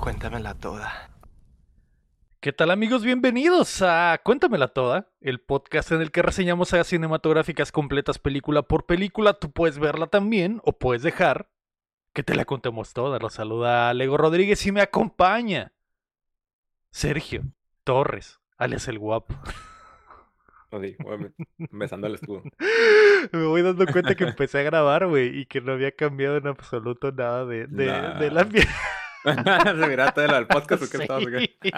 Cuéntamela toda. ¿Qué tal amigos? Bienvenidos a Cuéntamela Toda, el podcast en el que reseñamos sagas cinematográficas completas película por película. Tú puedes verla también o puedes dejar que te la contemos toda. Los saluda Lego Rodríguez y me acompaña Sergio Torres, alias el guapo. Así, besando el escudo. Me voy dando cuenta que empecé a grabar, güey, y que no había cambiado en absoluto nada de, de, de la ¿Se mira todo el podcast o qué sí.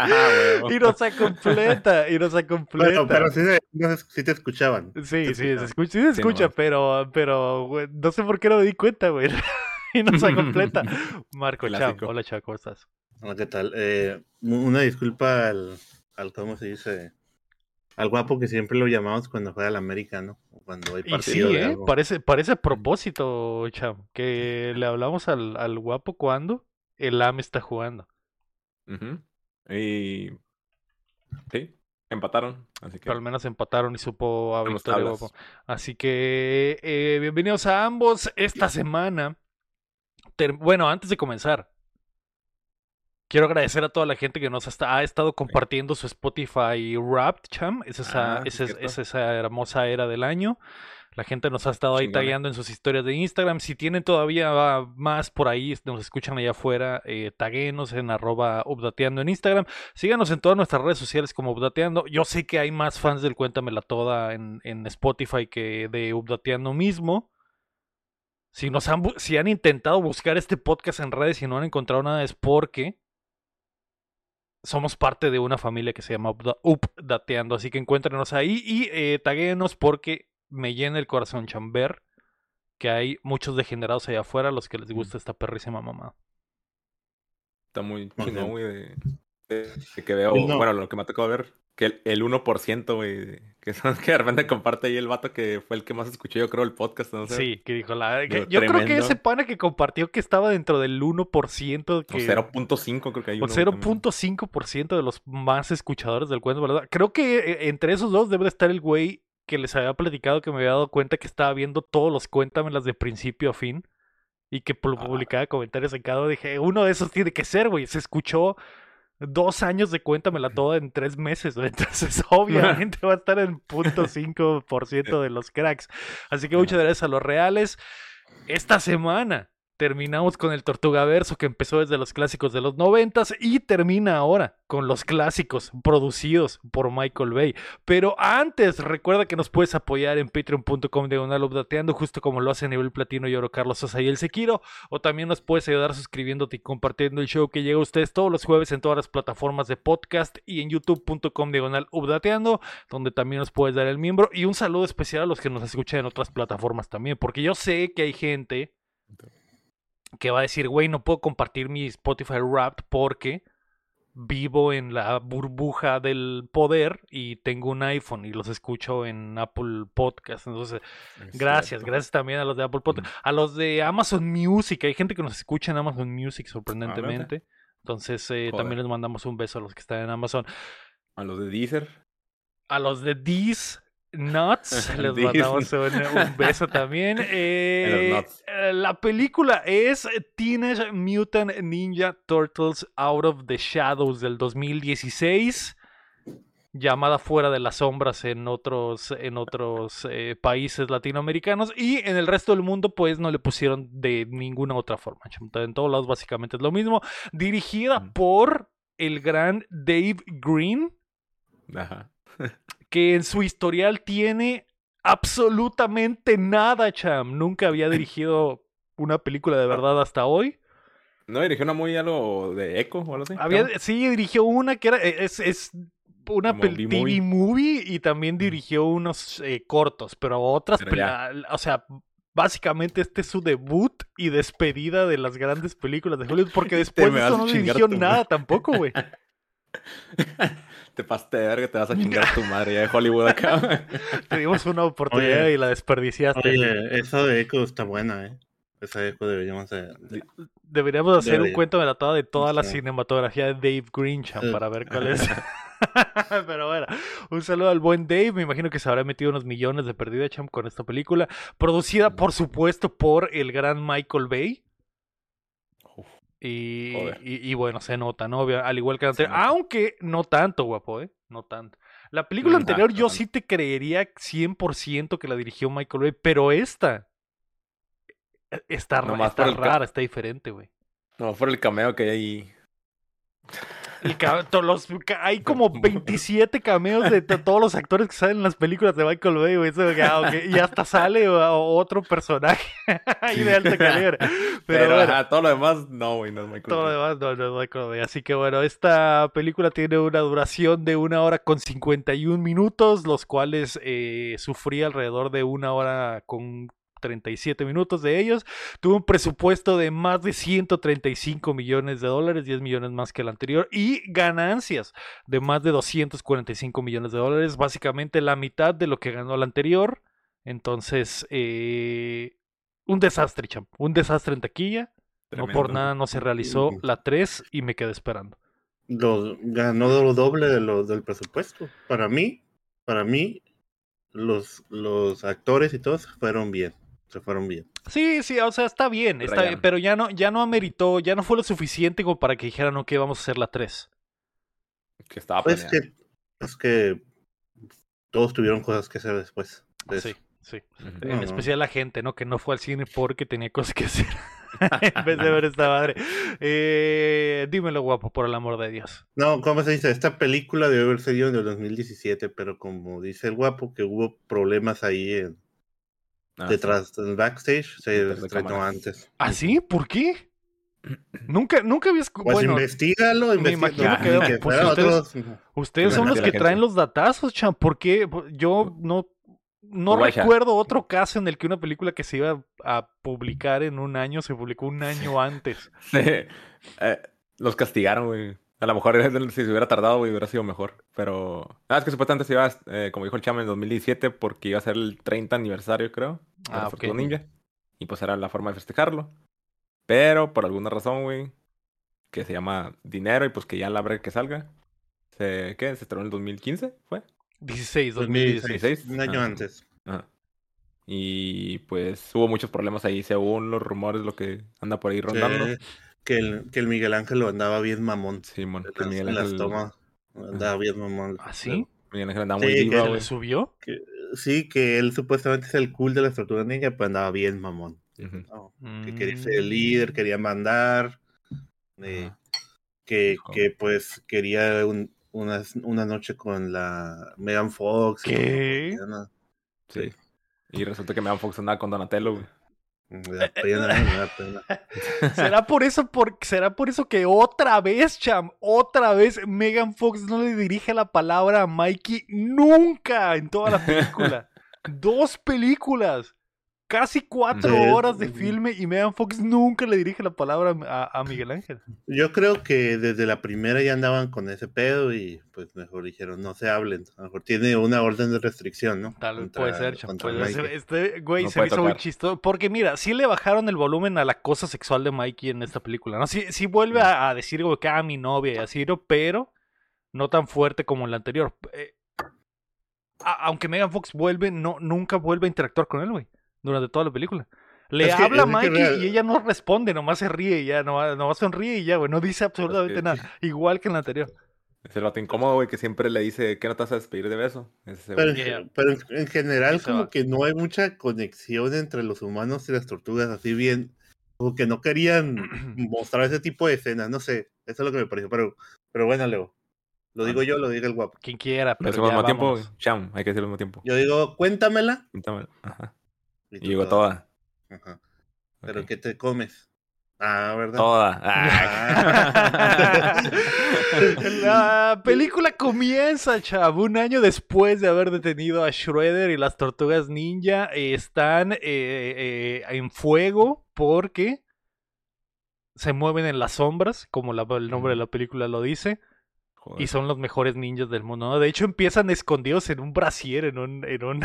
Y no se completa, y no se completa. pero sí, sí, te escuchaban. Sí, sí, se escucha, sí se escucha, pero, pero güey, no sé por qué no me di cuenta, güey. y no se completa. Marco, chao. Hola, chao, ¿cómo estás? Hola, ¿qué tal? Eh, una disculpa al, al, ¿cómo se dice? al guapo que siempre lo llamamos cuando juega al América, ¿no? Cuando hay partido. Y sí, ¿eh? Parece, parece a propósito, chao, que le hablamos al, al guapo cuando el AM está jugando. Y. Sí, empataron. Así que... Pero al menos empataron y supo a victoria. Así que eh, bienvenidos a ambos esta semana. Bueno, antes de comenzar, Quiero agradecer a toda la gente que nos ha estado compartiendo su Spotify Wrapped, cham. Es esa, ah, es, esa hermosa era del año. La gente nos ha estado ahí tagueando en sus historias de Instagram. Si tienen todavía más por ahí, nos escuchan allá afuera, eh, taguenos en arroba updateando en Instagram. Síganos en todas nuestras redes sociales como updateando. Yo sé que hay más fans del Cuéntamela Toda en, en Spotify que de updateando mismo. Si, nos han, si han intentado buscar este podcast en redes y no han encontrado nada es porque somos parte de una familia que se llama Updateando, así que encuéntrenos ahí y eh, taguéenos porque me llena el corazón chamber que hay muchos degenerados allá afuera a los que les gusta esta perrísima mamá. Está muy chingón, güey, de, que veo, bueno, lo que me ha tocado ver, que el, 1%, güey, que, que de repente comparte ahí el vato que fue el que más escuchó, yo creo, el podcast, no sé. Sí, que dijo la... yo creo que ese pana que compartió que estaba dentro del 1%. Que, o 0.5 creo que hay O 0.5% de los más escuchadores del cuento, ¿verdad? Creo que eh, entre esos dos debe de estar el güey que les había platicado que me había dado cuenta que estaba viendo todos los cuéntamelas de principio a fin y que ah. publicaba comentarios en cada dije, uno de esos tiene que ser, güey, se escuchó dos años de cuéntamela toda en tres meses. Entonces, obviamente va a estar en punto ciento de los cracks. Así que muchas gracias a los reales. Esta semana terminamos con el Tortuga Verso que empezó desde los clásicos de los noventas y termina ahora con los clásicos producidos por Michael Bay. Pero antes, recuerda que nos puedes apoyar en patreon.com diagonal updateando, justo como lo hace a nivel platino y oro Carlos Sosa y el Sequiro. O también nos puedes ayudar suscribiéndote y compartiendo el show que llega a ustedes todos los jueves en todas las plataformas de podcast y en youtube.com diagonal updateando, donde también nos puedes dar el miembro. Y un saludo especial a los que nos escuchan en otras plataformas también, porque yo sé que hay gente que va a decir, güey, no puedo compartir mi Spotify Wrapped porque vivo en la burbuja del poder y tengo un iPhone y los escucho en Apple Podcast. Entonces, gracias, gracias también a los de Apple Podcast. A los de Amazon Music, hay gente que nos escucha en Amazon Music sorprendentemente. Entonces, eh, también les mandamos un beso a los que están en Amazon. A los de Deezer. A los de Deezer Nuts, les mandamos un, beso también. Eh, eh, la película es Teenage Mutant Ninja Turtles Out of the Shadows del 2016, llamada Fuera de las Sombras en otros, en otros eh, países latinoamericanos y en el resto del mundo pues no le pusieron de ninguna otra forma. En todos lados básicamente es lo mismo. Dirigida mm. por el gran Dave Green. Ajá que en su historial tiene absolutamente nada, Cham. Nunca había dirigido una película de verdad hasta hoy. ¿No dirigió una muy algo de eco o algo así? Sí, dirigió una que era. E, es, es una TV movie y también dirigió unos eh, cortos, pero otras. o sea, básicamente este es su debut y despedida de las grandes películas de Hollywood, porque después de eso no dirigió nada tampoco, güey. te pasaste de verga, te vas a chingar a tu madre ya de Hollywood acá. Te dimos una oportunidad y la desperdiciaste. Oye, esa de Echo está buena, ¿eh? Esa de Echo deberíamos hacer. Deberíamos hacer un cuento de la toda de toda la cinematografía de Dave Greencham para ver cuál es. Pero bueno, un saludo al buen Dave. Me imagino que se habrá metido unos millones de perdida, champ, con esta película. Producida, por supuesto, por el gran Michael Bay. Y, y, bueno, se nota, ¿no? Al igual que anterior. Aunque no tanto, guapo, ¿eh? No tanto. La película anterior yo sí te creería 100% que la dirigió Michael Bay, pero esta e, está, está rara, está diferente, güey. No, por el cameo que hay ahí los, hay como 27 cameos de todos los actores que salen en las películas de Michael Bay, ah, Y hasta sale otro personaje ahí de alta calibre. Pero, todo lo demás, no, güey, no es Michael Todo lo demás, no, no es Michael Bay. Así que bueno, esta película tiene una duración de una hora con 51 minutos, los cuales eh, sufrí alrededor de una hora con 37 minutos de ellos. Tuvo un presupuesto de más de 135 millones de dólares, 10 millones más que el anterior, y ganancias de más de 245 millones de dólares, básicamente la mitad de lo que ganó el anterior. Entonces, eh, un desastre, champ, un desastre en taquilla. No por nada no se realizó la 3 y me quedé esperando. Ganó lo doble de lo, del presupuesto. Para mí, para mí, los, los actores y todos fueron bien se fueron bien. Sí, sí, o sea, está bien, está bien, pero ya no, ya no ameritó, ya no fue lo suficiente como para que dijeran, ok, vamos a hacer la 3. Que estaba pues que, es que todos tuvieron cosas que hacer después. sí, sí. En especial la gente, ¿no? Que no fue al cine porque tenía cosas que hacer. en vez de ver esta madre. Eh, dímelo, guapo, por el amor de Dios. No, ¿cómo se dice? Esta película debe haber sido en el 2017, pero como dice el guapo, que hubo problemas ahí en Ah, Detrás del backstage se estrenó antes. ¿Ah, sí? ¿Por qué? Nunca, nunca había escuchado. Pues investigalo, investigalo. Que, pues ustedes, ustedes son los que traen los datazos, champ. ¿Por qué? Yo no, no recuerdo otro caso en el que una película que se iba a publicar en un año se publicó un año antes. Eh, los castigaron, güey. A lo mejor si se hubiera tardado, hubiera sido mejor. Pero. Nada, es que supuestamente se iba, eh, como dijo el chama, en 2017, porque iba a ser el 30 aniversario, creo. Ah, ok. Ninja. Y pues era la forma de festejarlo. Pero por alguna razón, güey, que se llama dinero y pues que ya la abre que salga. Se, ¿Qué? ¿Se estrenó en el 2015? ¿Fue? 16, 2016. Un año antes. Ajá. Y pues hubo muchos problemas ahí, según los rumores, lo que anda por ahí rondando que el, que el Miguel Ángel lo andaba bien mamón. Sí, mon, que Miguel Ángel... las andaba bien mamón. ¿Ah, sí? Miguel Ángel andaba muy sí, ¿Le subió? Que, sí, que él supuestamente es el cool de la tortuga ninja, pero andaba bien mamón. Que quería ser el líder, quería mandar. Eh, que, que pues quería un, una, una noche con la Megan Fox. ¿Qué? sí. Y resulta que Megan Fox andaba con Donatello, güey. ¿Será por eso por, será por eso que otra vez, Cham, otra vez Megan Fox no le dirige la palabra a Mikey nunca en toda la película? Dos películas. Casi cuatro horas de filme y Megan Fox nunca le dirige la palabra a, Miguel Ángel. Yo creo que desde la primera ya andaban con ese pedo y pues mejor dijeron no se hablen. A lo mejor tiene una orden de restricción, ¿no? Tal vez puede ser, Este güey se me hizo muy chistoso. Porque mira, sí le bajaron el volumen a la cosa sexual de Mikey en esta película, ¿no? Sí, sí vuelve a, decir que a ah, mi novia y así, pero no tan fuerte como en la anterior. Eh, aunque Megan Fox vuelve, no, nunca vuelve a interactuar con él, güey durante toda la película. Le habla a Mikey y ella no responde, nomás se ríe y ya, nomás, nomás sonríe y ya, güey, no dice absolutamente nada, igual que en la anterior. Es el vato incómodo, güey, que siempre le dice que no te vas a despedir de beso. pero, en general, como que no hay mucha conexión entre los humanos y las tortugas, así bien. Como que no querían mostrar ese tipo de escenas, no sé. Eso es lo que me pareció, pero, pero bueno, Leo. Lo digo yo, lo diga el guapo. Quien quiera, pero. al mismo tiempo, cham, hay que decirlo al mismo tiempo. Yo digo, cuéntamela. Cuéntamela, ajá. Y, digo toda. Ajá. ¿Pero qué te comes? Ah, ¿verdad? Toda. Ah. La película comienza, chavo, un año después de haber detenido a Shredder y las tortugas ninja. Están eh, eh, en fuego porque se mueven en las sombras, como el nombre de la película lo dice. Y son los mejores ninjas del mundo. De hecho, empiezan escondidos en un brasier, en un, en un,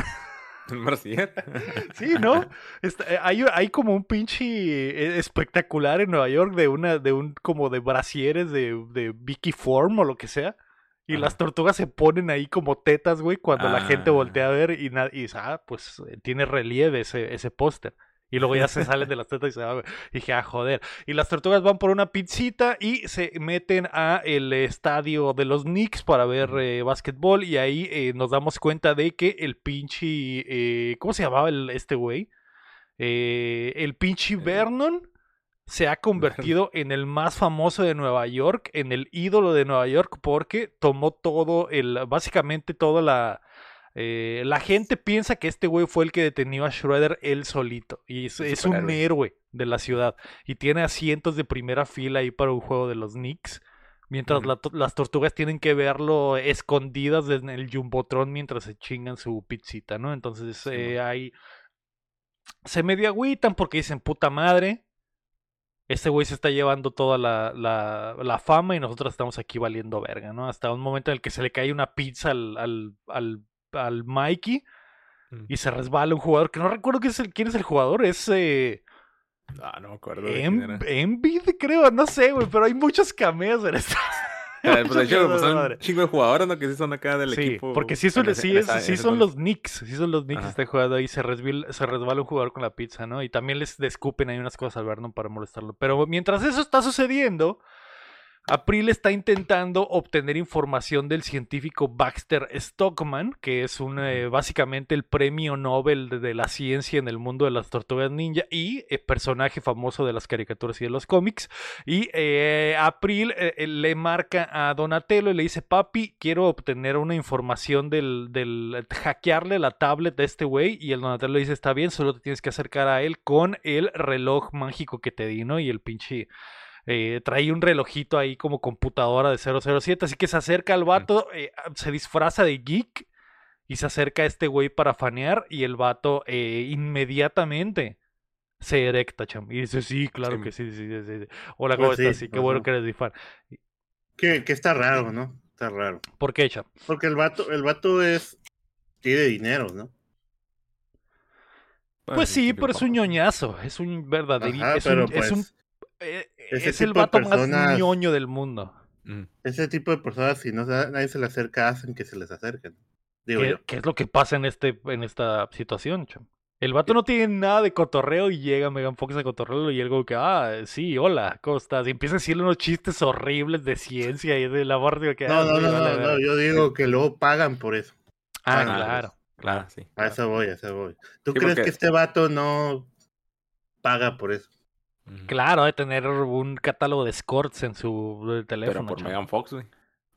sí, ¿no? Eh, hay, hay, como un pinche eh, espectacular en Nueva York de una, de un, como de brasieres de, de Vicky Form o lo que sea. Y las tortugas se ponen ahí como tetas, güey, cuando la gente ah. voltea a ver y, y ah, pues eh, tiene relieve ese, ese póster. Y luego ya se salen de las tetas y se van. Y dije, ah, joder. Y las tortugas van por una pizzita y se meten a el estadio de los Knicks para ver eh, básquetbol. Y ahí eh, nos damos cuenta de que el pinche. Eh, ¿Cómo se llamaba el, este güey? el pinche Vernon se ha convertido en el más famoso de Nueva York, en el ídolo de Nueva York, porque tomó todo el. Básicamente toda la eh, la gente piensa que este güey fue el que detenió a Schroeder él solito. Y es, un héroe de la ciudad. Y tiene asientos de primera fila ahí para un juego de los Knicks. Mientras las tortugas tienen que verlo escondidas en el Jumbotron mientras se chingan su pizzita, ¿no? Entonces eh, ahí se medio agüitan porque dicen puta madre. Este güey se está llevando toda la, la, fama y nosotros estamos aquí valiendo verga, ¿no? Hasta un momento en el que se le cae una pizza al, al al Mikey mm. y se resbala un jugador que no recuerdo quién es el, quién es el jugador, es... Eh, ah, no me acuerdo. Envid, creo, no sé, güey, pero hay muchos cameos en esta. Eh, pues de hecho, pues, son un chingo de jugadores, ¿no? Que sí son acá del equipo. Porque sí, son, sí, sí son los Knicks. Sí son los Knicks que está jugando ahí. Se resbala, se resbala un jugador con la pizza, ¿no? Y también les descupen ahí unas cosas al Vernon para molestarlo. Pero mientras eso está sucediendo, April está intentando obtener información del científico Baxter Stockman, que es un, eh, básicamente el premio Nobel de, la ciencia en el mundo de las tortugas ninja y eh, personaje famoso de las caricaturas y de los cómics. Y eh, April le marca a Donatello y le dice, papi, quiero obtener una información del, del hackearle la tablet de este güey. Y el Donatello le dice, está bien, solo te tienes que acercar a él con el reloj mágico que te di, ¿no? Y el pinche eh, trae un relojito ahí como computadora de 007, así que se acerca al vato, eh, se disfraza de geek y se acerca a este güey para fanear y el vato eh, inmediatamente se erecta, cham. Y dice, sí, claro que sí, sí, sí, Hola, ¿cómo pues estás? Sí, qué bueno que eres fan. Que, que está raro, ¿no? Está raro. ¿Por qué, cham? Porque el vato, el vato es... tiene dinero, ¿no? Pues sí, pero es un ñoñazo, es un verdadero, es, un, es, un, pues eh, es el vato más ñoño del mundo. Mm. Ese tipo de personas, si no nadie se le acerca, hacen que se les acerquen. ¿Qué, es lo que pasa en, este, en esta situación, chum? El vato no tiene nada de cotorreo y llega Megan Fox a cotorreo y algo que, ah, sí, hola, ¿cómo estás? Y empieza a decirle unos chistes horribles de ciencia y de la que... No, no, no, no, yo digo que luego pagan por eso. Ah, claro, claro, sí. A eso voy, a eso voy. ¿Tú crees que este vato no paga por eso? Claro, de tener un catálogo de escorts en su teléfono. Pero por Megan Fox, güey.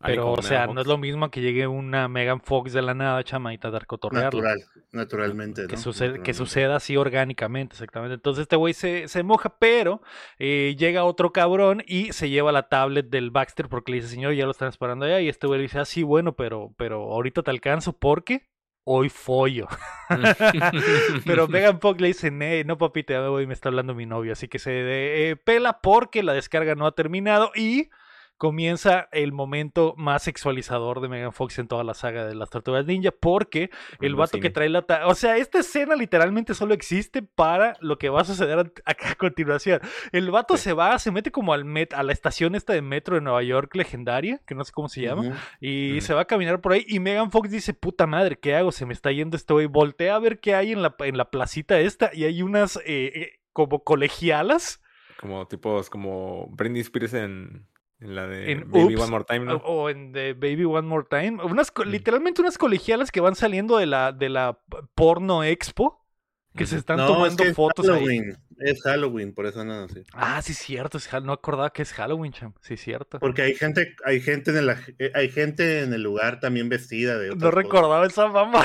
Pero, o sea, no es lo mismo que llegue una Megan Fox de la nada, chamaita, a dar cotorrear. Natural, naturalmente. Que, sucede, que suceda así orgánicamente, exactamente. Entonces este güey se, se, moja, pero eh, llega otro cabrón y se lleva la tablet del Baxter porque le dice, señor, ya lo están esperando allá. Y este güey le dice, ah, sí, bueno, pero, pero ahorita te alcanzo porque hoy follo. Pero Megan Fox le dice, no papita, ya me voy, me está hablando mi novio. Así que se eh, pela porque la descarga no ha terminado y comienza el momento más sexualizador de Megan Fox en toda la saga de las Tortugas Ninja, porque el vato que trae la... O sea, esta escena literalmente solo existe para lo que va a suceder a, continuación. El vato se va, se mete como al met, a la estación esta de metro de Nueva York legendaria, que no sé cómo se llama, y se va a caminar por ahí, y Megan Fox dice, puta madre, ¿qué hago? Se me está yendo este güey. Voltea a ver qué hay en la, en la placita esta, y hay unas eh, eh, como colegialas. Como tipos, como Britney Spears en en la de Baby One More Time, ¿no? O en The Baby One More Time. Unas, mm. Literalmente unas colegialas que van saliendo de la, de la porno expo. Que se están tomando fotos Halloween. Es Halloween, por eso no sé. Ah, sí, cierto. no acordaba que es Halloween, cham. Sí, cierto. Porque hay gente, hay gente en el, eh, hay gente en el lugar también vestida de No recordaba esa mamá.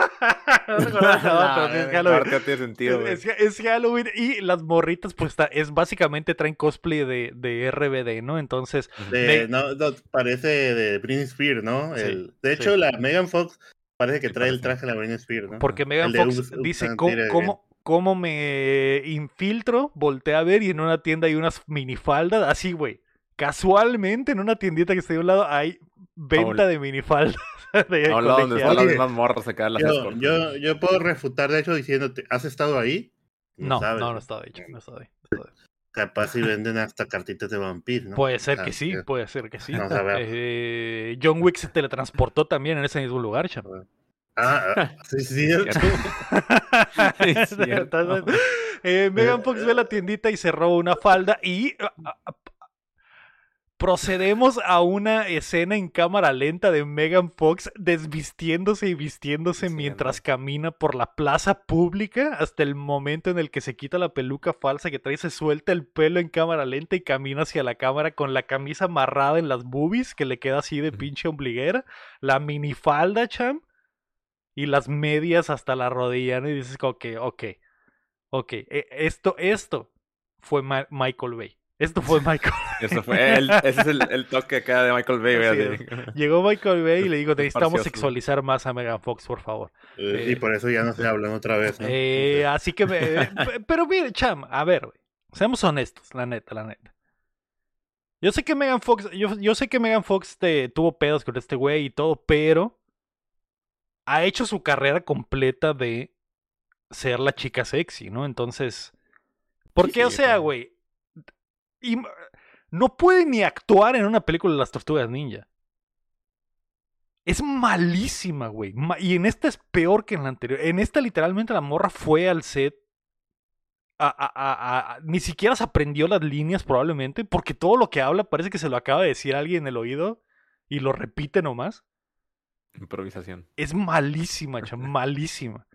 es Halloween. y las morritas, pues es básicamente traen cosplay de, de RBD, ¿no? Entonces. No, parece de Britney Spears, ¿no? de hecho, la Megan Fox parece que trae el traje de la Britney Spears, ¿no? Porque Megan Fox dice: ¿cómo, cómo, me infiltro? Voltea a ver y en una tienda hay unas minifaldas, así, güey. Casualmente en una tiendita que está de un lado hay venta de minifaldas. De a donde están las mismas morras acá las yo, yo, yo, puedo refutar, de hecho, diciéndote, ¿has estado ahí? No, no, no, no he estado ahí, no he estado ahí. Capaz si venden hasta cartitas de vampiro, ¿no? Puede ser que sí, puede ser que sí. Eh, John Wick se teletransportó también en ese mismo lugar, chamo. Ah, sí, sí. eh, Megan Fox ve la tiendita y se roba una falda y ah, ah, procedemos a una escena en cámara lenta de Megan Fox desvistiéndose y vistiéndose mientras camina por la plaza pública hasta el momento en el que se quita la peluca falsa que trae, se suelta el pelo en cámara lenta y camina hacia la cámara con la camisa amarrada en las boobies que le queda así de pinche ombliguera, la minifalda, cham, y las medias hasta la rodilla, Y dices, ok, ok, ok, e, esto, esto fue Michael Bay. Esto fue Michael. Eso fue, ese es el, toque acá de Michael Bay. Llegó Michael Bay y le digo, necesitamos sexualizar más a Megan Fox, por favor. Eh, y por eso ya no se hablan otra vez. Eh, así que, pero mire, Cham, a ver, seamos honestos, la neta, la neta. Yo sé que Megan Fox, yo, yo sé que Megan Fox te, tuvo pedos con este güey y todo, pero ha hecho su carrera completa de ser la chica sexy, ¿no? Entonces, ¿por qué? o sea, güey, y no puede ni actuar en una película de las tortugas ninja. Es malísima, güey. Y en esta es peor que en la anterior. En esta literalmente la morra fue al set. ni siquiera se aprendió las líneas probablemente. Porque todo lo que habla parece que se lo acaba de decir alguien en el oído. Y lo repite nomás. Improvisación. Es malísima, malísima.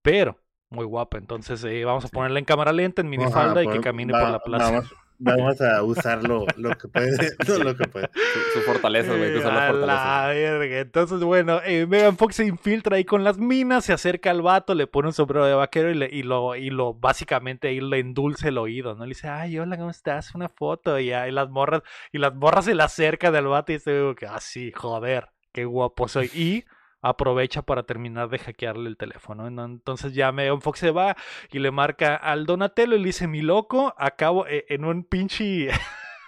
Pero muy guapa. Entonces eh, vamos a ponerla en cámara lenta, en minifalda y que camine por la plaza. Vamos a usarlo lo que puede. lo que puede. Su, fortaleza, güey. Entonces, bueno, eh, Megan Fox se infiltra ahí con las minas, se acerca al vato, le pone un sombrero de vaquero y, lo, y lo básicamente ahí le endulce el oído, ¿no? Le dice, ay, hola, ¿cómo estás? Una foto. Y ahí las morras, y las morras se le acercan del vato y dice, que así, joder, qué guapo soy. Y aprovecha para terminar de hackearle el teléfono. Entonces ya Megan Fox se va y le marca al Donatello y le dice, mi loco, acabo eh, en un pinche...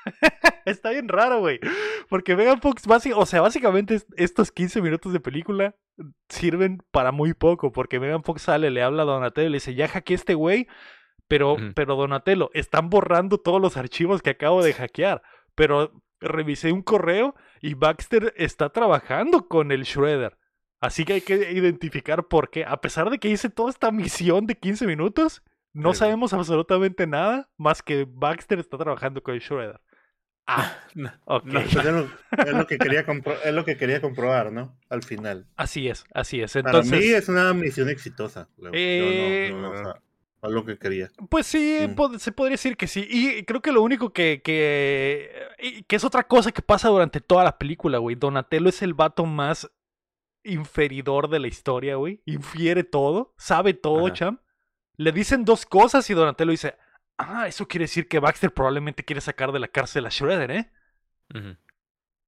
Está bien raro, güey. Porque Megan Fox, o sea, básicamente estos 15 minutos de película sirven para muy poco. Porque Megan Fox sale, le habla a Donatello y le dice, ya hackeé este güey. Pero, pero Donatello, están borrando todos los archivos que acabo de hackear. Pero revisé un correo y Baxter está trabajando con el Shredder. Así que hay que identificar por qué. A pesar de que hice toda esta misión de 15 minutos, no sabemos absolutamente nada más que Baxter está trabajando con Shredder. Ah, ok. Pues es, lo, que quería es lo que quería comprobar, ¿no? Al final. Así es, así es. Entonces, Para mí es una misión exitosa. Eh... lo que quería. Pues sí, mm. se podría decir que sí. Y creo que lo único que, que, que es otra cosa que pasa durante toda la película, güey. Donatello es el vato más inferidor de la historia, güey. Infiere todo, sabe todo, cham. Le dicen dos cosas y Donatello dice, ah, eso quiere decir que Baxter probablemente quiere sacar de la cárcel a Shredder, ¿eh?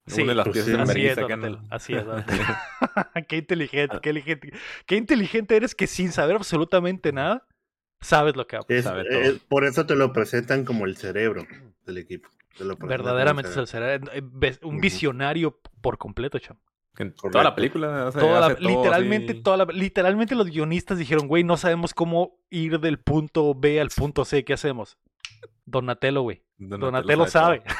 Sí, las pues así, es, así es, qué inteligente, qué inteligente, qué inteligente eres que sin saber absolutamente nada, sabes lo que va a pasar. Eh, por eso te lo presentan como el cerebro del equipo. Verdaderamente es el cerebro. Eh, un visionario por completo, toda la película. literalmente, toda literalmente los guionistas dijeron, güey, no sabemos cómo ir del punto B al punto C, ¿qué hacemos? Donatello, güey. Donatello, sabe.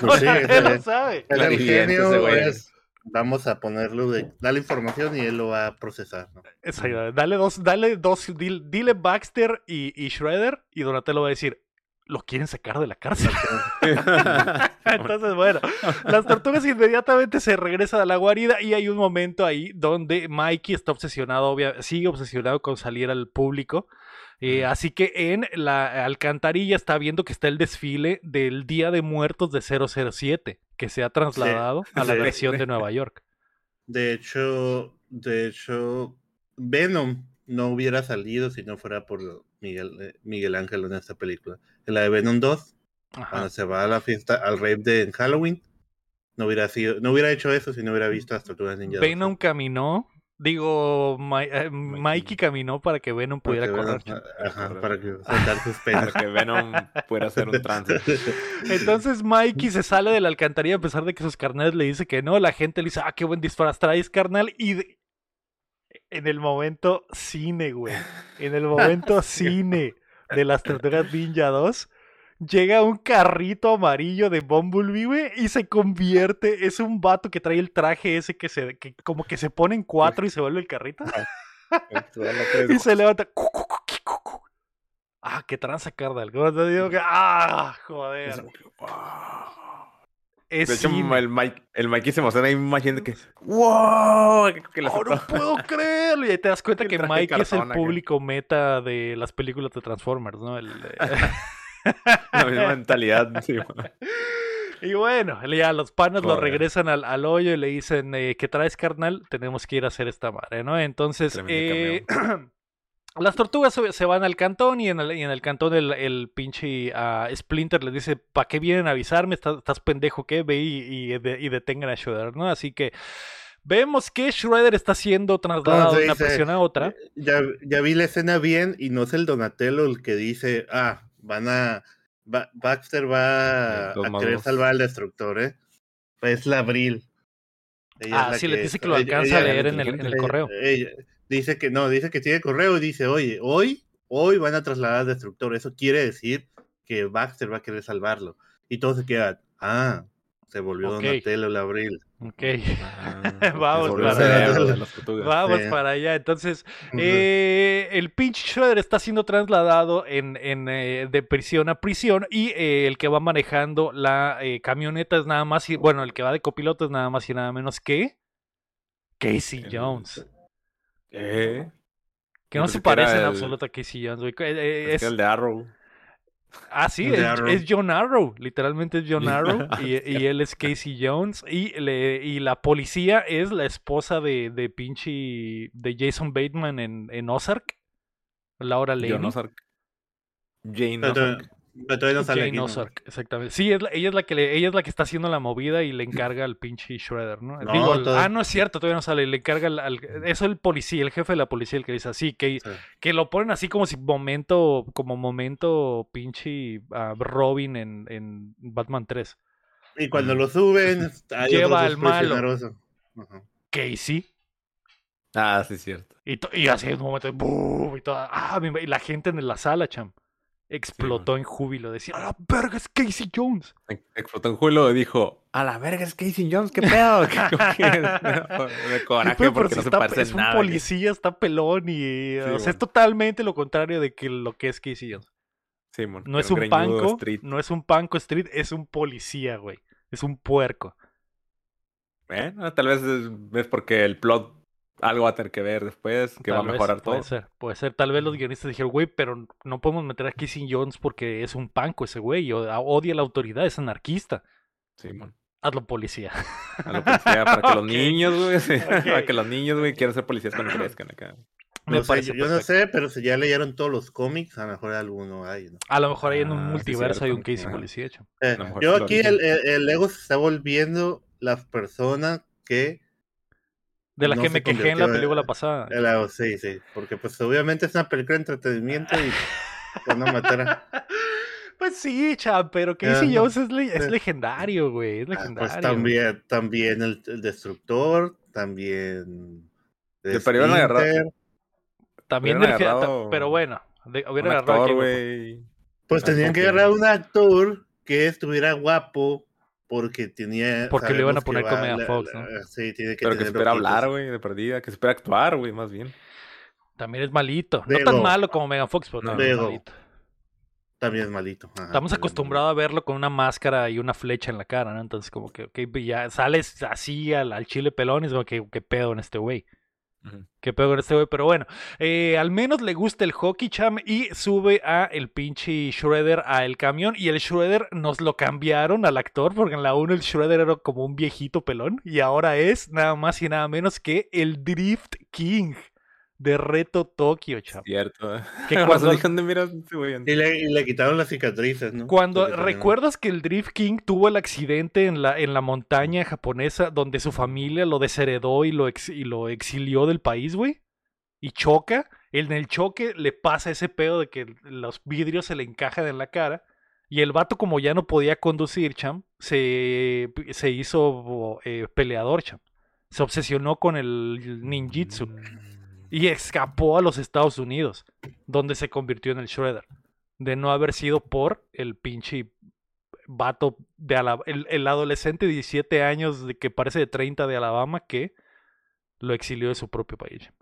Pues Donatello sabe. El genio es, vamos a ponerlo de, dale información y él lo va a procesar. ¿no? Dale dos, dale dos, dile, Baxter y, y Shredder y Donatello va a decir, lo quieren sacar de la cárcel. Entonces, bueno, las tortugas inmediatamente se regresan a la guarida y hay un momento ahí donde Mikey está obsesionado, sigue obsesionado con salir al público. Eh, así que en la alcantarilla está viendo que está el desfile del Día de Muertos de 007, que se ha trasladado a la versión de Nueva York. De hecho, de hecho, Venom no hubiera salido si no fuera por Miguel, eh, Miguel Ángel en esta película. En la de Venom 2, cuando se va a la fiesta, al rave de Halloween, no hubiera sido, no hubiera hecho eso si no hubiera visto las tortugas ninja. Venom caminó, digo, eh, Mikey caminó para que Venom pudiera correr. ajá, para que sus penas. para que Venom pudiera hacer un trance. Entonces Mikey se sale de la alcantarilla a pesar de que sus carnales le dice que no, la gente le dice, ah, qué buen disfraz traes, carnal, y en el momento cine, güey. En el momento cine de las Tortugas Ninja 2, llega un carrito amarillo de Bumblebee, güey, y se convierte, es un vato que trae el traje ese que se, que como que se pone en cuatro y se vuelve el carrito. y se levanta. Ah, qué tranza, que, ah, joder. Es de hecho, el Mike, el Mikey se emociona hay gente que. ¡Wow! Que oh, no puedo creerlo. Y ahí te das cuenta que Mike es el público meta de las películas de Transformers, ¿no? El, La misma mentalidad. Sí, y bueno, ya los panas lo regresan al, al, hoyo y le dicen, eh, ¿qué traes, carnal? Tenemos que ir a hacer esta madre, ¿no? Entonces, eh, Las tortugas se van al cantón y en el, en el cantón el, el pinche uh, Splinter les dice, ¿para qué vienen a avisarme? ¿Estás, pendejo qué? Ve y, y, detengan a Shredder, ¿no? Así que vemos que Shredder está siendo trasladado de una prisión a otra. Ya, ya vi la escena bien y no es el Donatello el que dice, ah, van a... Baxter va a querer salvar al destructor, ¿eh? Es la Abril. ah, sí, le dice que lo alcanza a leer en el, en el correo. Dice que no, dice que tiene correo y dice, oye, hoy, hoy van a trasladar al destructor. Eso quiere decir que Baxter va a querer salvarlo. Y todos se quedan, ah, se volvió okay. Donatello el abril. Ok. Ah, vamos para allá. Vamos para allá. Entonces, eh, el pinche Shredder está siendo trasladado en, en eh, de prisión a prisión y eh, el que va manejando la camioneta es nada más, y, bueno, el que va de copiloto es nada más y nada menos que Casey Jones. ¿Eh? Que no se parece en absoluto a Casey Jones, eh, Es, el de Arrow. Ah, sí, es, John Arrow. Literalmente es John Arrow. y, él es Casey Jones. Y, le, y la policía es la esposa de, de pinche. de Jason Bateman en, en Ozark. Laura Lane. John Ozark. Jane Ozark. Pero todavía no exactamente. Sí, ella es la que ella es la que está haciendo la movida y le encarga al pinche Shredder, ¿no? Ah, no es cierto, todavía no sale. Le encarga al, eso el policía, el jefe de la policía, el que dice así, que, que lo ponen así como si momento, como momento pinche Robin en, en, Batman 3. Y cuando lo suben, lleva al malo. Casey. Ah, sí, es cierto. Y, y así en un momento, y, toda, ah, y la gente en la sala, cham explotó en júbilo. Decía, a la verga es Casey Jones. Explotó en júbilo y dijo, a la verga es Casey Jones, qué pedo. de coraje porque no se parece Es un policía, está pelón y o sea, es totalmente lo contrario de que lo que es Casey Jones. Sí, no es un panco, no es un panco street, es un policía, güey. Es un puerco. Bueno, tal vez es porque el plot algo va a tener que ver después, que va a mejorar todo. Puede ser, puede ser. Tal vez los guionistas dijeron, güey, pero no podemos meter a Kissing Jones porque es un panco ese güey, odia la autoridad, es anarquista. Sí, man. Hazlo policía. Hazlo policía para que los niños, güey, para que los niños, güey, quieran ser policías cuando crezcan acá. No sé, yo, no sé, pero si ya leyeron todos los cómics, a lo mejor alguno hay. ¿no? A lo mejor hay en un ah, multiverso hay un Casey policía hecho. Eh, yo aquí el, el, el, Lego se está volviendo las personas que de la que me quejé en la película pasada. sí, sí, porque pues obviamente es una película de entretenimiento y pues no matar Pues sí, cham, pero Casey ah, Jones es, es legendario, güey, es ah, pues, legendario. pues también, también el, Destructor, también... De hubieran agarrado... También del pero bueno, hubieran agarrado... güey. Pues tenían que agarrar un actor que estuviera guapo porque tenía. Porque le iban a poner como a Fox, ¿no? sí, tiene que Pero que espera hablar, güey, de perdida, que espera actuar, güey, más bien. También es malito. no tan malo como Megan Fox, pero también es malito. También es malito. Estamos acostumbrados a verlo con una máscara y una flecha en la cara, ¿no? Entonces, como que, ok, ya sales así al, al chile pelón y es como que, ¿qué pedo en este güey? Qué pedo con este güey, pero bueno, eh, al menos le gusta el hockey cham y sube a el pinche Shredder a el camión y el Shredder nos lo cambiaron al actor porque en la 1 el Shredder era como un viejito pelón y ahora es nada más y nada menos que el Drift King de Reto Tokio, chaval. Cierto. Que cuando y, le, y le quitaron las cicatrices, ¿no? Cuando recuerdas que el Drift King tuvo el accidente en la, en la montaña japonesa donde su familia lo desheredó y lo, y lo exilió del país, güey. Y choca. En el choque le pasa ese pedo de que los vidrios se le encajan en la cara. Y el vato, como ya no podía conducir, cham, se, se hizo eh, peleador, cham. Se obsesionó con el ninjitsu. Mm y escapó a los Estados Unidos, donde se convirtió en el Shredder. de no haber sido por el pinche vato de Alabama, el, adolescente de 17 años de que parece de 30 de Alabama que lo exilió de su propio país.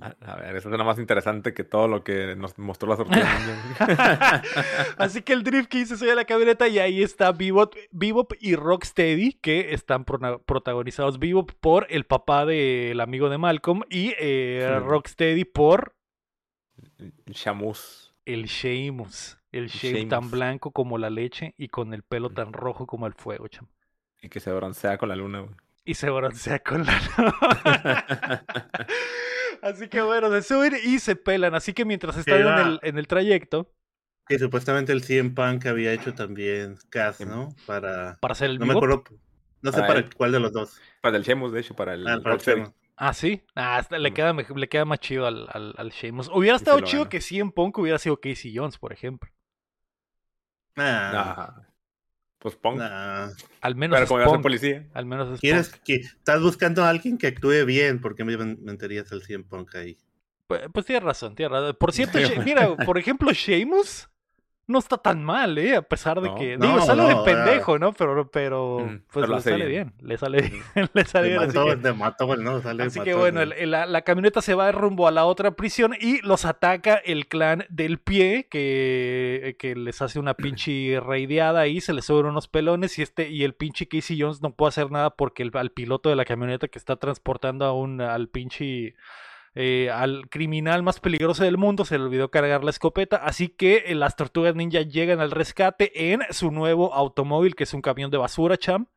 A, ver, eso suena más interesante que todo lo que nos mostró la sorpresa. Así que el drift que hice soy a la camioneta y ahí está Bebop, Bebop y Rocksteady que están protagonizados Bebop por el papá del amigo de Malcolm y eh, Rocksteady por Shamus. El Shamus. El Shame tan blanco como la leche y con el pelo tan rojo como el fuego, cham. Y que se broncea con la luna, güey. Y se broncea con la luna. Así que bueno, se suben y se pelan. Así que mientras están en el, en el trayecto. Que supuestamente el CM Punk había hecho también Cass, ¿no? Para. Para hacer el No me acuerdo. No sé para, cuál de los dos. Para el Sheamus, de hecho, para el. Ah, Ah, sí. Ah, le, queda, le queda más chido al, al, al Sheamus. Hubiera estado chido que CM Punk hubiera sido Casey Jones, por ejemplo. Ah. Pues Punk. Al menos Pero como policía. Al menos ¿Quieres que estás buscando a alguien que actúe bien? porque me meterías al 100 Punk ahí? Pues, pues tienes razón, tienes razón. Por cierto, mira, por ejemplo, Sheamus no está tan mal, ¿eh? A pesar de que. digo, sale de pendejo, ¿no? Pero, pero mm, pues le sale bien. Le sale bien. le sale bien. así que, mató, ¿no? Sale así que bueno, la, la, camioneta se va rumbo a la otra prisión y los ataca el clan del pie, que, que les hace una pinche reideada ahí, se les sobran unos pelones y este, y el pinche Casey Jones no puede hacer nada porque el, al piloto de la camioneta que está transportando a un, al pinche eh, al criminal más peligroso del mundo se le olvidó cargar la escopeta, así que eh, las tortugas ninja llegan al rescate en su nuevo automóvil, que es un camión de basura, cham,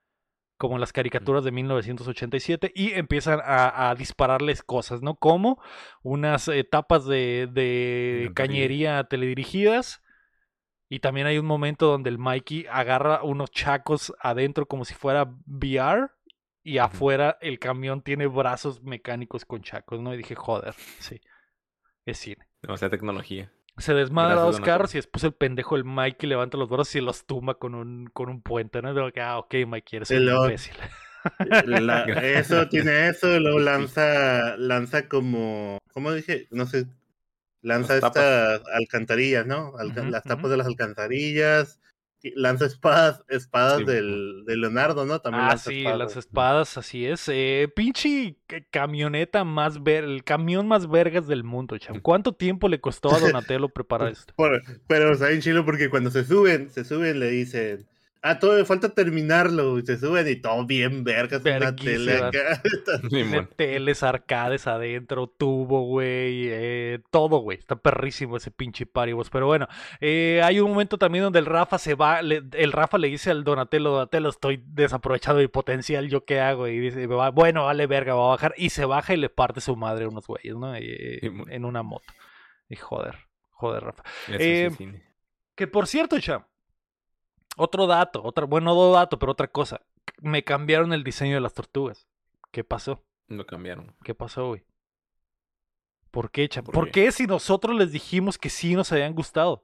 como en las caricaturas de 1987, y empiezan a, dispararles cosas, ¿no? Como unas etapas de, de cañería teledirigidas. Y también hay un momento donde el Mikey agarra unos chacos adentro como si fuera VR y afuera el camión tiene brazos mecánicos con chacos, ¿no? Y dije, joder, sí, es cine. Demasiada tecnología. Se desmadra dos carros y después el pendejo, el Mikey, levanta los brazos y los tumba con un, con un puente, ¿no? Digo, ah, ok, Mikey, eres un imbécil. eso tiene eso, y luego lanza, lanza como, ¿cómo dije? No sé, lanza estas alcantarillas, ¿no? las tapas de las alcantarillas, lanza espadas, espadas del, de Leonardo, ¿no? También ah, sí, las espadas, así es. Eh, pinche camioneta más ver, el camión más vergas del mundo, cham. ¿Cuánto tiempo le costó a Donatello preparar esto? pero está bien chilo porque cuando se suben, se suben, le dicen, Ah, todo falta terminarlo, y se suben y todo bien vergas, una tele acá. teles, arcades adentro, tubo, güey, eh, todo, güey. Está perrísimo ese pinche paribos. Pero bueno, eh, hay un momento también donde el Rafa se va, el Rafa le dice al Donatello, Donatello, estoy desaprovechado mi potencial, ¿yo qué hago? Y dice, bueno, vale verga, va a bajar. Y se baja y le parte su madre a unos güeyes, ¿no? Eh, en una moto. Y joder, joder, Rafa. que por cierto, cham otro dato, otra, bueno, no dato, pero otra cosa. Me cambiaron el diseño de las tortugas. ¿Qué pasó? Lo cambiaron. ¿Qué pasó, güey? ¿Por qué, ¿Por, ¿Por qué si nosotros les dijimos que sí nos habían gustado?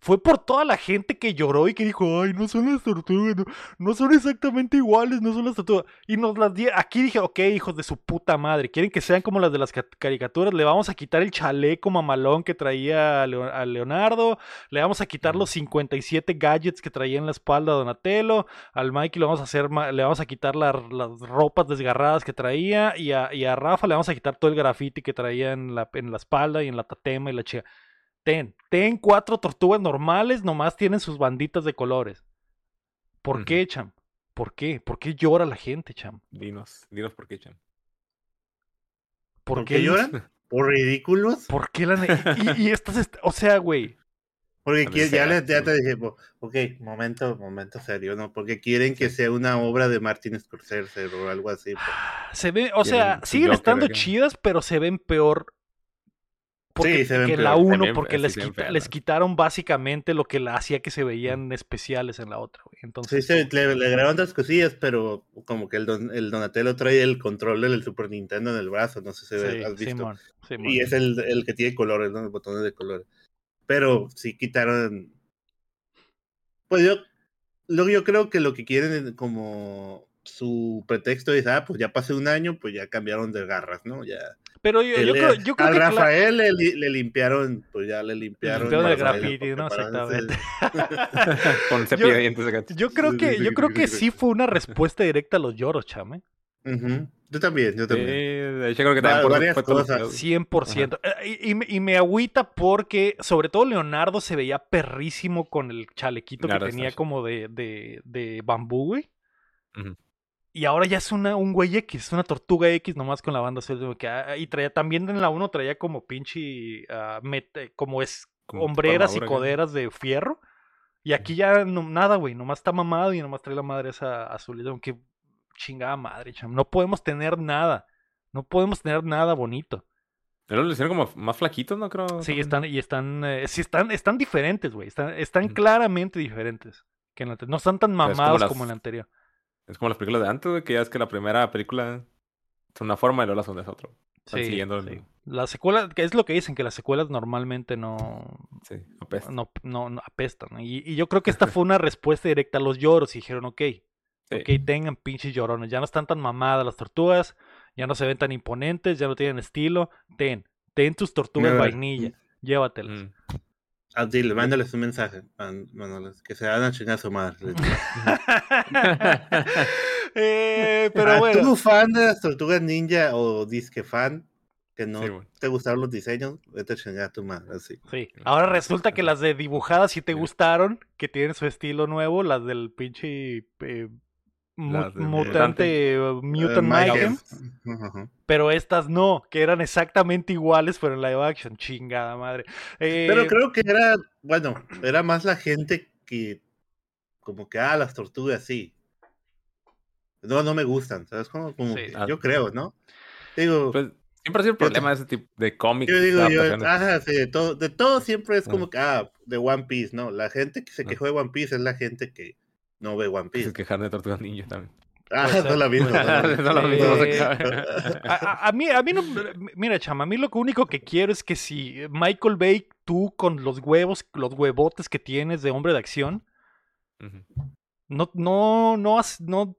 Fue por toda la gente que lloró y que dijo, ay, no son las tortugas, no, son exactamente iguales, no son las tortugas. Y nos las di, aquí dije, ok, hijos de su puta madre, quieren que sean como las de las caricaturas, le vamos a quitar el chaleco mamalón que traía a Leonardo, le vamos a quitar los 57 gadgets que traía en la espalda a Donatello, al Mikey le vamos a hacer, le vamos a quitar las ropas desgarradas que traía y a, y a Rafa le vamos a quitar todo el graffiti que traía en la, en la espalda y en la tatema y la chica. Ten, ten cuatro tortugas normales, nomás tienen sus banditas de colores. ¿Por qué, Cham? ¿Por qué? ¿Por qué llora la gente, Cham? Dinos, dinos por qué, Cham. ¿Por, qué lloran? ¿Por ridículos? ¿Por qué la y, y estas, o sea, güey. Porque ya, les, ya te dije, ok, momento, momento serio, ¿no? Porque quieren que sea una obra de Martin Scorsese o algo así. Se ve, o sea, siguen estando chidas, pero se ven peor porque, sí, que la 1, porque les, les, quitaron básicamente lo que la hacía que se veían especiales en la otra, güey. Entonces, sí, le, le agregaron otras cosillas, pero como que el, el Donatello trae el control del Super Nintendo en el brazo, no sé si has visto. y es el, el, que tiene colores, ¿no? Los botones de colores. Pero sí quitaron. Pues yo, lo, yo creo que lo que quieren como su pretexto es, ah, pues ya pasé un año, pues ya cambiaron de garras, ¿no? Ya Pero yo, yo, creo, yo creo a que. Rafael le, le, limpiaron, pues ya le limpiaron. El graffiti, ¿no? Exactamente. Con cepillo de dientes de gato. Yo creo que, yo creo que sí fue una respuesta directa a los lloros, chame. Yo también, yo también. yo creo que también varias cosas. 100%. Eh, y, y, me agüita porque, sobre todo, Leonardo se veía perrísimo con el chalequito que tenía como de, de, de bambú, güey. Y ahora ya es una, un güey X, es una tortuga X nomás con la banda que, ah, y traía también en la 1 traía como pinche uh, como es hombreras y coderas de fierro. Y aquí ya no, nada, güey, nomás está mamado y nomás trae la madre esa azul. Aunque chingada madre, cham. No podemos tener nada. No podemos tener nada bonito. Pero lo hicieron como más flaquitos, ¿no? Creo. Sí, están, y están, eh, sí, están, están diferentes, güey. Están, están claramente diferentes. Que en no están tan mamados como, en la anterior. Es como las películas de antes, güey, que ya es que la primera película es una forma y luego la segunda es otra. sí, siguiendo La secuela, que es lo que dicen, que las secuelas normalmente no... Sí, apestan. No, no, apestan. Y, y, yo creo que esta fue una respuesta directa a los lloros. Y dijeron, ok, ok, tengan pinches llorones. Ya no están tan mamadas las tortugas, ya no se ven tan imponentes, ya no tienen estilo. Ten, ten tus tortugas vainilla, llévatelas. Mm. Ah, dile, mándales un mensaje. que se van a chingar a su madre. eh, pero ah, bueno. ¿Tú fan de las tortugas ninja o disque fan? Que no te gustaron los diseños, vete a chingar a tu madre. Así. Sí. Ahora resulta que las de dibujadas sí te gustaron, que tienen su estilo nuevo, las del pinche eh, mutante, Mutant Mayhem. Pero estas no, que eran exactamente iguales, pero en live action. Chingada madre. pero eh, creo que era, bueno, era más la gente que, como que, ah, las tortugas sí. No, no me gustan, ¿sabes? Como, como ah. yo creo, ¿no? Digo. Pues, siempre ha sido el problema de ese tipo de cómics. Yo digo, yo, ajá, sí, de todo, de todo siempre es como que, ah, de One Piece, ¿no? La gente que se quejó de One Piece es la gente que no ve One Piece. Se quejar de Tortugas Ninja también. Ah, no la mismo. a, mí, a mí no, mira, chama, a mí lo único que quiero es que si Michael Bay, tú con los huevos, los huevotes que tienes de hombre de acción, no, no, no, no,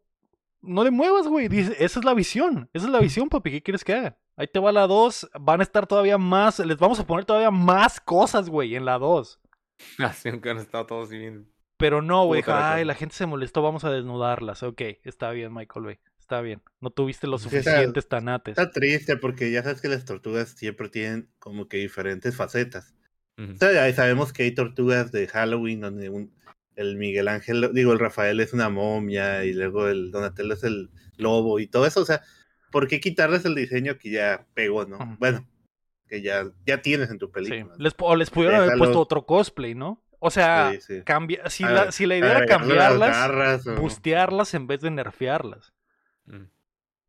no le muevas, güey. Esa es la visión, esa es la visión, papi, ¿qué quieres que haga? Ahí te va la 2, van a estar todavía más, les vamos a poner todavía más cosas, güey, en la 2. Así, aunque han estado todos bien pero no, güey, ay, la gente se molestó, vamos a desnudarlas. Ok, está bien, Michael, güey. Está bien. No tuviste los suficientes tanates. Está triste porque ya sabes que las tortugas siempre tienen como que diferentes facetas. o sea, sabemos que hay tortugas de Halloween donde el Miguel Ángel, digo, el Rafael es una momia y luego el Donatello es el lobo y todo eso. O sea, ¿por qué quitarles el diseño que ya pegó, no? Bueno, que ya, ya tienes en tu película. Les, o les pudieron haber puesto otro cosplay, ¿no? O sea, Cambia, si, la, si la idea era cambiarlas, bustearlas en vez de nerfearlas. Mm.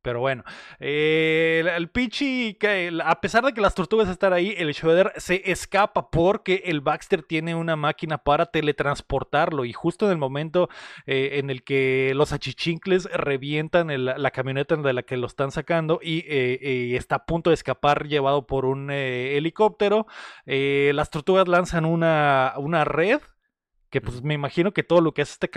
Pero bueno, eh, el, Pichi, a pesar de que las tortugas están ahí, el Shredder se escapa porque el Baxter tiene una máquina para teletransportarlo. Y justo en el momento eh, en el que los achichincles revientan la camioneta de la que lo están sacando y eh, está a punto de escapar llevado por un helicóptero, las tortugas lanzan una, una red que pues me imagino que todo lo que hace este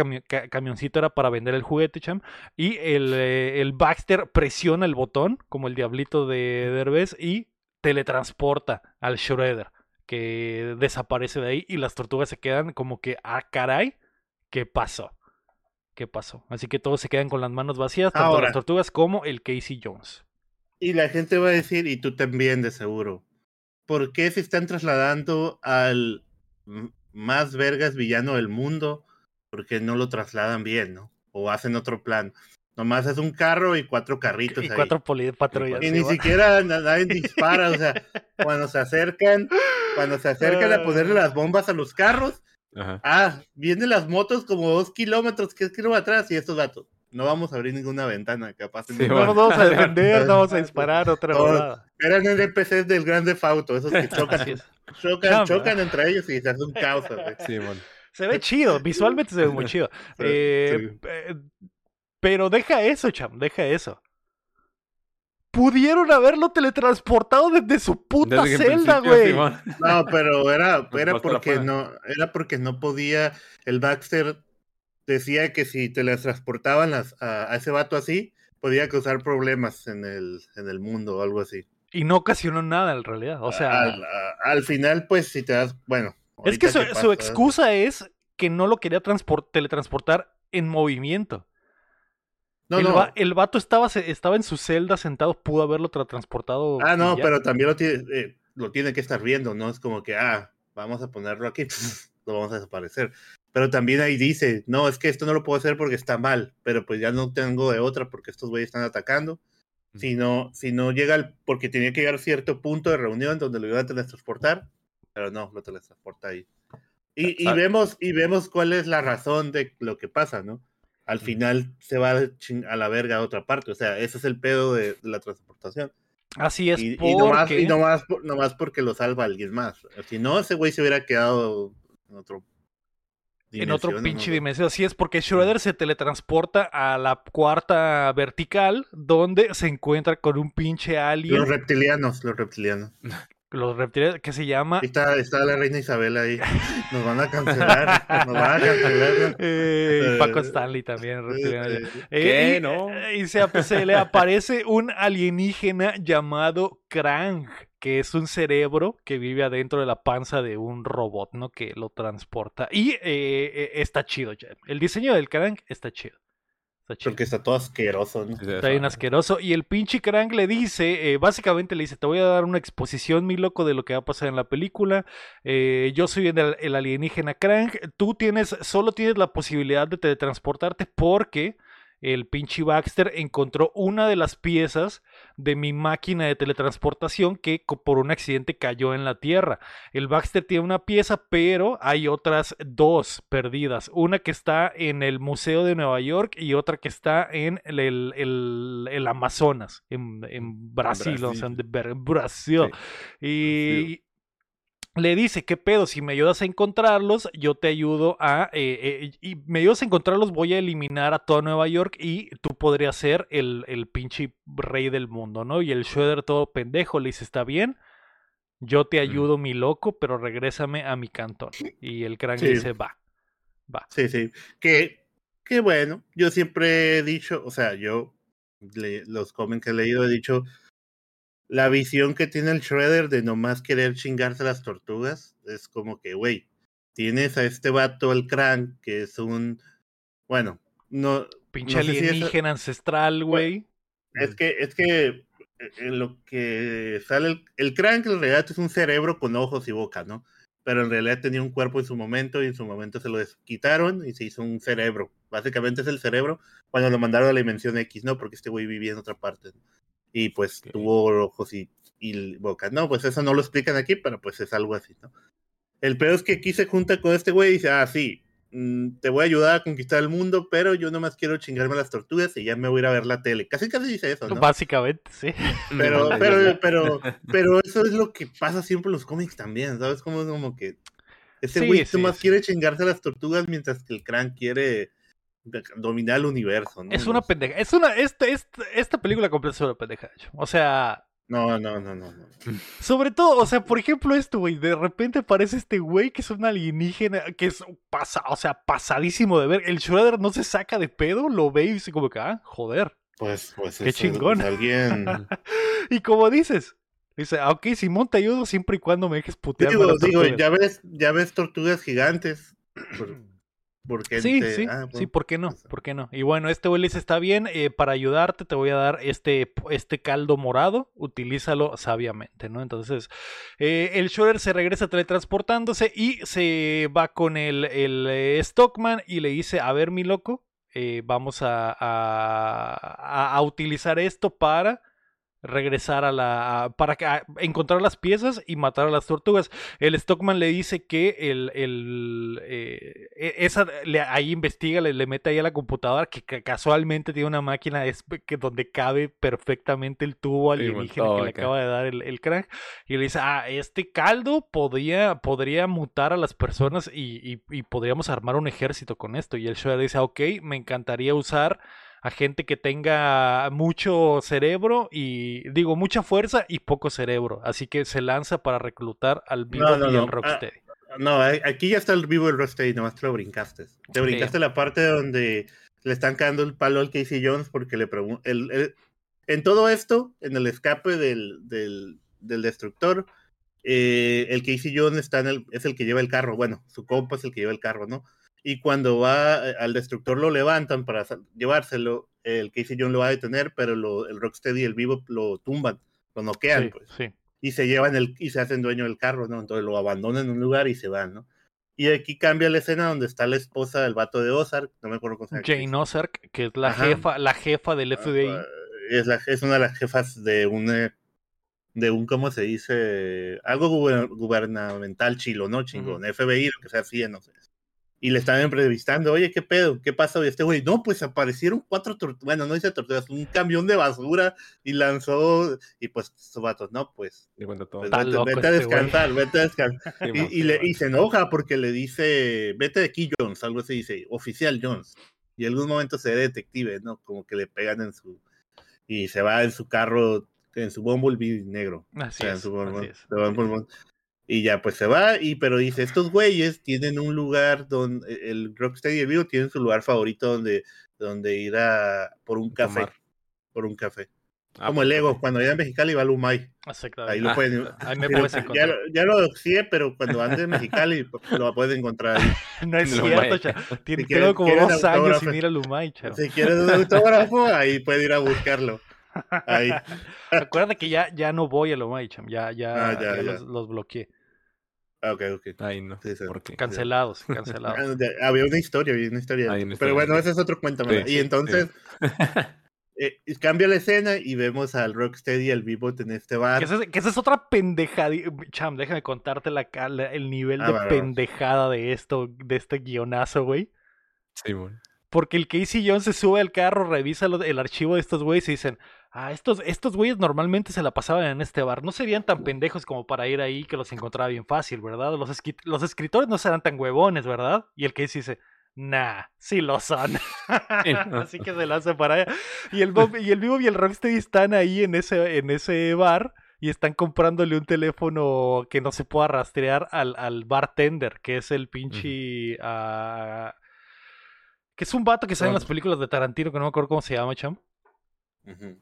camioncito era para vender el juguete, cham. Y el, eh, el, Baxter presiona el botón, como el diablito de Derbez, y teletransporta al Shredder, que desaparece de ahí y las tortugas se quedan como que, ah, caray, ¿qué pasó? ¿Qué pasó? Así que todos se quedan con las manos vacías, tanto las tortugas como el Casey Jones. Y la gente va a decir, y tú también de seguro, ¿por qué se están trasladando al más vergas villano del mundo porque no lo trasladan bien, ¿no? O hacen otro plan. Nomás es un carro y cuatro carritos. Y cuatro patrullas. Y ni siquiera nadie dispara, o sea, cuando se acercan, cuando se acercan a ponerle las bombas a los carros, ah, vienen las motos como dos kilómetros, que es kilómetros atrás, y estos datos. No vamos a abrir ninguna ventana, capaz. no nos vamos a defender, no vamos a disparar otra vez. Eran NPCs del Grande Fauto, esos que chocan. Chocan, chocan entre ellos y se hace un caos. Se ve chido, visualmente se ve muy chido. Eh, eh, pero deja eso, cham, deja eso. Pudieron haberlo teletransportado desde su puta celda, güey. No, pero era, era porque no, era porque no podía. El Baxter decía que si teletransportaban a, a ese vato así, podía causar problemas en el, en el mundo o algo así. Y no ocasionó nada en realidad. O sea. Al, final, pues, si te das. Bueno. Es que su, excusa es que no lo quería teletransportar en movimiento. No, el, no. el vato estaba, estaba en su celda sentado, pudo haberlo teletransportado. Ah, no, pero también lo tiene, eh, lo tiene que estar viendo, ¿no? Es como que, ah, vamos a ponerlo aquí, lo vamos a desaparecer. Pero también ahí dice, no, es que esto no lo puedo hacer porque está mal, pero pues ya no tengo de otra porque estos güeyes están atacando si no, si no llega porque tenía que llegar a cierto punto de reunión donde lo iba a teletransportar, pero no, lo teletransporta ahí. Y, y vemos, y vemos cuál es la razón de lo que pasa, ¿no? Al final se va a la verga a otra parte, o sea, ese es el pedo de, la transportación. Así es, y, y, nomás, y nomás, nomás, porque lo salva alguien más. Si no, ese güey se hubiera quedado en otro en otro pinche dimensión. Así es, porque Shredder se teletransporta a la cuarta vertical, donde se encuentra con un pinche alien. Los reptilianos, los reptilianos. Los reptilianos, que se llama. Está, está la reina Isabel ahí. Nos van a cancelar. nos van a cancelar. Eh, Paco Stanley también, reptiliano. Eh, ¿Qué? ¿No? Y se, se le aparece un alienígena llamado Krang que es un cerebro que vive adentro de la panza de un robot, ¿no? Que lo transporta. Y eh, eh, está chido, El diseño del Krang está chido. Está chido. Porque está todo asqueroso, ¿no? Está bien asqueroso. Y el pinche Krang le dice, eh, básicamente le dice, te voy a dar una exposición, mi loco, de lo que va a pasar en la película. yo soy el, el, alienígena Krang. Tú tienes, solo tienes la posibilidad de teletransportarte porque el pinche Baxter encontró una de las piezas de mi máquina de teletransportación que por un accidente cayó en la Tierra. El Baxter tiene una pieza, pero hay otras dos perdidas. Una que está en el Museo de Nueva York y otra que está en el, Amazonas, en, Brasil, o sea, en Brasil. Y, le dice, ¿qué pedo? Si me ayudas a encontrarlos, yo te ayudo a... Eh, eh, y me ayudas a encontrarlos, voy a eliminar a toda Nueva York y tú podrías ser el, el pinche rey del mundo, ¿no? Y el Shredder todo pendejo le dice, está bien, yo te ayudo, mi loco, pero regrésame a mi cantón. Y el cráneo dice, va, va. Sí, sí. Que, que bueno, yo siempre he dicho, o sea, yo los cómics que he leído he dicho la visión que tiene el Shredder de nomás querer chingarse las tortugas es como que, güey, tienes a este vato, el Crank, que es un, bueno, no... Pinche alienígena ancestral, güey. Es que, es que eh, en lo que sale el, el Crank en realidad es un cerebro con ojos y boca, ¿no? Pero en realidad tenía un cuerpo en su momento y en su momento se lo quitaron y se hizo un cerebro. Básicamente es el cerebro cuando lo mandaron a la dimensión X, ¿no? Porque este güey vivía en otra parte. ¿no? Y pues tuvo ojos y, y, boca. No, pues eso no lo explican aquí, pero pues es algo así, ¿no? El peor es que aquí se junta con este güey y dice, ah, sí, mm, te voy a ayudar a conquistar el mundo, pero yo nomás quiero chingarme las tortugas y ya me voy a ir a ver la tele. Casi casi dice eso, ¿no? Básicamente, sí. Pero, pero, pero, pero eso es lo que pasa siempre en los cómics también, ¿sabes? Como es como que ese güey nomás quiere chingarse las tortugas mientras que el Cran quiere dominar el universo, ¿no? Es una pendeja. Es una, este, este, esta película completa es una pendeja, O sea. No, no, no, no, Sobre todo, o sea, por ejemplo, esto, güey. De repente aparece este güey que es un alienígena, que es pasa, o sea, pasadísimo de ver. El Shredder no se saca de pedo, lo ve y dice como que, ah, joder. Pues, pues, qué chingón. alguien. y como dices, dice, ah, ok, Simón, te ayudo siempre y cuando me dejes putear. Digo, digo, ya ves, ya ves tortugas gigantes. sí, sí, ah, sí, ¿por qué no? ¿Por qué no? Y bueno, este güey está bien, eh, para ayudarte te voy a dar este, este caldo morado, utilízalo sabiamente, ¿no? Entonces, eh, el Shredder se regresa teletransportándose y se va con el, el eh, Stockman y le dice, a ver, mi loco, vamos a, a, a utilizar esto para regresar a la. para encontrar las piezas y matar a las tortugas. El Stockman le dice que el. el eh, e, esa, ahí investiga, le, le, mete ahí a la computadora que, casualmente tiene una máquina que, donde cabe perfectamente el tubo alienígena que le acaba de dar el, el crack. Y le dice: Ah, este caldo podría, podría mutar a las personas y, y, podríamos armar un ejército con esto. Y el Shredder dice: Ok, me encantaría usar a gente que tenga mucho cerebro y digo mucha fuerza y poco cerebro. Así que se lanza para reclutar al vivo y al ah, Rocksteady. no, aquí ya está el vivo el Rocksteady, nomás te lo brincaste. Te brincaste la parte donde le están cagando el palo al Casey Jones porque le pregunta. El, En todo esto, en el escape del, del, del destructor, eh, el Casey Jones está en el, es el que lleva el carro, bueno, su compa es el que lleva el carro, ¿no? Y cuando va eh, al destructor lo levantan para llevárselo, el Casey Jones lo va a detener, pero lo, el Rocksteady y el Vivo lo tumban, lo noquean, pues. Sí. Y se llevan el, y se hacen dueño del carro, ¿no? Entonces lo abandonan en un lugar y se van, ¿no? Y aquí cambia la escena donde está la esposa del vato de Ozark, no me acuerdo cómo se llama. Jane Ozark, que es la jefa, la jefa del FBI. Es, la, es una de las jefas de un eh, de un, ¿cómo se dice? Algo gubernamental chilo, ¿no? Chingón, FBI, lo que sea así, no sé. Y le estaban entrevistando, oye, ¿qué pedo? ¿Qué pasa? Y este güey, no, pues aparecieron cuatro tortugas, bueno, no dice tortugas, un camión de basura y lanzó, y pues su vatos, no, pues, pues vete, a este descansar, vete a descansar. y, le, y, se enoja porque le dice, vete de aquí, Jones, algo así dice, oficial Jones. Y en algún momento se ve detective, ¿no? Como que le pegan en su, y se va en su carro en su Bumblebee negro. Así, es, Y ya pues se va, y pero dice, estos güeyes tienen un lugar donde el Rocksteady de Vivo tiene su lugar favorito donde, donde ir a por un café. Por un café. Ah, Como el pues, Ego, cuando vaya a Mexicali va a Lumay. Ahí lo pueden. Ahí me puedes encontrar. Ya, ya lo sí, pero cuando andes en Mexicali lo puedes encontrar ahí. No es cierto, si como dos años sin ir a Lumay, chavo. Si quieres un autógrafo, ahí puedes ir a buscarlo. Ahí. Acuérdate que ya, ya no voy a lo Cham, ya, ya, ah, ya, Los, los, bloqueé. Ah, ok, ok. Ahí no. Cancelados, cancelados. Ah, había una historia, había una historia. Pero bueno, ese es otro cuento. y entonces eh, cambia la escena y vemos al Rocksteady y al Bebop en este bar. Que esa, es otra pendejada. Cham, déjame contarte la, el nivel de pendejada de esto, de este guionazo, güey. Sí, güey. Porque el Casey Jones se sube al carro, revisa el archivo de estos güeyes y dicen, Ah, estos, estos güeyes normalmente se la pasaban en este bar. No serían tan pendejos como para ir ahí que los encontraba bien fácil, ¿verdad? Los, los escritores no serán tan huevones, ¿verdad? Y el que dice, nah, sí lo son. Así que se lanza para allá. Y el, y el Vivo y el Rocksteady están ahí en ese, en ese bar y están comprándole un teléfono que no se pueda rastrear al, al bartender, que es el pinche... Ah, que es un vato que sale en las películas de Tarantino, que no me acuerdo cómo se llama, cham.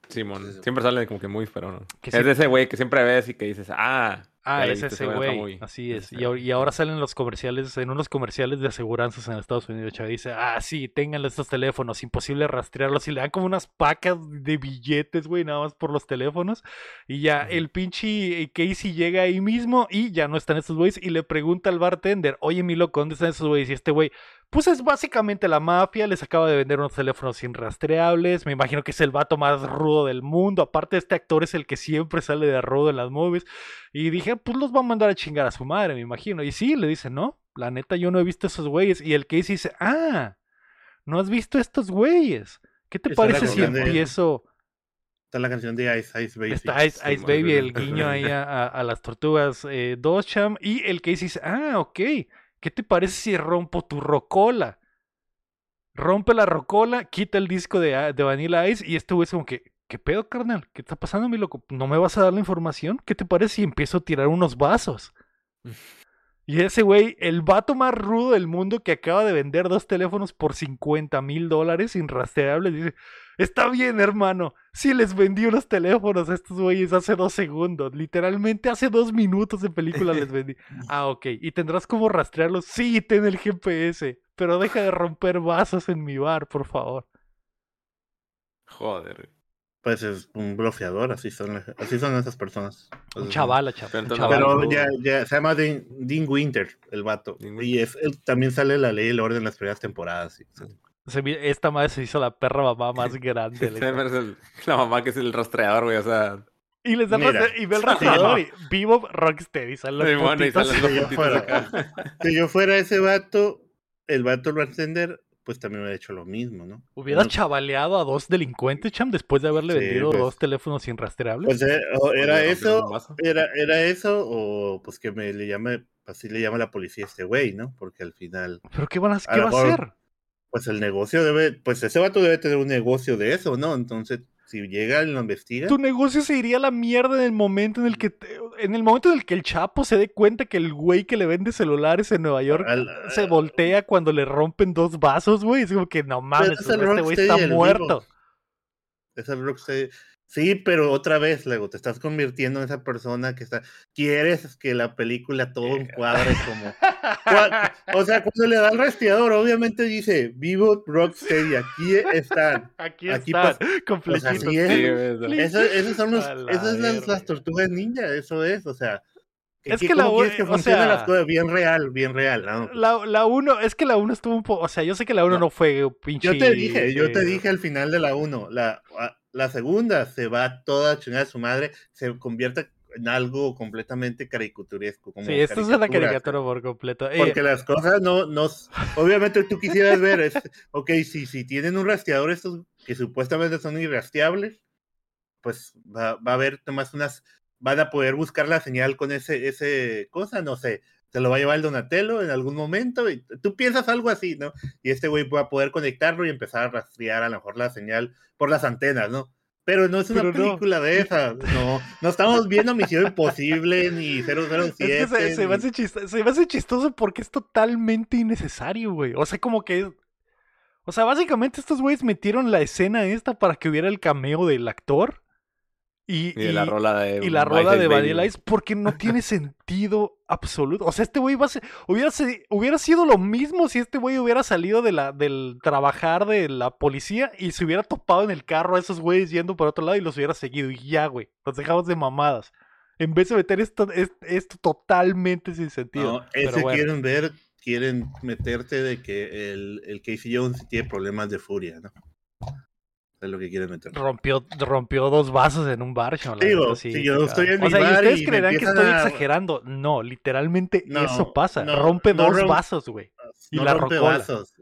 Simón, siempre sale como que muy pero no. es de ese güey que siempre ves y que dices, ah, Ah, es ese güey. Así es. Y, ahora salen los comerciales, en unos comerciales de aseguranzas en Estados Unidos. Chaval dice, ah, sí, tengan estos teléfonos, imposible rastrearlos. Y le dan como unas pacas de billetes, güey, nada más por los teléfonos. Y ya el pinche Casey llega ahí mismo y ya no están estos güeyes. Y le pregunta al bartender, oye, mi loco, ¿dónde están esos güeyes? Y este güey, pues es básicamente la mafia, les acaba de vender unos teléfonos irrastreables, me imagino que es el vato más rudo del mundo, aparte este actor es el que siempre sale de rudo en las movies, y dije, pues los va a mandar a chingar a su madre, me imagino, y sí, le dice, no, la neta yo no he visto esos güeyes, y el Casey dice, ah, no has visto estos güeyes, ¿qué te parece si empiezo... Está la canción de Ice Ice Baby. Está Ice, Ice Baby, el guiño ahí a, las tortugas eh, dos cham, y el Casey dice, ah, ok ¿qué te parece si rompo tu rocola? Rompe la rocola, quita el disco de, ah, de Vanilla Ice y este güey es como que, ¿qué pedo, carnal? ¿Qué está pasando, mi loco? ¿No me vas a dar la información? ¿Qué te parece si empiezo a tirar unos vasos? Y ese güey, el vato más rudo del mundo que acaba de vender dos teléfonos por 50 mil dólares inrastreables, dice, está bien hermano, sí les vendí unos teléfonos a estos güeyes hace dos segundos, literalmente hace dos minutos de película les vendí. Ah, ok, ¿y tendrás cómo rastrearlos? Sí, ten el GPS, pero deja de romper vasos en mi bar, por favor. Joder pues es un bloqueador, así son, así son esas personas. un chaval, chaval. Pero ya, ya, se llama Dean, Winter, el vato. Y es, él, también sale la ley y el orden en las primeras temporadas. Esta madre se hizo la perra mamá más grande. la mamá que es el rastreador, güey, o sea... Y les da y ve el rastreador y vivo Rocksteady, salen los si, yo fuera, si yo fuera ese vato, el vato lo va a entender pues también hubiera hecho lo mismo, ¿no? Hubiera chavaleado a dos delincuentes, Cham, después de haberle vendido pues dos teléfonos inrastreables. Pues eh, era eso, era, era eso, o pues que me le llame, así le llama la policía a este güey, ¿no? Porque al final. ¿Pero qué, van a, qué va a hacer? Pues el negocio debe, pues ese vato debe tener un negocio de eso, ¿no? Entonces, si llega y lo investiga. Tu negocio se iría a la mierda en el momento en el que en el momento en el que el Chapo se dé cuenta que el güey que le vende celulares en Nueva York se voltea cuando le rompen dos vasos, güey. Es como que no mames, este güey está muerto. Es el Rocksteady. Sí, pero otra vez, luego te estás convirtiendo en esa persona que está. Quieres que la película todo encuadre como. o sea, cuando le da el respirador, obviamente dice Vivo Rocksteady, aquí están. Aquí, aquí están. Pues así es. esas son los, esas las, las, tortugas ninja, eso es, o sea. Es que, la uno, que o sea, las cosas bien real, bien real. ¿no? La, la uno, es que la uno estuvo un poco, o sea, yo sé que la uno no, fue pinche. Yo te dije, yo te dije al final de la uno, la, la segunda se va toda chingada a su madre, se convierte en algo completamente caricaturesco. sí, esto es una caricatura por completo. Eh, Porque las cosas no, no, obviamente tú quisieras ver, es, ok, si, si tienen un rastreador estos que supuestamente son irrastreables, pues va, va a haber más unas van a poder buscar la señal con ese, ese cosa, no sé, se lo va a llevar el Donatello en algún momento, y tú piensas algo así, ¿no? Y este güey va a poder conectarlo y empezar a rastrear a lo mejor la señal por las antenas, ¿no? Pero no es una película de esas, no, no estamos viendo Misión Imposible ni 007. Es que se, se, me hace chistoso, se me hace chistoso porque es totalmente innecesario, güey. O sea, como que... O sea, básicamente estos güeyes metieron la escena esta para que hubiera el cameo del actor y, la rola de, y la rola de Vanilla Ice porque no tiene sentido absoluto. O sea, este güey hubiera, hubiera sido lo mismo si este güey hubiera salido de la, del trabajar de la policía y se hubiera topado en el carro a esos güeyes yendo por otro lado y los hubiera seguido. Y ya, güey, los dejamos de mamadas. En vez de meter esto, esto, totalmente sin sentido. No, ese quieren ver, quieren meterte de que el, el Casey Jones tiene problemas de furia, ¿no? Es lo que quieren meter. Rompió, rompió dos vasos en un bar, Digo, si yo estoy en o sea, y ustedes creerán que estoy exagerando. No, literalmente eso pasa. rompe dos vasos, güey. Y la rompe vasos.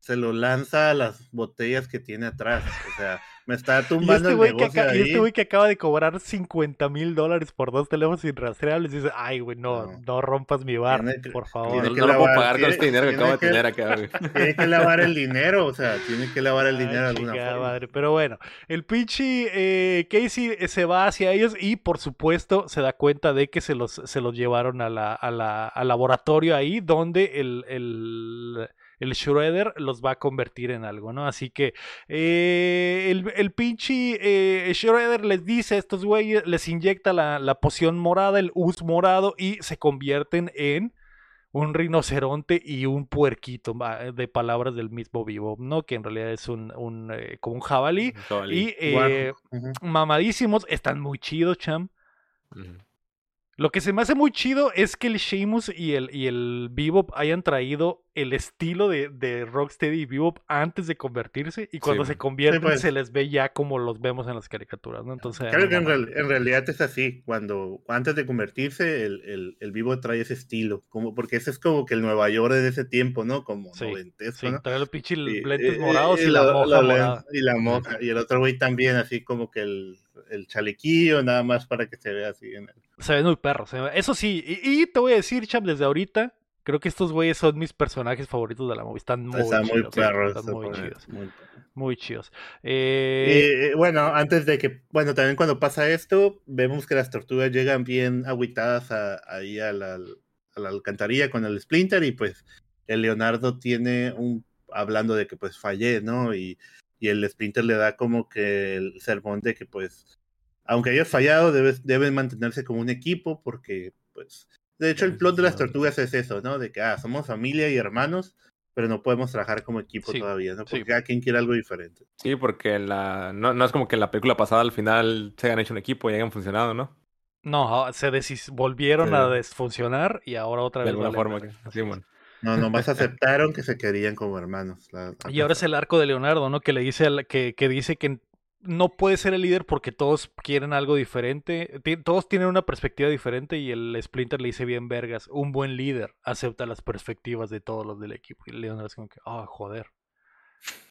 Se lo lanza a las botellas que tiene atrás. O sea, me está tumbando este el negocio Y este güey que acaba de cobrar 50 mil dólares por dos teléfonos irrastreables dice, ay, güey, no, no, rompas mi bar, por favor. No, lo puedo pagar con este dinero que acabo de tener acá, güey. Tiene que lavar el dinero, o sea, tiene que lavar el dinero de alguna forma. Madre. Pero bueno, el pinche eh, Casey se va hacia ellos y, por supuesto, se da cuenta de que se los, se los llevaron a la, a la, al laboratorio ahí, donde el, el el Shredder los va a convertir en algo, ¿no? Así que eh, el, el pinche eh, Shredder les dice a estos güeyes, les inyecta la, la poción morada, el us morado, y se convierten en un rinoceronte y un puerquito, de palabras del mismo vivo, ¿no? Que en realidad es un, un eh, como un jabalí. Y mamadísimos, están muy chidos, cham. Lo que se me hace muy chido es que el Sheamus y el, y el Bebop hayan traído el estilo de, de Rocksteady y Bebop antes de convertirse y cuando se convierten pues. se les ve ya como los vemos en las caricaturas, ¿no? Entonces, Creo que en, realidad es así, cuando antes de convertirse el, el, el Bebop trae ese estilo, como porque ese es como que el Nueva York de ese tiempo, ¿no? Como sí, sí, trae los pinches lentes morados y, la moja Y la moja, y el otro güey también así como que el, el chalequillo nada más para que se vea así en el se ven muy perros. Eso sí, y, te voy a decir, Cham, desde ahorita, creo que estos güeyes son mis personajes favoritos de la movie. Están muy chidos. Muy están muy chidos. Muy, chidos. Eh, bueno, antes de que, bueno, también cuando pasa esto, vemos que las tortugas llegan bien agüitadas ahí a la, a la alcantarilla con el Splinter y pues el Leonardo tiene un, hablando de que pues fallé, ¿no? Y, y el Splinter le da como que el sermón de que pues aunque hayas fallado, deben mantenerse como un equipo porque, pues, de hecho el plot de las tortugas es eso, ¿no? De que, ah, somos familia y hermanos, pero no podemos trabajar como equipo todavía, ¿no? Porque cada quien quiere algo diferente. Sí, porque la... no, no es como que en la película pasada al final se hayan hecho un equipo y hayan funcionado, ¿no? No, ah, se volvieron a desfuncionar y ahora otra vez. De alguna forma, así, bueno. No, nomás aceptaron que se querían como hermanos. y ahora es el arco de Leonardo, ¿no? Que le dice que, que dice que no puede ser el líder porque todos quieren algo diferente, todos tienen una perspectiva diferente y el Splinter le dice bien vergas, un buen líder acepta las perspectivas de todos los del equipo. Y Leonard es como que, ah, joder.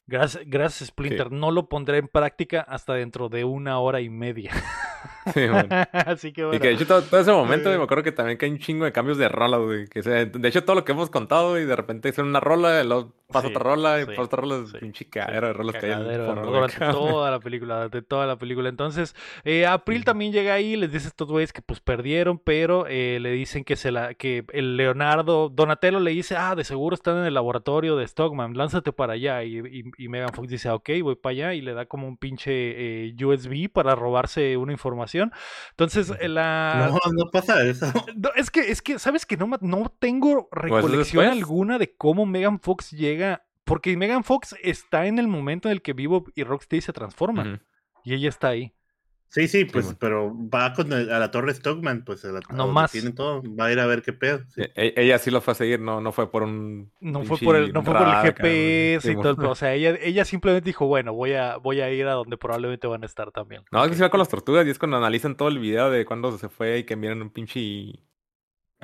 Gracias, gracias Splinter. No lo pondré en práctica hasta dentro de una hora y media. Sí, bueno. Así que bueno. Y que de hecho todo, ese momento me acuerdo que también que hay un chingo de cambios de rola, güey. Que de hecho todo lo que hemos contado y de repente hicieron una rola, pasa otra rola, y pasa otra rola, pinche cadera de rolas que hay durante toda la película, durante toda la película. Entonces, eh, April también llega ahí, les dice a estos güeyes que pues perdieron, pero eh, le dicen que se la, que el Leonardo, Donatello le dice, ah, de seguro están en el laboratorio de Stockman, lánzate para allá. Y, y, Megan Fox dice, ok, voy para allá, y le da como un pinche eh, USB para robarse una información. Entonces, la... No, no pasa eso. es que, es que, ¿sabes que no, no tengo pues, recolección alguna de cómo Megan Fox llega porque Megan Fox está en el momento en el que Vivo y Rocksteady se transforman. Y ella está ahí. Sí, sí, pues, pero va con a la torre Stockman, pues no más. tiene todo, va a ir a ver qué pedo. E, e, ella sí lo fue a seguir, no, no fue por un no fue por el, no fue por el GPS y todo, o sea, ella, ella simplemente dijo, bueno, voy a, voy a ir a donde probablemente van a estar también. No, es que se va con las tortugas y es cuando analizan todo el video de cuando se fue y que miran un pinche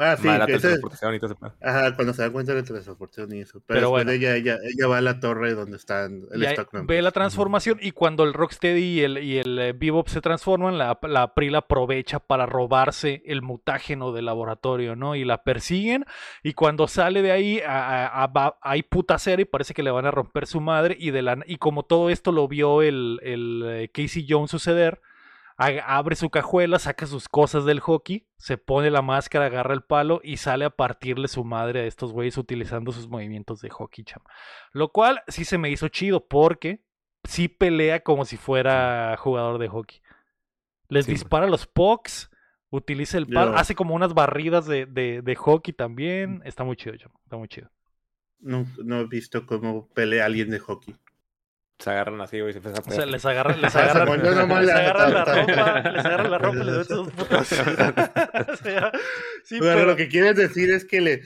Ah, sí, la teletransportación y todo eso. Ajá, cuando se da cuenta de la teletransportación y eso. Pero, bueno. ella, ella, ella va a la torre donde está el Stockman. Ve la transformación y cuando el Rocksteady y el, y el eh, Bebop se transforman, la, la April aprovecha para robarse el mutágeno del laboratorio, ¿no? Y la persiguen y cuando sale de ahí hay putacera y parece que le van a romper su madre y, de la, y como todo esto lo vio el, el eh, Casey Jones suceder abre su cajuela, saca sus cosas del hockey, se pone la máscara, agarra el palo y sale a partirle su madre a estos güeyes utilizando sus movimientos de hockey, chama. Lo cual sí se me hizo chido porque sí pelea como si fuera jugador de hockey. Les dispara los pucks, utiliza el palo, hace como unas barridas de, de, hockey también. Está muy chido, chama. Está muy chido. No, no he visto cómo pelea alguien de hockey se agarran así, güey, se a O sea, les agarran, les agarran, les agarran la ropa, les agarran la ropa y les sus putas. sí, pero, lo que quieres decir es que le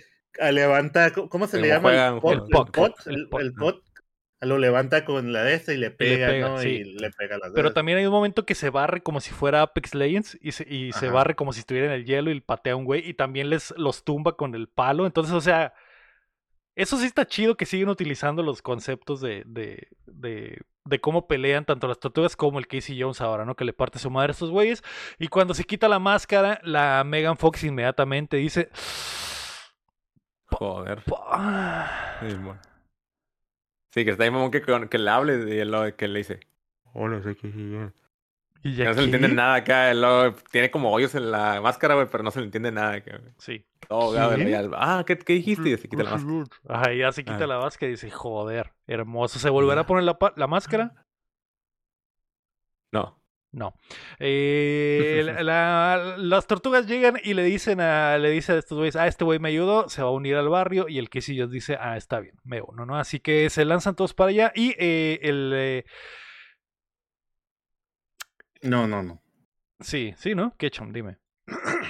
levanta, ¿cómo se le llama? el pot, el pot, el pot, lo levanta con la de esta y le pega, ¿no? Y le pega las Pero también hay un momento que se barre como si fuera Apex Legends y se, y se barre como si estuviera en el hielo y patea a un güey y también les los tumba con el palo. Entonces, o sea, eso sí está chido que siguen utilizando los conceptos de, de, de, de, cómo pelean tanto las tortugas como el Casey Jones ahora, ¿no? Que le parte su madre a estos güeyes. Y cuando se quita la máscara, la Megan Fox inmediatamente dice. Joder. Sí, que está ahí como que, que le hable y él que le dice. Hola, soy Casey Jones. ¿Y no se le entiende nada acá. tiene como hoyos en la máscara, güey, pero no se le entiende nada acá. Sí. ah, ¿qué, ¿qué, dijiste? Y se quita la máscara. Ajá, ya se quita ah. la máscara y dice, joder, hermoso. ¿Se volverá a poner la, la máscara? No. No. Eh, las tortugas llegan y le dicen a, le dice a estos güeyes, ah, este güey me ayudó, se va a unir al barrio. Y el quesillo dice, ah, está bien, me uno, ¿no? Así que se lanzan todos para allá. Y eh, el. Eh, no, no, no. Sí, sí, ¿no? Ketchum, dime.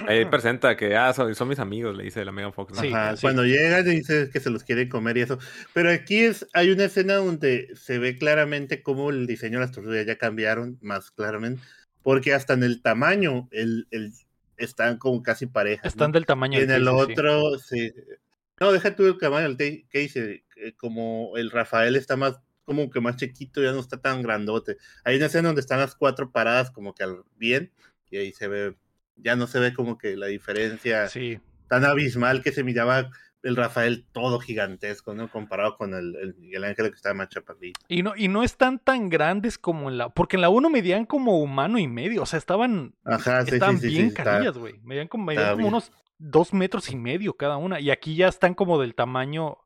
Ahí presenta que ah, son, mis amigos, le dice la Megan Fox. Sí, Cuando llegan dice que se los quiere comer y eso. Pero aquí es, hay una escena donde se ve claramente cómo el diseño de las tortugas ya cambiaron más claramente. Porque hasta en el tamaño el, el están como casi parejas. Están del tamaño. Y en el otro, sí. No, deja tú el tamaño del Casey. Como el Rafael está más como que más chiquito, ya no está tan grandote. Hay una escena donde están las cuatro paradas como que al bien, y ahí se ve, ya no se ve como que la diferencia tan abismal que se miraba el Rafael todo gigantesco, ¿no? Comparado con el, el Ángel que estaba más chaparrito. Y no, y no están tan grandes como en la. Porque en la 1 medían como humano y medio. O sea, estaban. Ajá, sí, estaban bien carillas, güey. Medían como, medían como unos dos metros y medio cada una. Y aquí ya están como del tamaño.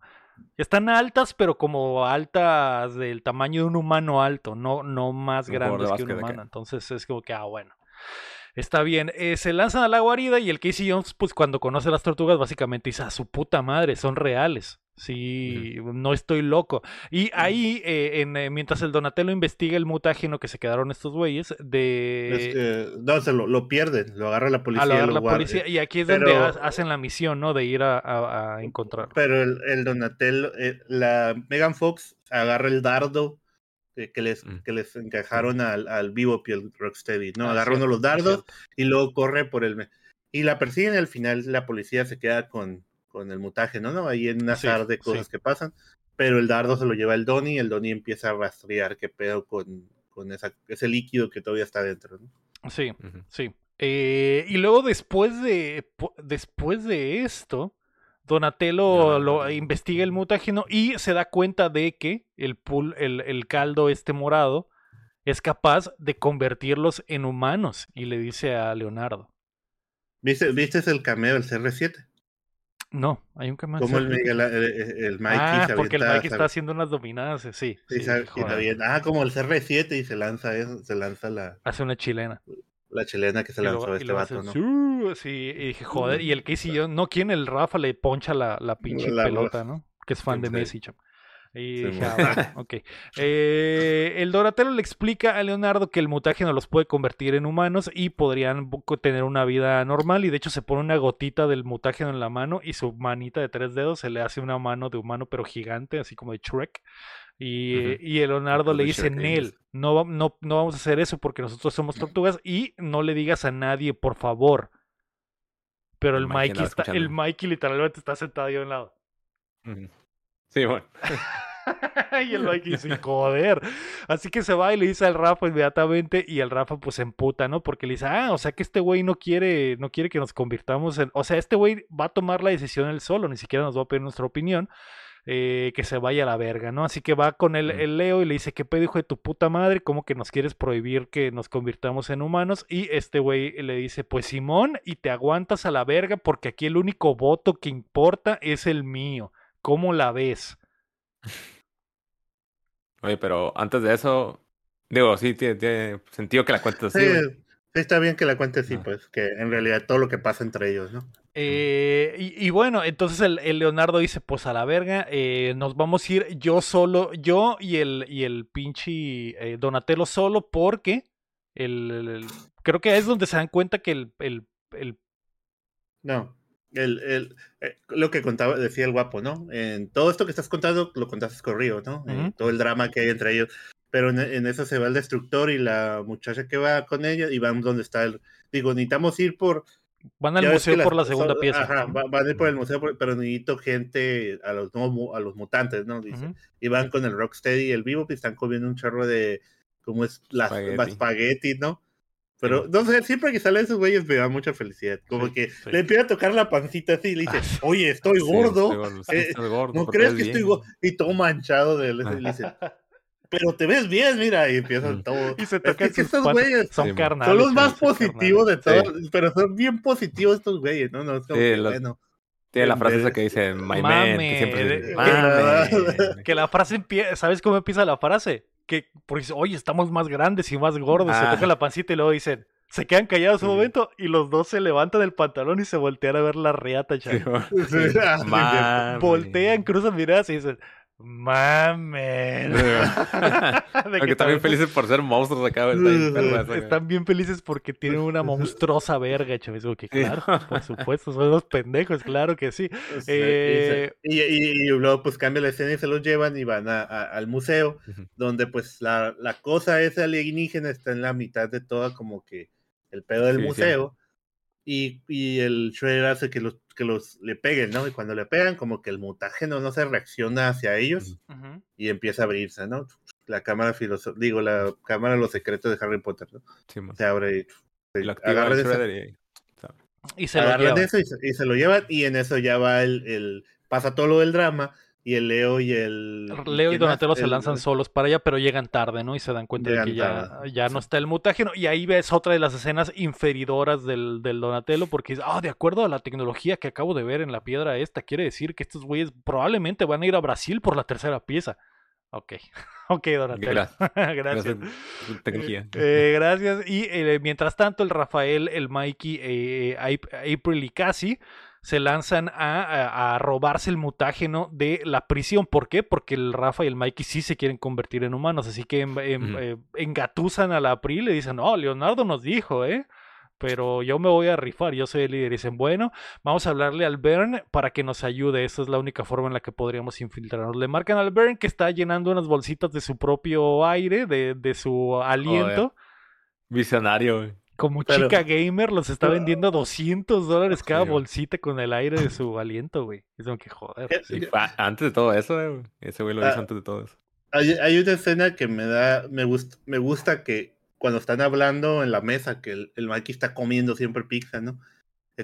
Están altas, pero como altas del tamaño de un humano alto, no, no más grandes que un humano. Entonces es como que, ah, bueno. Está bien. Eh, se lanzan a la guarida y el Casey Jones, pues cuando conoce las tortugas, básicamente dice, a su puta madre, son reales. Sí, no estoy loco. Y ahí, eh, en, eh, mientras el Donatello investiga el mutágeno que se quedaron estos güeyes, de... no, se lo, lo, pierden, lo agarra la policía. agarra la policía, y aquí es donde hacen la misión, ¿no? De ir a, encontrar. Pero el, el Donatello, eh, la Megan Fox agarra el dardo que, les, mm. que les encajaron al, al Vivo y al Rocksteady, ¿no? Ah, agarra uno los dardos y luego corre por el... Y la persiguen al final la policía se queda con con el mutágeno, ¿no? Ahí en una azar de cosas que pasan, pero el dardo se lo lleva el Donnie y el Donnie empieza a rastrear qué pedo con, con esa, ese líquido que todavía está dentro, ¿no? Sí, sí. Eh, y luego después de, después de esto, Donatello lo investiga el mutágeno y se da cuenta de que el, el, el caldo este morado es capaz de convertirlos en humanos y le dice a Leonardo. ¿Viste, ¿Viste el cameo del CR7? No, hay un cameo. Como el, el, el, Mikey ah, porque el Mikey está haciendo unas dominadas, sí. sí, ah, como el CR7 y se lanza eso, se lanza la... Hace una chilena. La chilena que se lanzó este vato, ¿no? Sí, y dije, joder, y el que yo, no, ¿quién? El Rafa le poncha la, la pinche pelota, ¿no? Que es fan de Messi, chamo. Y dije, ah, ok. Eh, el Donatello le explica a Leonardo que el mutágeno los puede convertir en humanos y podrían tener una vida normal. Y de hecho se pone una gotita del mutágeno en la mano y su manita de tres dedos se le hace una mano de humano pero gigante, así como de Shrek. Y, y el Leonardo le dice, Nel, no, no, no vamos a hacer eso porque nosotros somos tortugas y no le digas a nadie, por favor. Pero el, Mikey, está, el Mikey literalmente está sentado ahí a un lado. Sí, bueno. y el Mikey dice, joder. Así que se va y le dice al Rafa inmediatamente y el Rafa pues se emputa, ¿no? Porque le dice, ah, o sea que este güey no quiere, no quiere que nos convirtamos en... O sea, este güey va a tomar la decisión él solo, ni siquiera nos va a pedir nuestra opinión. Eh, que se vaya a la verga, ¿no? Así que va con el, el, Leo y le dice, ¿qué pedo, hijo de tu puta madre? ¿Cómo que nos quieres prohibir que nos convirtamos en humanos? Y este güey le dice, pues Simón, y te aguantas a la verga porque aquí el único voto que importa es el mío. ¿Cómo la ves? Oye, pero antes de eso, digo, sí, tiene, sentido que la cuentes así. Sí, está bien que la cuentes así, pues, que en realidad todo lo que pasa entre ellos, ¿no? Eh, y, bueno, entonces el, Leonardo dice, pues a la verga, eh, nos vamos a ir yo solo, yo y el, y el pinche eh, Donatello solo, porque el, creo que es donde se dan cuenta que el, el, el no el, el, eh, lo que contaba, decía el guapo, ¿no? En todo esto que estás contando, lo contaste corrido, ¿no? todo el drama que hay entre ellos. Pero en, eso se va el destructor y la muchacha que va con ella y van donde está el. Digo, necesitamos ir por. Van al museo por la segunda pieza. Ajá, van, a ir por el museo, pero necesito gente a los, a los mutantes, ¿no? Dice. Y van con el Rocksteady y el Vivo, y están comiendo un chorro de. ¿Cómo es? Las espagueti, ¿no? Pero, no sé, siempre que salen esos güeyes me da mucha felicidad. Como que le empieza a tocar la pancita así y le dice, ah, oye, estoy gordo. Eh, no crees que estoy gordo. Y todo manchado de él. Y dice, pero te ves bien, mira. Y empiezan todo. Y se toca es que estos güeyes son carnales. Son los más positivos de todos. Pero son bien positivos estos güeyes, ¿no? No, es como que, bueno. Tiene la frase esa que dice, my man, que siempre que la frase empieza, ¿sabes cómo empieza la frase? Que porque oye, estamos más grandes y más gordos, se toca la pancita y luego dicen, se quedan callados un momento y los dos se levantan el pantalón y se voltean a ver la reata, chaval. Voltean, cruzan miradas y dicen, Mamen. están bien felices por ser monstruos acá. Están bien felices porque tienen una monstruosa verga, chaval. que claro, por supuesto, son los pendejos, claro que sí. Eh, y, luego pues cambia la escena y se los llevan y van al museo, donde pues la, la cosa esa alienígena está en la mitad de toda como que el pedo del museo. Y, y, el Shredder hace que los que los le peguen, ¿no? Y cuando le pegan, como que el mutágeno no se reacciona hacia ellos y empieza a abrirse, ¿no? La cámara digo, la cámara de los secretos de Harry Potter, ¿no? se abre y, y, y se lo llevan. Eso y, se, lo llevan y en eso ya va el, el pasa todo lo del drama y el Leo y el. Leo y Donatello se lanzan solos para allá, pero llegan tarde, ¿no? Y se dan cuenta de que ya, ya no está el mutágeno. Y ahí ves otra de las escenas inferidoras del, del Donatello, porque ah, de acuerdo a la tecnología que acabo de ver en la piedra esta, quiere decir que estos güeyes probablemente van a ir a Brasil por la tercera pieza. Ok, ok, Donatello. Gracias. gracias. Eh, gracias. Y eh, mientras tanto, el Rafael, el Mikey, eh, April y Cassie se lanzan a, a, robarse el mutágeno de la prisión. ¿Por qué? Porque el Rafa y el Mikey sí se quieren convertir en humanos, así que eh, engatusan a la April y le dicen, no, Leonardo nos dijo, ¿eh? Pero yo me voy a rifar, yo soy el líder. Y dicen, bueno, vamos a hablarle al Bern para que nos ayude. Esa es la única forma en la que podríamos infiltrarnos. Le marcan al Bern que está llenando unas bolsitas de su propio aire, de, de su aliento. Visionario, como chica gamer los está vendiendo a 200 dólares cada bolsita con el aire de su aliento, güey. Es como que joder. antes de todo eso, güey. Ese güey lo hizo ah, antes de todo eso. Hay, hay, una escena que me da, me gusta, me gusta que cuando están hablando en la mesa, que el, el Mikey está comiendo siempre pizza, ¿no?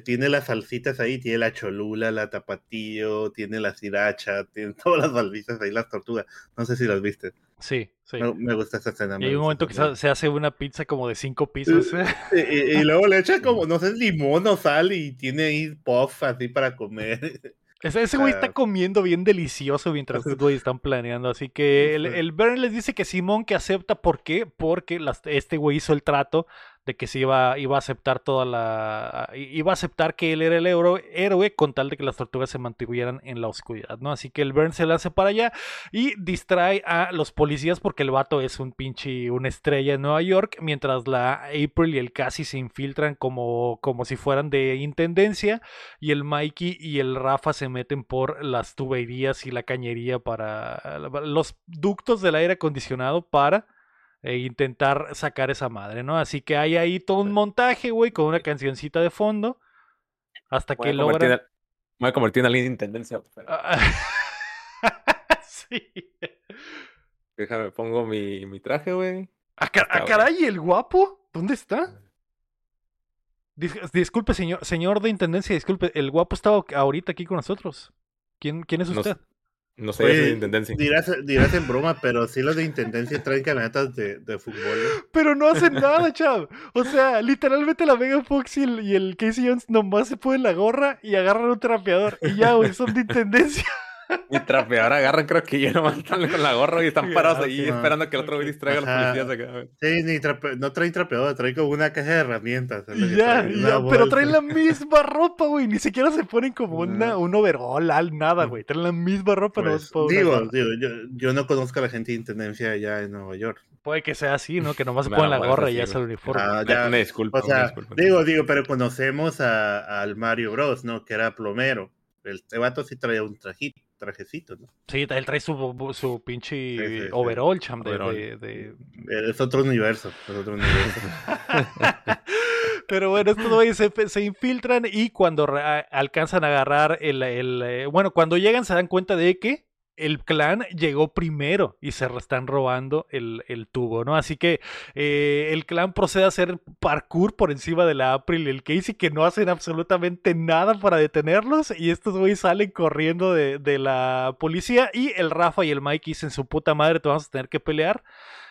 tiene las salsitas ahí, tiene la cholula, la tapatío, tiene la sriracha, tiene todas las salsitas ahí, las tortugas. No sé si las viste. Sí, sí. Me, gusta esa escena. Y hay un momento que se, hace una pizza como de cinco pisos. Y, luego le echa como, no sé, limón o sal y tiene ahí puff así para comer. Ese, güey está comiendo bien delicioso mientras estos güeyes están planeando. Así que el, el Bern les dice que Simón que acepta. ¿Por qué? Porque este güey hizo el trato de que se iba, iba a aceptar toda la. iba a aceptar que él era el héroe con tal de que las tortugas se mantuvieran en la oscuridad, ¿no? Así que el Bern se lanza para allá y distrae a los policías porque el vato es un pinche. una estrella en Nueva York, mientras la April y el Cassie se infiltran como, como si fueran de intendencia y el Mikey y el Rafa se meten por las tuberías y la cañería para. los ductos del aire acondicionado para e intentar sacar esa madre, ¿no? Así que hay ahí todo un montaje, güey, con una cancioncita de fondo. Hasta que logra. Me voy a convertir en alguien de intendencia. sí. Déjame, pongo mi, mi traje, güey. ¿A, ah, caray, el guapo? ¿Dónde está? disculpe, señor, señor de intendencia, disculpe, el guapo estaba ahorita aquí con nosotros. ¿Quién, quién es usted? No sé, de intendencia. Dirás, en broma, pero sí los de intendencia traen camionetas de, de fútbol. ¿eh? Pero no hacen nada, chav. O sea, literalmente la Megan Fox y el, y el Casey Jones nomás se ponen la gorra y agarran un trapeador. Y ya, güey, son de intendencia. Mi trapeador agarran, creo que ya nomás están con la gorra y están parados ahí esperando que el otro güey distraiga a los policías acá. Sí, ni no traen trapeador, traen como una caja de herramientas. Ya, ya, pero traen la misma ropa, güey. Ni siquiera se ponen como una, un overall, nada, güey. Traen la misma ropa. Pues, digo, digo yo, yo, no conozco a la gente de intendencia allá en Nueva York. Puede que sea así, ¿no? Que nomás se ponen la gorra y ya es el uniforme. Ah, ya, me disculpo. O sea, digo, digo, pero conocemos a, al Mario Bros, ¿no? Que era plomero. El vato sí traía un trajito trajecito, ¿no? Sí, él trae su, su pinche overall, cham, de, Es otro universo, es otro universo. Pero bueno, estos güeyes se, se, infiltran y cuando alcanzan a agarrar el, el... Eh, bueno, cuando llegan se dan cuenta de que el clan llegó primero y se están robando el, tubo, ¿no? Así que eh, el clan procede a hacer parkour por encima de la April y el Casey que no hacen absolutamente nada para detenerlos y estos güeyes salen corriendo de, la policía y el Rafa y el Mike dicen su puta madre te vamos a tener que pelear.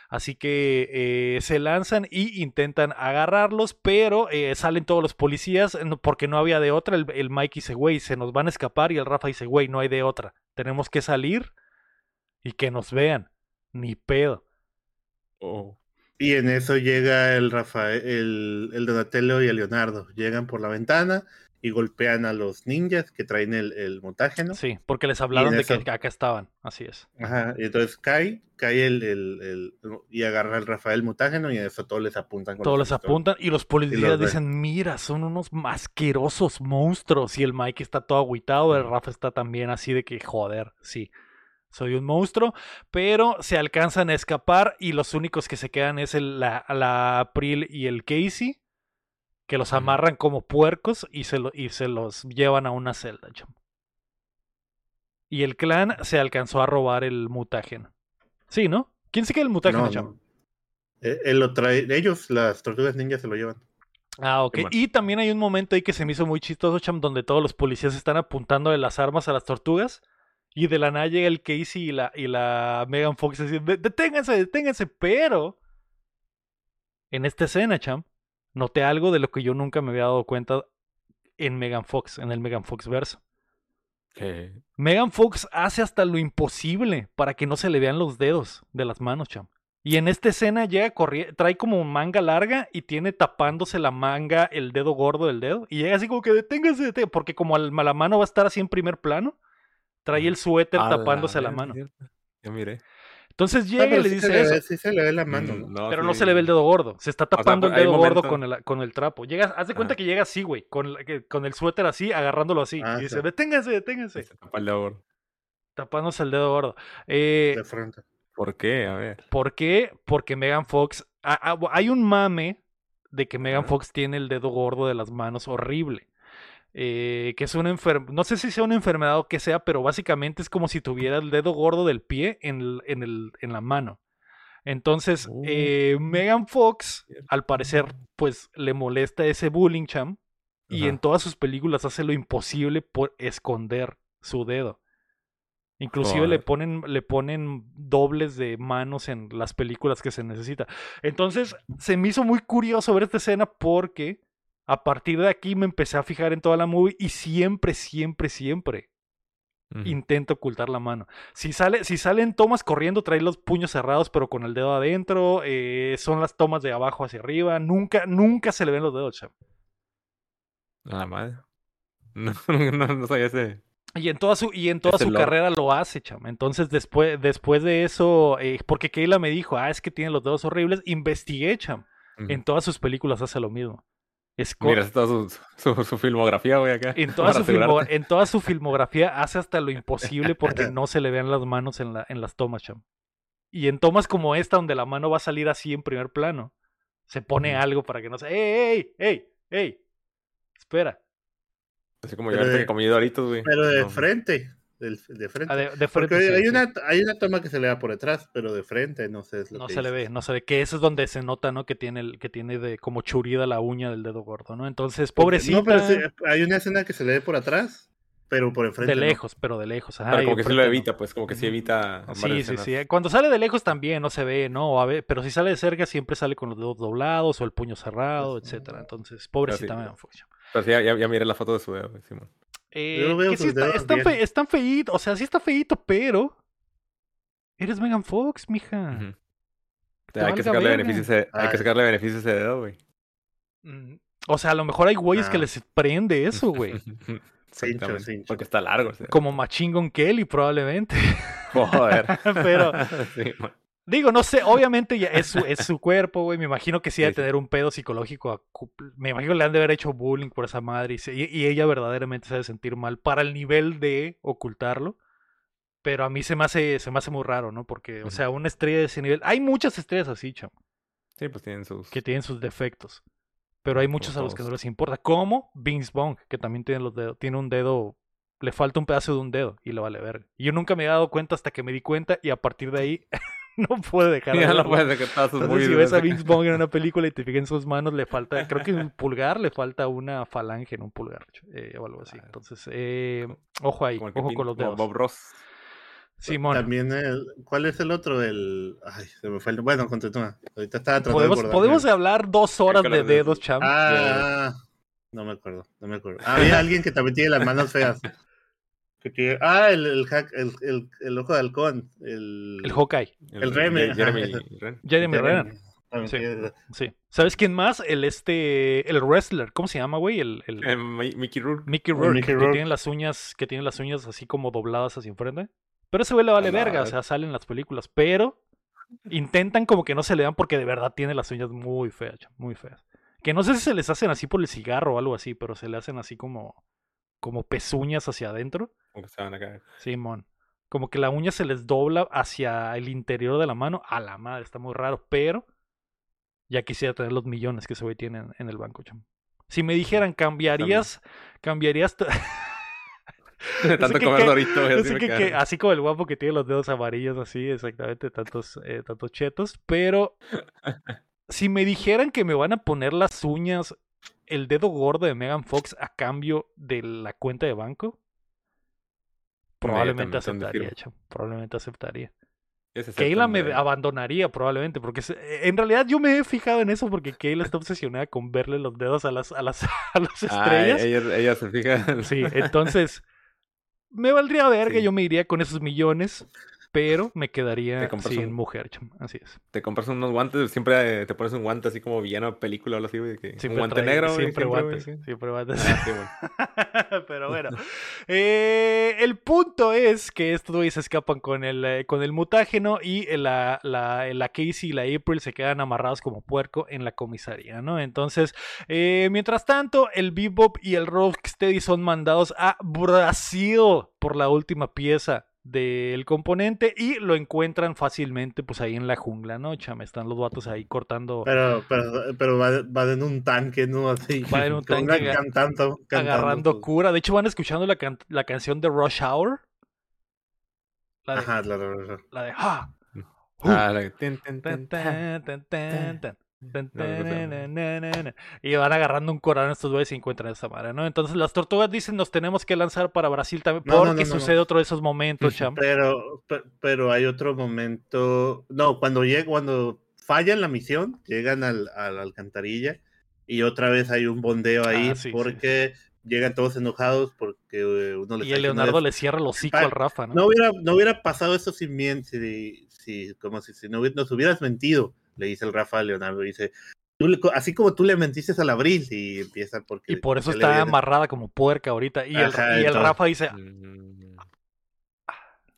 Así que eh, se lanzan y intentan agarrarlos, pero eh, salen todos los policías porque no había de otra. El, el Mike dice, güey, se nos van a escapar y el Rafa dice, güey, no hay de otra. Tenemos que salir y que nos vean. Ni pedo. Oh. Y en eso llega el Rafael, el, el, Donatello y el Leonardo. Llegan por la ventana y golpean a los ninjas que traen el, el mutágeno. Sí, porque les hablaron de que acá estaban. Así es. Ajá, y entonces cae, cae el, el, y agarra el Rafael mutágeno y en eso todos les apuntan. todos les apuntan y los policías dicen, mira, son unos masquerosos monstruos. Y el Mike está todo aguitado, el Rafa está también así de que, joder, sí soy un monstruo, pero se alcanzan a escapar y los únicos que se quedan es la, la, April y el Casey, que los amarran como puercos y se, y se los llevan a una celda. Y el clan se alcanzó a robar el mutágeno. Sí, ¿no? ¿Quién se queda el mutágeno, no, eh, Él lo trae, ellos, las tortugas ninjas se lo llevan. Ah, ok. Y también hay un momento ahí que se me hizo muy chistoso, Cham, donde todos los policías están apuntando de las armas a las tortugas y de la nada llega el Casey y la, y la Megan Fox diciendo, deténganse, deténganse, pero en esta escena, Cham, noté algo de lo que yo nunca me había dado cuenta en Megan Fox, en el Megan Fox verso. Megan Fox hace hasta lo imposible para que no se le vean los dedos de las manos, Cham. Y en esta escena llega corriendo, trae como manga larga y tiene tapándose la manga el dedo gordo del dedo. Y llega así como que deténgase, deténgase porque como la mano va a estar así en primer plano, Trae el suéter tapándose la, mano. Ya miré. Entonces llega y le dice eso. sí se le ve la mano. Mm, pero no se le ve el dedo gordo. Se está tapando el dedo gordo con el, con el trapo. Llega, haz de cuenta que llega así, güey. Con, con el suéter así, agarrándolo así. Ah, y dice, deténganse, deténganse. Se tapa el dedo gordo. Tapándose el dedo gordo. Eh, de frente. ¿Por qué? A ver. ¿Por qué? Porque Megan Fox. hay un mame de que Megan Fox tiene el dedo gordo de las manos horrible. Eh, que es una enfermedad, no sé si sea una enfermedad o que sea, pero básicamente es como si tuviera el dedo gordo del pie en, en, el, en la mano. Entonces, eh, Megan Fox, al parecer, pues le molesta ese bullying, cham, Y en todas sus películas hace lo imposible por esconder su dedo. Inclusive le ponen, le ponen dobles de manos en las películas que se necesita. Entonces, se me hizo muy curioso ver esta escena porque a partir de aquí me empecé a fijar en toda la movie y siempre, siempre, siempre intento ocultar la mano. Si sale, si salen tomas corriendo, trae los puños cerrados, pero con el dedo adentro. Eh, son las tomas de abajo hacia arriba. Nunca, nunca se le ven los dedos, cham. Nada madre. No, no, no sabía ese. Y en toda su, y en toda su carrera lo hace, cham. Entonces, después, después de eso, eh, porque Keila me dijo, ah, es que tiene los dedos horribles, investigué, cham. En todas sus películas hace lo mismo. Mira, toda su, filmografía, güey, acá. En toda, su en toda su filmografía hace hasta lo imposible porque no se le vean las manos en, la, en las tomas, cham. Y en tomas como esta, donde la mano va a salir así en primer plano, se pone algo para que no se. ¡Ey, ey, ey, ey! Espera. Así como yo he comido doritos, güey. Pero de frente. De frente. Ah, de, frente hay, Una, hay una toma que se le da por detrás, pero de frente no sé. no se le ve, no se ve. Que eso es donde se nota, ¿no? Que tiene, el, que tiene de como churida la uña del dedo gordo, ¿no? Entonces, pobrecita. No, pero hay una escena que se le ve por atrás, pero por enfrente. De lejos, pero de lejos. como que sí lo evita, pues, como que sí evita. Sí, sí, sí. Cuando sale de lejos también no se ve, ¿no? A ver, pero si sale de cerca siempre sale con los dedos doblados o el puño cerrado, etcétera. Entonces, pobrecita me pero sí, ya, ya, miré la foto de su dedo, Simón. Eh, que sí está, es, tan feíto, o sea, sí está feíto, pero. Eres Megan Fox, mija. hay, que sacarle beneficios hay que sacarle beneficios a ese dedo, güey. Mm, o sea, a lo mejor hay güeyes que ah. les prende eso, güey. Porque está largo. Como Machine Kelly, probablemente. Joder. pero. sí, Digo, no sé, obviamente ya es su, es su cuerpo, güey. Me imagino que sí debe tener un pedo psicológico. Me imagino que le han de haber hecho bullying por esa madre y, ella verdaderamente se debe sentir mal para el nivel de ocultarlo. Pero a mí se me hace, se me hace muy raro, ¿no? Porque, o sea, una estrella de ese nivel. Hay muchas estrellas así, chamo. Sí, pues tienen sus. Que tienen sus defectos. Pero hay muchos a los que no les importa. Como Vince Bong, que también tiene los dedos. Tiene un dedo. Le falta un pedazo de un dedo y lo vale ver. Y yo nunca me he dado cuenta hasta que me di cuenta y a partir de ahí no puede dejar ya no puede dejar si ves a Vince Vaughn en una película y te fijas en sus manos, le falta, creo que en un pulgar le falta una falange en un pulgar, eh, o algo así. Entonces, eh, ojo ahí, ojo con los dedos. Bob Ross. Simón. También, el, ¿cuál es el otro? El. Ay, se me fue el. Bueno, continúa. Ahorita estaba tratando ¿Podemos, de Podemos hablar dos horas de dedos, champ. Ah, no me acuerdo, no me acuerdo. Había alguien que también tiene las manos feas ah, el, el, el, el, ojo de halcón. El, el Hawkeye. El, Remy. Jeremy, Jeremy, Renner. Sí, sí. ¿Sabes quién más? El este. El wrestler. ¿Cómo se llama, güey? El, el... Eh, Mickey Rourke. Mickey Rourke. Que tiene las uñas. Que tiene las uñas así como dobladas hacia enfrente. Pero ese güey le vale verga. O sea, salen las películas. Pero intentan como que no se le dan porque de verdad tiene las uñas muy feas, muy feas. Que no sé si se les hacen así por el cigarro o algo así, pero se le hacen así como como pezuñas hacia adentro. Como que se van a caer. Simón. Como que la uña se les dobla hacia el interior de la mano. A la madre, está muy raro. Pero ya quisiera tener los millones que ese güey tiene en, el banco, chamo. Si me dijeran, cambiarías, cambiarías. Tanto comer dorito, así, que, así como el guapo que tiene los dedos amarillos, así, exactamente, tantos, eh, tantos chetos. Pero si me dijeran que me van a poner las uñas el dedo gordo de Megan Fox a cambio de la cuenta de banco, probablemente aceptaría, probablemente aceptaría. Keila me abandonaría probablemente, porque en realidad yo me he fijado en eso porque Keila está obsesionada con verle los dedos a las, a las, a las ah, estrellas. ella, se fija. Sí, entonces me valdría verga, yo me iría con esos millones pero me quedaría sin mujer, así es. Te compras unos guantes, siempre eh, te pones un guante así como villano película o algo así, güey. un guante negro, Siempre, guantes, siempre guantes. Ah, pero bueno. Eh, el punto es que estos güeyes se escapan con el, eh, con el mutágeno y la, la, la, Casey y la April se quedan amarrados como puerco en la comisaría, ¿no? Entonces, mientras tanto, el Bebop y el Rocksteady son mandados a Brasil por la última pieza del componente y lo encuentran fácilmente pues ahí en la jungla, ¿no? Chame, están los vatos ahí cortando. Pero, pero, pero va, en un tanque, ¿no? Así. Va en un tanque cantando, agarrando pues. cura. De hecho, van escuchando la, la canción de Rush Hour. La de, Ajá, la, la de ¡Ah! ah la Y van agarrando un corazón estos güeyes y encuentran esa madre, ¿no? Entonces las tortugas dicen nos tenemos que lanzar para Brasil también porque sucede otro de esos momentos, cham. Pero, pero hay otro momento. No, cuando llega, cuando fallan la misión, llegan al, a la alcantarilla y otra vez hay un bondeo ahí ah, porque llegan todos enojados porque eh, uno les Y el Leonardo le cierra el hocico al Rafa, ¿no? No hubiera, no hubiera pasado eso sin bien, si, si, como si, si no, nos hubieras mentido, le dice el Rafa a Leonardo, dice, así como tú le mentiste al Abril y empieza porque... Y por eso está amarrada como puerca ahorita. Y, el, y el Rafa dice.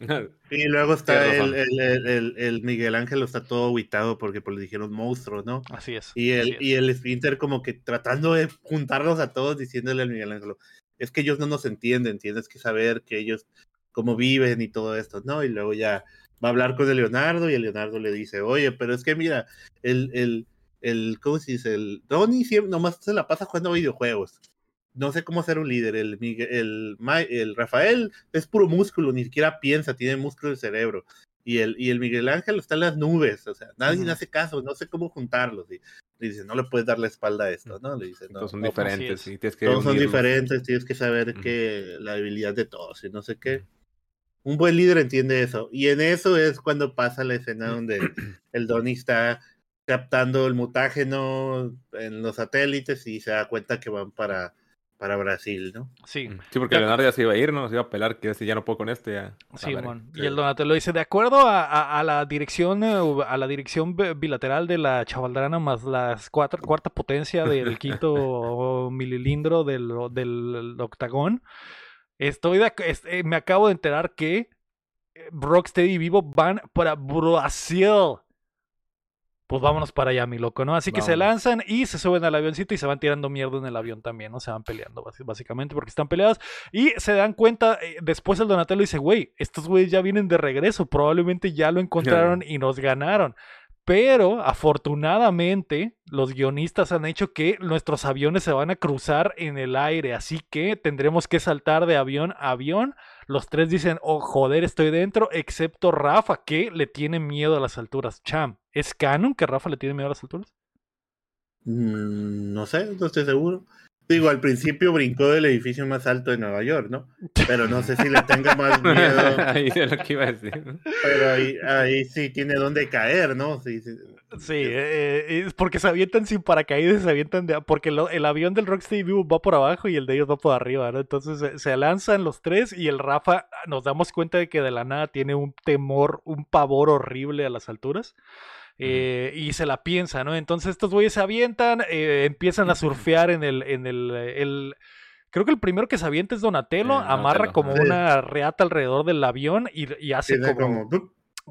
Y luego está el, el, el, Miguel Ángel, está todo aguitado porque pues, le dijeron monstruo, ¿no? Así es. Y el, y el Spinter como que tratando de juntarlos a todos diciéndole al Miguel Ángel, es que ellos no nos entienden, tienes que saber que ellos cómo viven y todo esto, ¿no? Y luego ya va a hablar con el Leonardo y el Leonardo le dice, oye, pero es que mira, el, el, el ¿cómo se dice? El Donnie siempre nomás se la pasa jugando videojuegos no sé cómo ser un líder. El, el, el, Rafael es puro músculo, ni siquiera piensa, tiene músculo el cerebro. Y el, y el Miguel Ángel está en las nubes, o sea, nadie le hace caso, no sé cómo juntarlos. Y le dice, no le puedes dar la espalda a esto, ¿no? Le dice, no. Todos son diferentes, tienes que Todos son diferentes, tienes que saber que la habilidad de todos y no sé qué. Un buen líder entiende eso. Y en eso es cuando pasa la escena donde el Donnie está captando el mutágeno en los satélites y se da cuenta que van para para Brasil, ¿no? Sí. Mm. Sí, porque Leonardo ya se iba a ir, ¿no? Se iba a pelar, que ya no puedo con este. Ya. Sí, Y el Donatello dice, de acuerdo a, la dirección eh, a la dirección bilateral de la chavaldrana más la cuarta potencia del quinto mililindro del, del octagón, estoy eh, me acabo de enterar que Rocksteady y Vivo van para Brasil pues vámonos para allá, mi loco, ¿no? Así que se lanzan y se suben al avioncito y se van tirando mierda en el avión también, ¿no? Se van peleando, básicamente, porque están peleados. Y se dan cuenta, eh, después el Donatello dice, güey, estos güeyes ya vienen de regreso, probablemente ya lo encontraron y nos ganaron. Pero afortunadamente los guionistas han hecho que nuestros aviones se van a cruzar en el aire, así que tendremos que saltar de avión a avión los tres dicen, oh, joder, estoy dentro, excepto Rafa, que le tiene miedo a las alturas. Cham, ¿es canon que Rafa le tiene miedo a las alturas? Mm, no sé, no estoy seguro. Digo, al principio brincó del edificio más alto de Nueva York, ¿no? Pero no sé si le tenga más miedo. ahí es lo que iba a decir. Pero ahí, ahí sí tiene dónde caer, ¿no? Sí, sí. sí eh, eh, porque se avientan sin paracaídas, se avientan de... Porque el avión del Rocksteady View va por abajo y el de ellos va por arriba, ¿no? Entonces se lanzan los tres y el Rafa nos damos cuenta de que de la nada tiene un temor, un pavor horrible a las alturas. Eh, y se la piensa, ¿no? Entonces estos güeyes se avientan, eh, empiezan a surfear en el, en el, Creo que el primero que se avienta es Donatello, amarra como una reata alrededor del avión y, hace como...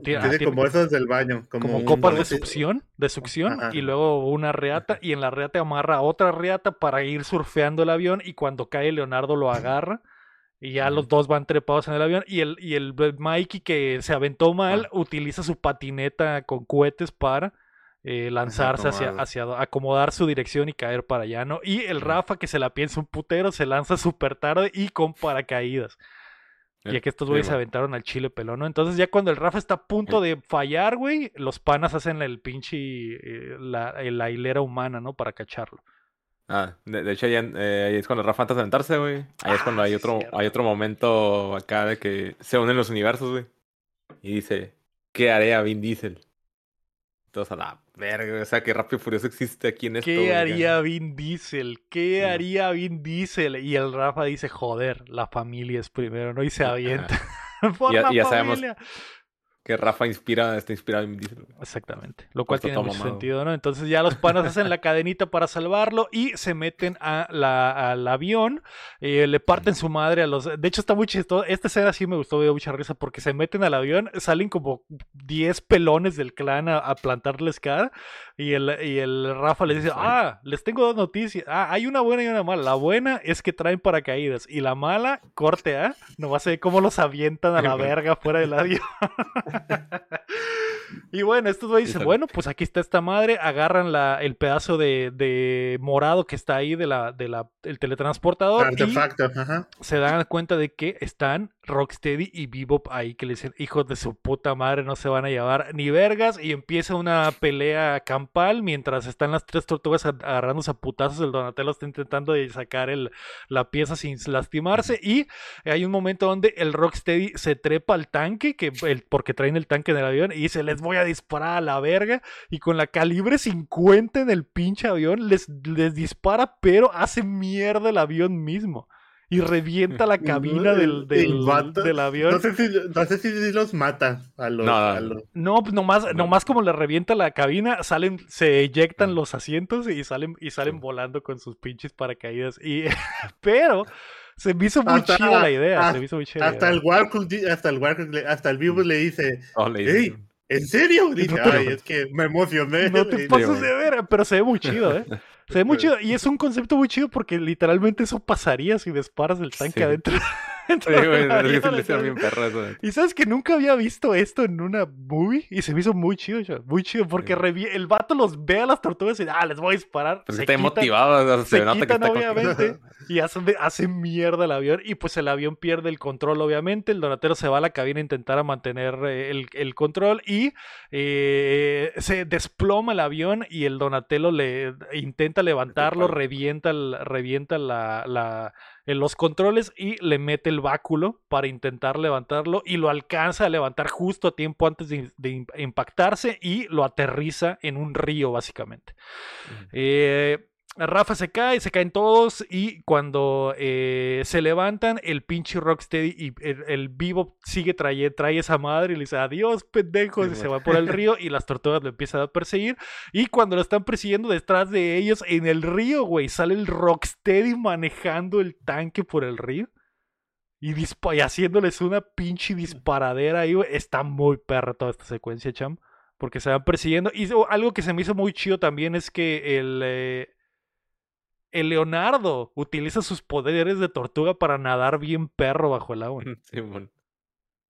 tiene, como esos del baño. Como, copas de succión, de succión, y luego una reata, y en la reata amarra otra reata para ir surfeando el avión, y cuando cae Leonardo lo agarra. Y ya los dos van trepados en el avión. Y el, y el Mikey que se aventó mal utiliza su patineta con cohetes para eh, lanzarse hacia, hacia acomodar su dirección y caer para allá, ¿no? Y el Rafa que se la piensa un putero, se lanza súper tarde y con paracaídas. Y eh, que estos güeyes se aventaron al chile pelón, ¿no? Entonces ya cuando el Rafa está a punto de fallar, güey, los panas hacen el pinche, eh, la, la hilera humana, ¿no? Para cacharlo. Ah, de, hecho eh, ahí, es cuando Rafa antes de sentarse, güey. Ahí es cuando hay ah, otro, hay otro momento acá de que se unen los universos, güey. Y dice, ¿qué haría Vin Diesel? Entonces, a la verga, o sea, que Rápido Furioso existe aquí en esto. ¿Qué haría Vin Diesel? ¿Qué haría Vin Diesel? Y el Rafa dice, joder, la familia es primero, ¿no? Y se avienta. Por ya, ya sabemos que Rafa inspira, está inspirado en. Exactamente. Lo cual tiene mucho sentido, ¿no? Entonces ya los panas hacen la cadenita para salvarlo y se meten a la, al avión. Eh, le parten su madre a los. De hecho, está muy chistoso. Esta escena sí me gustó, me dio mucha risa porque se meten al avión, salen como 10 pelones del clan a, plantarles cara. Y el, y el Rafa les dice: Ah, les tengo dos noticias. Ah, hay una buena y una mala. La buena es que traen paracaídas. Y la mala, corte, ¿ah? No va a ser cómo los avientan a la verga fuera del avión. y bueno, estos güeyes dicen, bueno, pues aquí está esta madre, agarran la, el pedazo de, morado que está ahí de la, de la, el teletransportador. y se dan cuenta de que están Rocksteady y Bebop ahí que le dicen, hijos de su puta madre, no se van a llevar ni vergas. Y empieza una pelea campal mientras están las tres tortugas agarrándose a putazos. El Donatello está intentando sacar el, la pieza sin lastimarse. Y hay un momento donde el Rocksteady se trepa al tanque, que el, porque traen el tanque en el avión, y dice, les voy a disparar a la verga. Y con la calibre 50 en el pinche avión, les, les dispara, pero hace mierda el avión mismo y revienta la cabina del, del, avión. No sé, si, no sé si los mata a los. No, pues nomás, nomás como le revienta la cabina, salen, se eyectan los asientos y salen, y salen volando con sus pinches paracaídas. Y, pero se me hizo muy chida la idea. se me hizo muy chida hasta, el Warcraft, hasta el Warcraft, hasta el vivo le dice. Oh, ¿En serio? Dice, ay, es que me emocioné. No te pases de ver, pero se ve muy chido, ¿eh? Se ve muy chido. Y es un concepto muy chido porque literalmente eso pasaría si disparas el tanque adentro. Y sabes que nunca había visto esto en una movie y se me hizo muy chido, muy chido, porque el vato los ve a las tortugas y ah, les voy a disparar. Pues se está motivado, se, quitan, obviamente, y hace mierda el avión y pues el avión pierde el control, obviamente. El Donatello se va a la cabina a intentar mantener eh, el, control y eh, se desploma el avión y el Donatello le intenta levantarlo, revienta, revienta la en los controles y le mete el báculo para intentar levantarlo y lo alcanza a levantar justo a tiempo antes de, impactarse y lo aterriza en un río básicamente. Rafa se cae, se caen todos y cuando eh, se levantan, el pinche Rocksteady y el, vivo sigue trae, trae esa madre y le dice adiós pendejos y se va por el río y las tortugas lo empiezan a perseguir y cuando lo están persiguiendo detrás de ellos en el río, güey, sale el Rocksteady manejando el tanque por el río. Y, y haciéndoles una pinche disparadera ahí, güey. Está muy perra toda esta secuencia, cham. Porque se van persiguiendo. Y algo que se me hizo muy chido también es que el, eh, el Leonardo utiliza sus poderes de tortuga para nadar bien perro bajo el agua. Sí, bueno.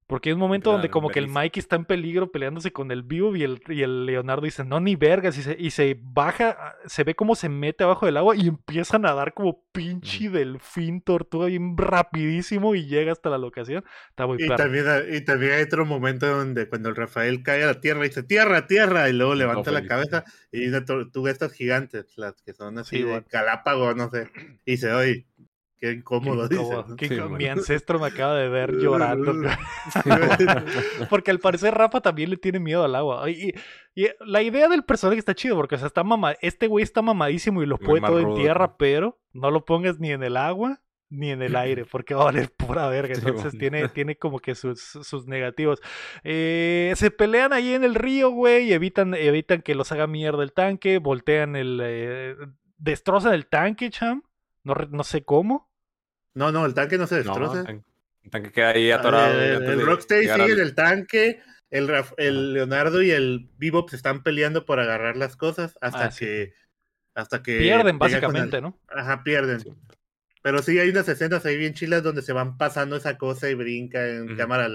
Porque hay un momento donde como que el Mikey está en peligro peleándose con el Vivo y el, y el Leonardo dice, no, ni vergas, y se, y se baja, se ve como se mete abajo del agua y empieza a nadar como pinche delfín tortuga bien rapidísimo y llega hasta la locación. Está muy y también, y también hay otro momento donde cuando el Rafael cae a la tierra y dice, tierra, tierra, y luego levanta la cabeza y una tortuga estas gigantes, las que son así de Galápagos, no sé, y dice, oye, Qué incómodo, mi ancestro me acaba de ver llorando. porque al parecer Rafa también le tiene miedo al agua. Y, la idea del personaje está chido, porque está mama este güey está mamadísimo y lo puede todo en tierra, pero no lo pongas ni en el agua ni en el aire, porque va a valer pura verga. Entonces tiene, tiene como que sus, sus negativos. Eh, se pelean ahí en el río, güey, y evitan, evitan que los haga mierda el tanque, voltean el... Eh, destrozan el tanque, cham. No, no sé cómo. No, no, el tanque no se destroza. el tanque queda ahí atorado. El, el Rocksteady sigue en el tanque. El, el Leonardo y el Bebop se están peleando por agarrar las cosas hasta ah, que. Hasta que. Pierden, básicamente, ¿no? Ajá, pierden. Pero sí hay unas escenas ahí bien chilas donde se van pasando esa cosa y brinca en cámaras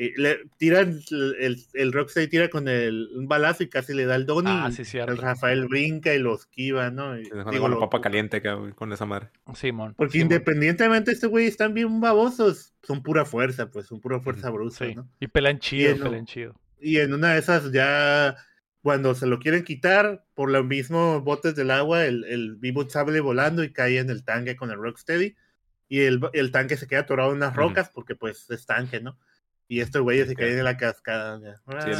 lentas le tiran el, el Rocksteady tira con el, un balazo y casi le da el don ah, sí, el Rafael brinca y lo esquiva, ¿no? Y, digo, la papa caliente con esa madre. Simón. Porque independientemente este güey están bien babosos, son pura fuerza, pues, son pura fuerza bruta, ¿no? Y pelan chido, pelan chido. Y en una de esas ya cuando se lo quieren quitar, por los mismos botes del agua, el, el vivo sale volando y cae en el tanque con el Rocksteady. Y el, el tanque se queda atorado en unas rocas porque pues es tanque, ¿no? Y estos güeyes se caen en la cascada.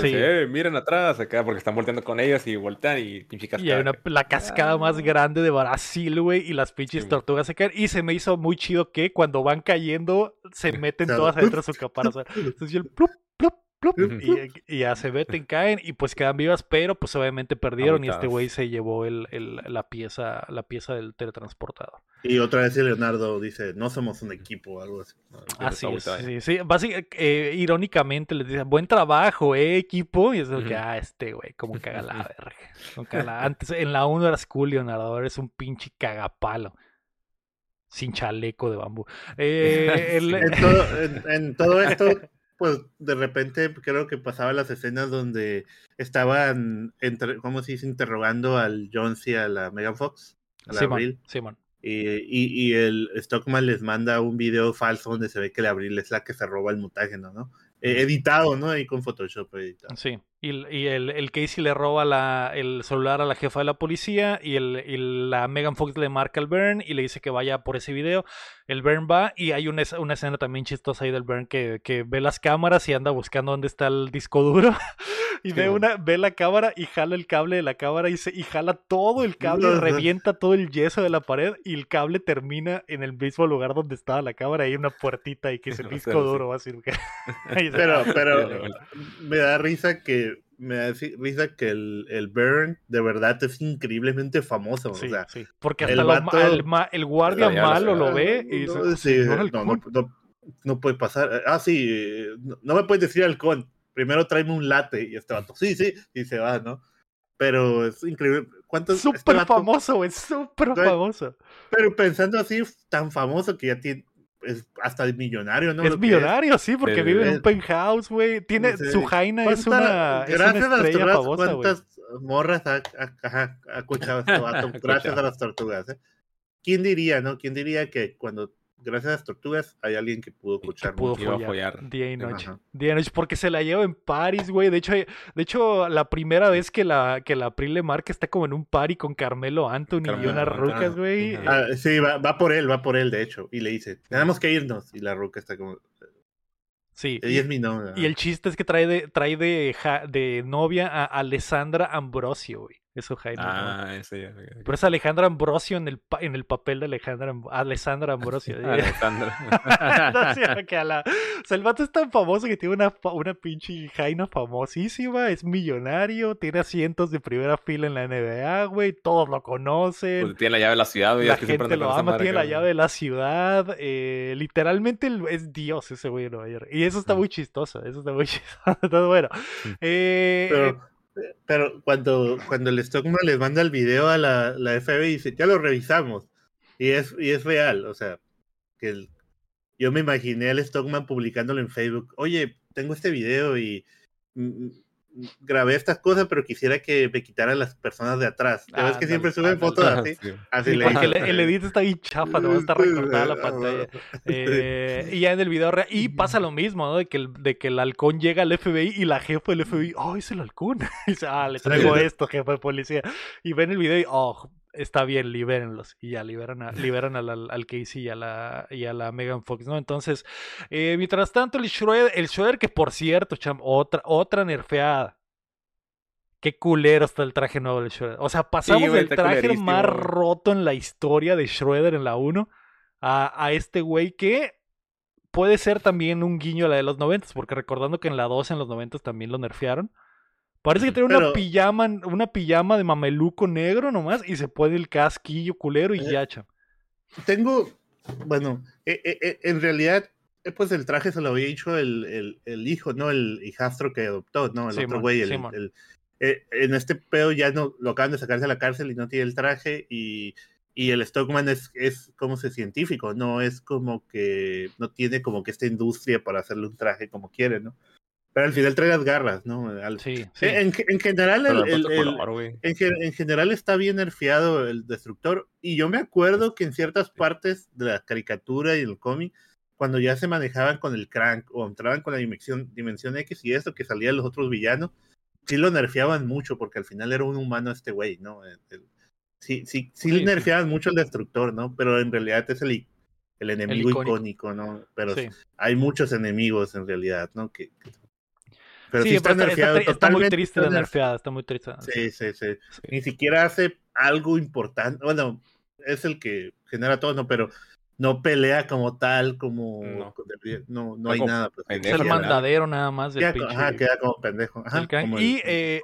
Sí, eh, miren atrás acá porque están volteando con ellos y voltean y pinche cascada. Y hay una, la cascada más grande de Brasil, güey, y las pinches tortugas se caen. Y se me hizo muy chido que cuando van cayendo se meten todas adentro de su caparazón. Entonces yo el plup, plup, y, ya se meten, caen y pues quedan vivas, pero pues obviamente perdieron y este güey se llevó el, la pieza la pieza del teletransportador. Y otra vez Leonardo dice, no somos un equipo o algo así. Así sí, sí. Eh, irónicamente les dice, buen trabajo, eh, equipo. Y es lo que, ah, este güey, como caga la verga. Antes, en la 1 eras cool, Leonardo, ahora es un pinche cagapalo sin chaleco de bambú. Eh, en, todo, esto, pues de repente creo que pasaba las escenas donde estaban, entre, ¿cómo se dice? Interrogando al Jones y a la Megan Fox. A la Simon, Simon. y, y, el Stockman les manda un video falso donde se ve que el Abril es la que se roba el mutágeno, ¿no? Eh, editado, ¿no? Ahí con Photoshop editado. Sí. Y, y el, el, Casey le roba la, el celular a la jefa de la policía y, el, la Megan Fox le marca al Bern y le dice que vaya por ese video. El Bern va y hay una, una escena también chistosa ahí del Bern que, que, ve las cámaras y anda buscando dónde está el disco duro. y ve, una, ve la cámara y jala el cable de la cámara y, se, y jala todo el cable y revienta todo el yeso de la pared y el cable termina en el mismo lugar donde estaba la cámara. Hay una puertita y que es el disco duro va a ser pero, pero me da risa que me da risa que el, el Burn de verdad es increíblemente famoso. o sea, Porque hasta el, el, guardia malo lo ve y no, puede pasar. Ah, sí, no, me puedes decir halcón. Primero tráeme un late y este vato, sí, sí, y se va, ¿no? Pero es increíble. ¿Cuántos? Súper este famoso, es súper famoso. Pero pensando así, tan famoso que ya tiene, es hasta millonario, ¿no? Es millonario, sí, porque vive en un penthouse, güey. Tiene, su jaina es una, gracias a las tortugas, ¿Cuántas morras ha, escuchado esto? gracias a las tortugas, ¿eh? ¿Quién diría, no? ¿Quién diría que cuando gracias a las tortugas hay alguien que pudo escuchar pudo día y noche. Día y noche, porque se la lleva en París, güey. De hecho, de hecho, la primera vez que la, que la April le marca está como en un party con Carmelo Anthony y unas rucas, güey. Ah, sí, va, va, por él, va por él, de hecho. Y le dice, tenemos que irnos. Y la ruca está como... Sí. Ella es mi novia. Y el chiste es que trae de, trae de, de novia a Alessandra Ambrosio, güey. Eso Jaime. Ah, ese ya. Pero es Alejandra Ambrosio en el, en el papel de Alejandra, Alessandra Ambrosio. Alejandra. no, que a la... O sea, el vato es tan famoso que tiene una, una pinche Jaina famosísima, es millonario, tiene asientos de primera fila en la NBA, güey, todos lo conocen. Pues tiene la llave de la ciudad, güey. La gente lo ama, tiene la llave de la ciudad. Eh, literalmente es Dios ese güey de Nueva York. Y eso está muy chistoso, eso está muy chistoso. Entonces, bueno. Eh, Pero pero cuando, cuando el Stockman les manda el video a la, la FBI dice, ya lo revisamos. Y es, y es real, o sea, que yo me imaginé al Stockman publicándolo en Facebook. Oye, tengo este video y mm, grabé estas cosas, pero quisiera que me quitaran las personas de atrás. ¿Sabes que siempre suben fotos así? así le porque el, edit está bien chafa, no está recortada la pantalla. Eh, y ya en el video real, y pasa lo mismo, ¿no? De que, el, de que el halcón llega al FBI y la jefa del FBI, oh, es el halcón. Y dice, ah, le traigo esto, jefe de policía. Y ven el video y, oh, está bien, libérenlos. Y ya liberan, a, liberan al, al, Casey y a, la, y a la Megan Fox, ¿no? Entonces, eh, mientras tanto, el Schroeder, el Schroeder que por cierto, cham, otra, otra nerfeada. Qué culero está el traje nuevo del Schroeder. O sea, pasamos del traje más roto en la historia de Schroeder en la 1 a, a este güey que puede ser también un guiño a la de los 90, porque recordando que en la 2 en los 90 también lo nerfearon. Parece que tiene una pijama, una pijama de mameluco negro nomás y se pone el casquillo culero y eh, ya, Tengo, bueno, eh, eh, en realidad, pues el traje se lo había hecho el, el, hijo, ¿no? El hijastro que adoptó, ¿no? El otro güey, el, en este pedo ya no lo acaban de sacarse a la cárcel y no tiene el traje y, y el Stockman es, es como se científico, no es como que no tiene como que esta industria para hacerle un traje como quiere, ¿no? Pero al final trae las garras, ¿no? Sí, En, general, en, general está bien nerfeado el destructor. Y yo me acuerdo que en ciertas partes de la caricatura y el cómic, cuando ya se manejaban con el crank o entraban con la dimensión, dimensión X y eso, que salían los otros villanos, sí lo nerfeaban mucho, porque al final era un humano este güey, ¿no? sí, sí, sí, nerfeaban mucho el destructor, ¿no? Pero en realidad es el, el enemigo icónico. ¿no? Pero hay muchos enemigos en realidad, ¿no? que pero sí, está, está, muy triste la nerfeada, está muy triste. Sí, sí, sí, Ni siquiera hace algo importante. Bueno, es el que genera todo, ¿no? Pero no pelea como tal, como no, no, hay nada. Pues, es el mandadero nada más del queda, Ajá, queda como pendejo. Ajá, como y eh,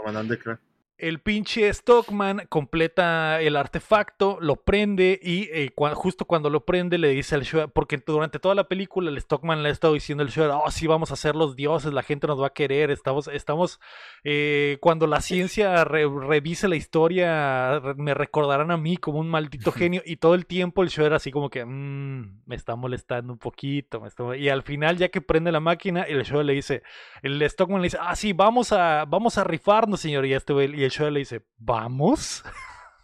el pinche Stockman completa el artefacto, lo prende y eh, justo cuando lo prende le dice al Shredder, porque durante toda la película el Stockman le ha estado diciendo al Shredder, oh sí, vamos a ser los dioses, la gente nos va a querer, estamos, estamos, eh, cuando la ciencia revise la historia, me recordarán a mí como un maldito genio y todo el tiempo el Shredder así como que, mmm, me está molestando un poquito, y al final ya que prende la máquina, el Shredder le dice, el Stockman le dice, ah sí, vamos a, vamos a rifarnos señor, y este el show le dice, ¿vamos?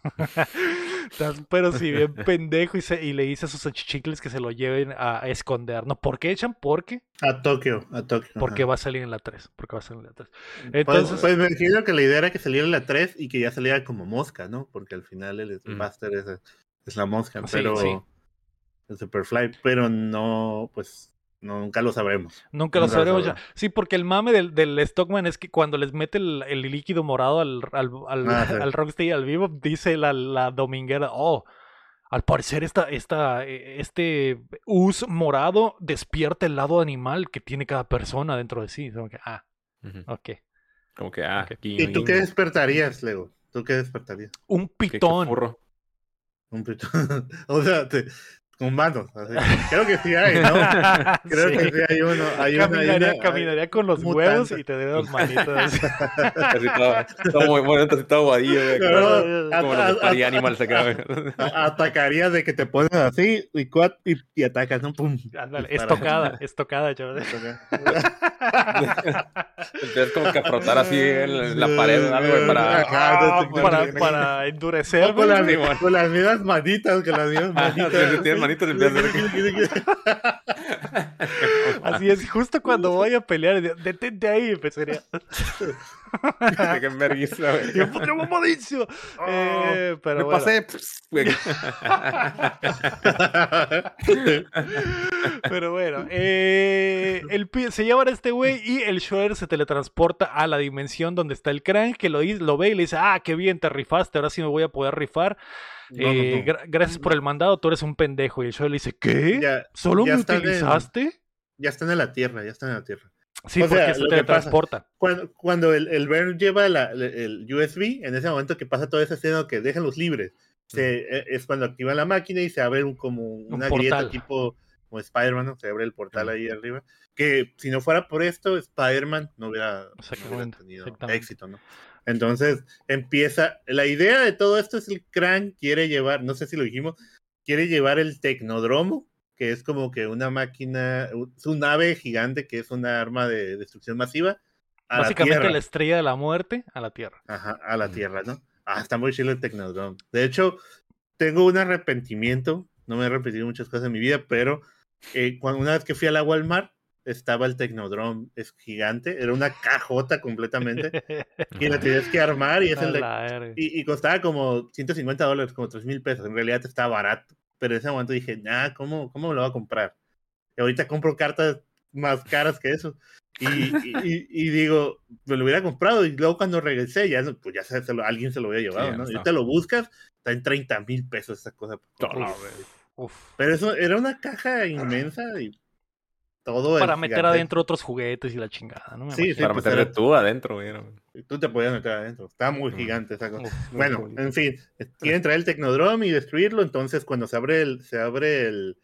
pero si bien pendejo y, le dice a sus achichicles que se lo lleven a, esconder, ¿no? ¿Por qué echan? Porque. A Tokio, a Tokio. Porque va a salir en la 3. Porque va a salir en la 3. Pues, Entonces, pues, me imagino que la idea era que saliera en la 3 y que ya saliera como mosca, ¿no? Porque al final el Buster es, es, la mosca, pero. El Superfly, pero no, pues nunca lo sabremos. Nunca, lo sabremos ya. Sí, porque el mame del, del, Stockman es que cuando les mete el, el líquido morado al, al, al, ah, al Rocksteady al vivo, dice la, la dominguera, oh, al parecer esta, esta, e, este us morado despierta el lado animal que tiene cada persona dentro de sí. Como que, ah, ok. Como que, ah, ¿Y tú qué despertarías, Lego? ¿Tú qué despertarías? Un pitón. Un pitón. o sea, te, humanos. Así. Creo que sí hay, ¿no? Creo que sí hay uno. Hay caminaría, una, caminaría con los huevos y te doy dos manitos. así todo, muy bueno, así todo guadillo. como los Party Animals acá. Atacaría de que te pones así y, y, y atacas, ¿no? Pum. Ándale, estocada, estocada, yo. Entonces como que frotar así en la pared algo para, ah, para, para endurecer. Con las, con las mismas manitas, con las mismas manitas. Manitas Así es, justo cuando voy a pelear, detente ahí, empezaría. Qué enverguiza, güey. Yo Pokémon Modicio. Oh, eh, pero me bueno. pasé. pero bueno, eh, el, se lleva a este güey y el Shredder se teletransporta a la dimensión donde está el Crank, que lo, lo ve y le dice, ah, qué bien, te rifaste, ahora sí me voy a poder rifar. Eh, gracias por el mandado, tú eres un pendejo. Y el Shredder le dice, ¿qué? ¿Solo me utilizaste? ya están en la Tierra, ya están en la Tierra. Sí, porque se teletransporta. cuando, cuando, el, el Bern lleva el USB, en ese momento que pasa todo ese escena que déjenlos libres, e, es cuando activa la máquina y se abre un, como una grieta tipo como Spider-Man, se abre el portal ahí arriba. Que si no fuera por esto, Spider-Man no hubiera, tenido éxito, ¿no? Entonces empieza, la idea de todo esto es el Crank quiere llevar, no sé si lo dijimos, quiere llevar el Tecnodromo, que es como que una máquina, su nave gigante que es una arma de destrucción masiva. Básicamente la, estrella de la muerte a la Tierra. Ajá, a la Tierra, ¿no? Ah, está muy chido el Tecnodrome. De hecho, tengo un arrepentimiento, no me he repetido muchas cosas en mi vida, pero eh, cuando, una vez que fui al agua al mar, estaba el Tecnodrome, es gigante, era una cajota completamente, y la tenías que armar y, es el y, y, costaba como 150 dólares, como 3 mil pesos, en realidad estaba barato pero en ese momento dije, nah, ¿cómo, cómo me lo voy a comprar? Y ahorita compro cartas más caras que eso. Y, y, digo, me lo hubiera comprado y luego cuando regresé, ya, pues ya se, alguien se lo había llevado, ¿no? Y ahorita lo buscas, está en 30 mil pesos esa cosa. Pero eso era una caja inmensa y todo para meter adentro otros juguetes y la chingada, ¿no? sí, sí, para pues meterle tú adentro, güey. Tú te podías meter adentro. Está muy gigante esa cosa. bueno, en fin, quieren traer el Tecnodrome y destruirlo, entonces cuando se abre el, se abre el,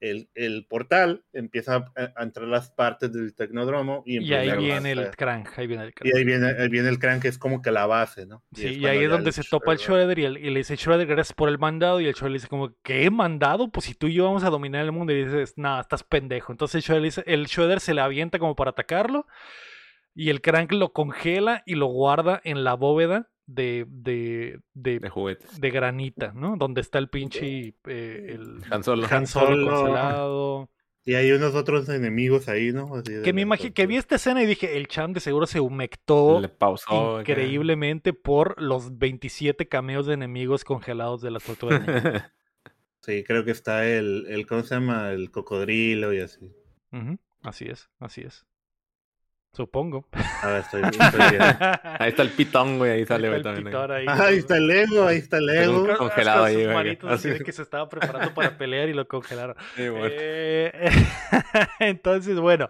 el, el, portal empieza a, entrar las partes del tecnodromo y, y ahí viene el crank, ahí viene el crank. Y ahí viene, viene el crank, que es como que la base, ¿no? Y sí, y ahí es donde se topa el Shredder y, y, le dice Shredder, gracias por el mandado, y el Shredder le dice como, ¿qué mandado? Pues si tú y yo vamos a dominar el mundo, y dices, nada, estás pendejo. Entonces el dice, el Shredder se le avienta como para atacarlo, y el crank lo congela y lo guarda en la bóveda de, de, de, de, granita, ¿no? Donde está el pinche eh, el Han Solo, congelado. Y hay unos otros enemigos ahí, ¿no? que me imagino que vi esta escena y dije, el Cham de seguro se humectó increíblemente por los 27 cameos de enemigos congelados de la tortuga. sí, creo que está el, el, ¿cómo se llama? El cocodrilo y así. Así es, así es. Supongo. A ver, estoy, ahí está el pitón, güey. Ahí sale, güey, también. Ahí, ahí, está el Lego, ahí está el Lego. Congelado ahí, güey. Así de que se estaba preparando para pelear y lo congelaron. Eh, entonces, bueno.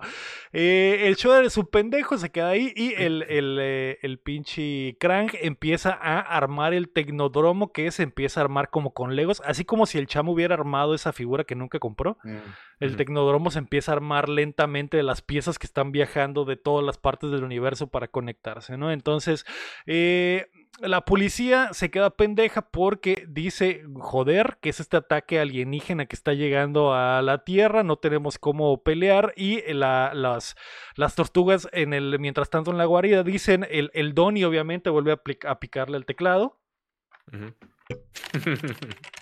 Eh, el Shredder es un pendejo, se queda ahí. Y el, el, eh, el pinche Krang empieza a armar el tecnodromo que se empieza a armar como con Legos. Así como si el chamo hubiera armado esa figura que nunca compró. Mm, el tecnodromo se empieza a armar lentamente de las piezas que están viajando de todas las partes del universo para conectarse, ¿no? Entonces, eh, la policía se queda pendeja porque dice, joder, que es este ataque alienígena que está llegando a la Tierra, no tenemos cómo pelear y las, tortugas en el, mientras tanto en la guarida dicen, el, el Donny obviamente vuelve a, picarle el teclado.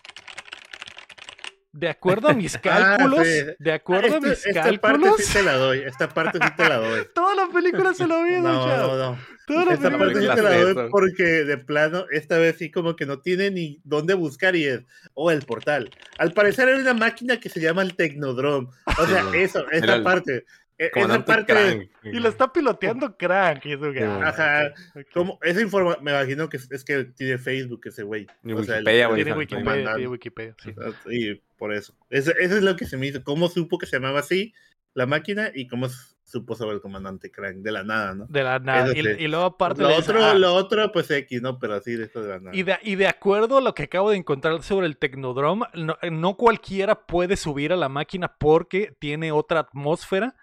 De acuerdo a mis ah, cálculos, de acuerdo a mis cálculos. Esta parte sí te la doy, esta parte sí te la doy. Toda la película se lo vi, No, no, no. Toda la esta parte sí te la doy porque de plano, esta vez sí como que no tiene ni dónde buscar y es, o oh, el portal. Al parecer hay una máquina que se llama el Tecnodrome. O sea, eso, esa parte. E, esa parte y lo está piloteando Crank. Ajá. Como, esa información, me imagino que es, que tiene Facebook ese güey. Wikipedia, tiene Wikipedia, tiene Wikipedia, sí. Y por eso. Eso, eso. es lo que se me hizo. ¿Cómo supo que se llamaba así la máquina y cómo supo sobre el comandante Crank? De la nada, ¿no? De la nada. Y, luego aparte lo otro, ah. lo otro, pues X, ¿no? Pero así de esto de la nada. Y de, y de acuerdo a lo que acabo de encontrar sobre el Tecnodrome, no, no cualquiera puede subir a la máquina porque tiene otra atmósfera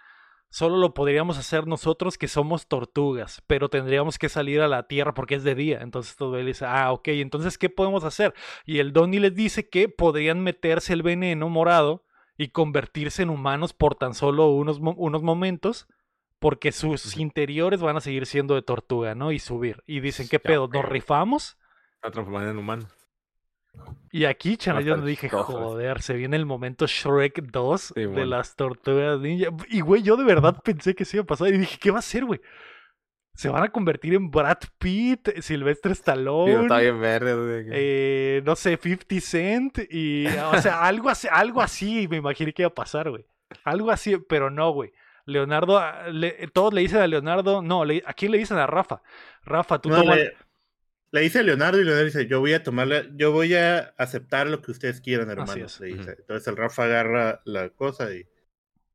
solo lo podríamos hacer nosotros que somos tortugas, pero tendríamos que salir a la tierra porque es de día. Entonces todo él dice, ah, ok, entonces ¿qué podemos hacer? Y el Donnie les dice que podrían meterse el veneno morado y convertirse en humanos por tan solo unos, unos momentos, porque sus interiores van a seguir siendo de tortuga, ¿no? Y subir. Y dicen, ¿qué pedo? ¿Nos rifamos? A transformar en humanos. Y aquí, chana, yo dije, joder, se viene el momento Shrek 2 de las tortugas ninja. Y, güey, yo de verdad pensé que se iba a pasar. Y dije, ¿qué va a ser, güey? Se van a convertir en Brad Pitt, Silvestre Stallone. Eh, no sé, 50 Cent. Y, o sea, algo así, algo así me imaginé que iba a pasar, güey. Algo así, pero no, güey. Leonardo, todos le dicen a Leonardo, no, ¿a quién le dicen a Rafa? Rafa, tú no, le dice a Leonardo y Leonardo dice, yo voy a tomarle, yo voy a aceptar lo que ustedes quieran, hermanos. Entonces el Rafa agarra la cosa y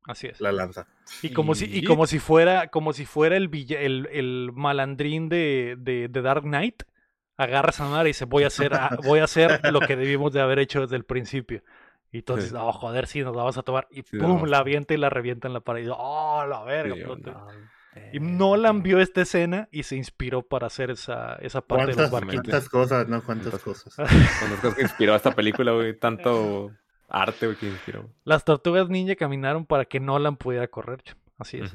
Así es. la lanza. Y como si, y como si fuera, como si fuera el, el, el malandrín de, de, Dark Knight, agarra esa madre y dice, voy a hacer, voy a hacer lo que debimos de haber hecho desde el principio. Y entonces, oh, joder, sí, nos la vamos a tomar. Y pum, la avienta y la revienta en la pared. Y, oh, la verga. Y Nolan vio esta escena y se inspiró para hacer esa, esa parte de los barquitos. Cuántas cosas, ¿no? Cuántas cosas. Cuántas cosas que inspiró esta película, güey. Tanto arte, güey, que inspiró. Las tortugas ninja caminaron para que Nolan pudiera correr. Así es.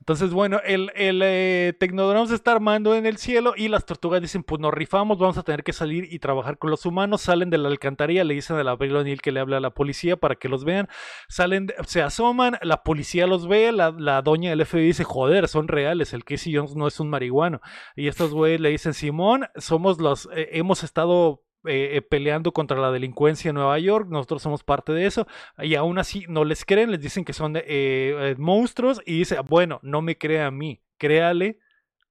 Entonces, bueno, el, el eh, Tecnodrome se está armando en el cielo y las tortugas dicen, pues nos rifamos, vamos a tener que salir y trabajar con los humanos. Salen de la alcantarilla, le dicen a la Abril O'Neill que le hable a la policía para que los vean. Salen, se asoman, la policía los ve, la, la doña del FBI dice, joder, son reales, el Casey Jones no es un marihuano. Y estos güeyes le dicen, Simón, somos los, eh, hemos estado eh, eh, peleando contra la delincuencia en Nueva York, nosotros somos parte de eso, y aún así no les creen, les dicen que son eh, monstruos, y dice, bueno, no me crea a mí, créale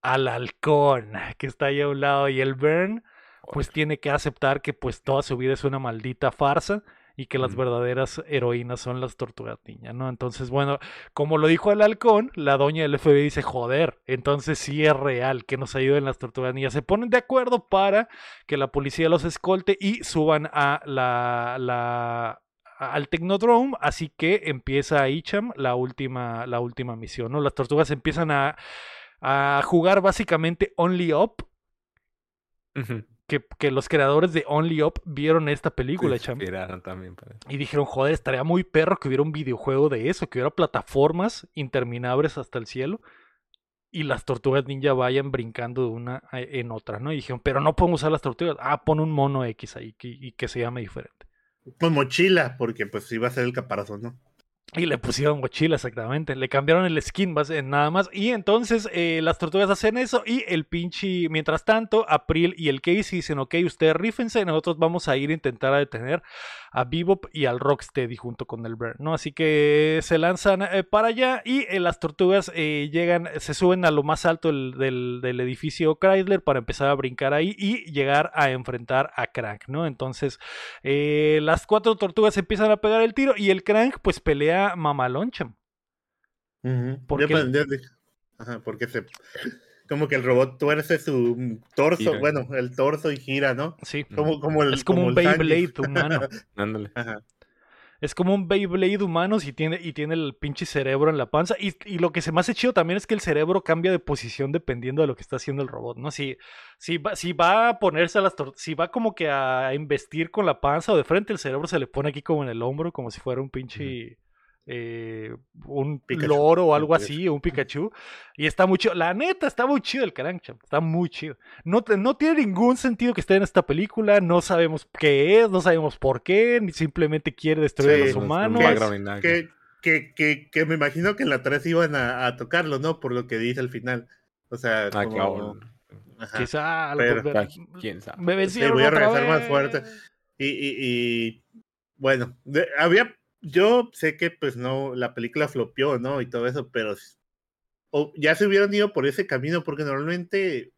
al halcón que está ahí a un lado, y el Bern, pues tiene que aceptar que pues toda su vida es una maldita farsa, y que las verdaderas heroínas son las tortugas niñas, ¿no? Entonces, bueno, como lo dijo el halcón, la doña del FBI dice, joder, entonces sí es real que nos ayuden las tortugas niñas. Se ponen de acuerdo para que la policía los escolte y suban a la, la al Technodrome, así que empieza Icham la última, la última misión, ¿no? Las tortugas empiezan a, a jugar básicamente Only Up que, los creadores de Only Up vieron esta película, también. Y dijeron, joder, estaría muy perro que hubiera un videojuego de eso, que hubiera plataformas interminables hasta el cielo y las tortugas ninja vayan brincando de una en otra, ¿no? Y dijeron, pero no podemos usar las tortugas. Ah, pon un mono X ahí y que se llame diferente. Con mochila, porque pues iba a ser el caparazón, ¿no? Y le pusieron mochila, exactamente. Le cambiaron el skin nada más. Y entonces eh, las tortugas hacen eso. Y el pinche. Mientras tanto, April y el Casey dicen: Ok, ustedes rífense. Nosotros vamos a ir a intentar a detener a Bebop y al Rocksteady junto con el Burn, ¿no? Así que se lanzan eh, para allá y eh, las tortugas eh, llegan, se suben a lo más alto del, edificio Chrysler para empezar a brincar ahí y llegar a enfrentar a Crank, ¿no? Entonces las cuatro tortugas empiezan a pegar el tiro y el Crank pues pelea mamaloncham. porque... porque se como que el robot tuerce su torso, bueno, el torso y gira, ¿no? Sí. Como, como el, es como, un Beyblade humano. Ándale. Es como un Beyblade humano y tiene, y tiene el pinche cerebro en la panza. Y, y, lo que se me hace chido también es que el cerebro cambia de posición dependiendo de lo que está haciendo el robot, ¿no? Si, si, va, si va a ponerse a las si va como que a investir con la panza o de frente, el cerebro se le pone aquí como en el hombro, como si fuera un pinche eh, un loro o algo así, un Pikachu. Y está muy chido. La neta, está muy chido el Crank, está muy chido. No, no tiene ningún sentido que esté en esta película, no sabemos qué es, no sabemos por qué, ni simplemente quiere destruir a los humanos. Que, que, que, que, me imagino que en la 3 iban a, tocarlo, ¿no? Por lo que dice al final. O sea, ah, como... Quizá, quién sabe. Me sí, voy a regresar más fuerte. Y, y, y bueno, había, yo sé que pues no, la película flopió, ¿no? Y todo eso, pero o ya se hubieran ido por ese camino, porque normalmente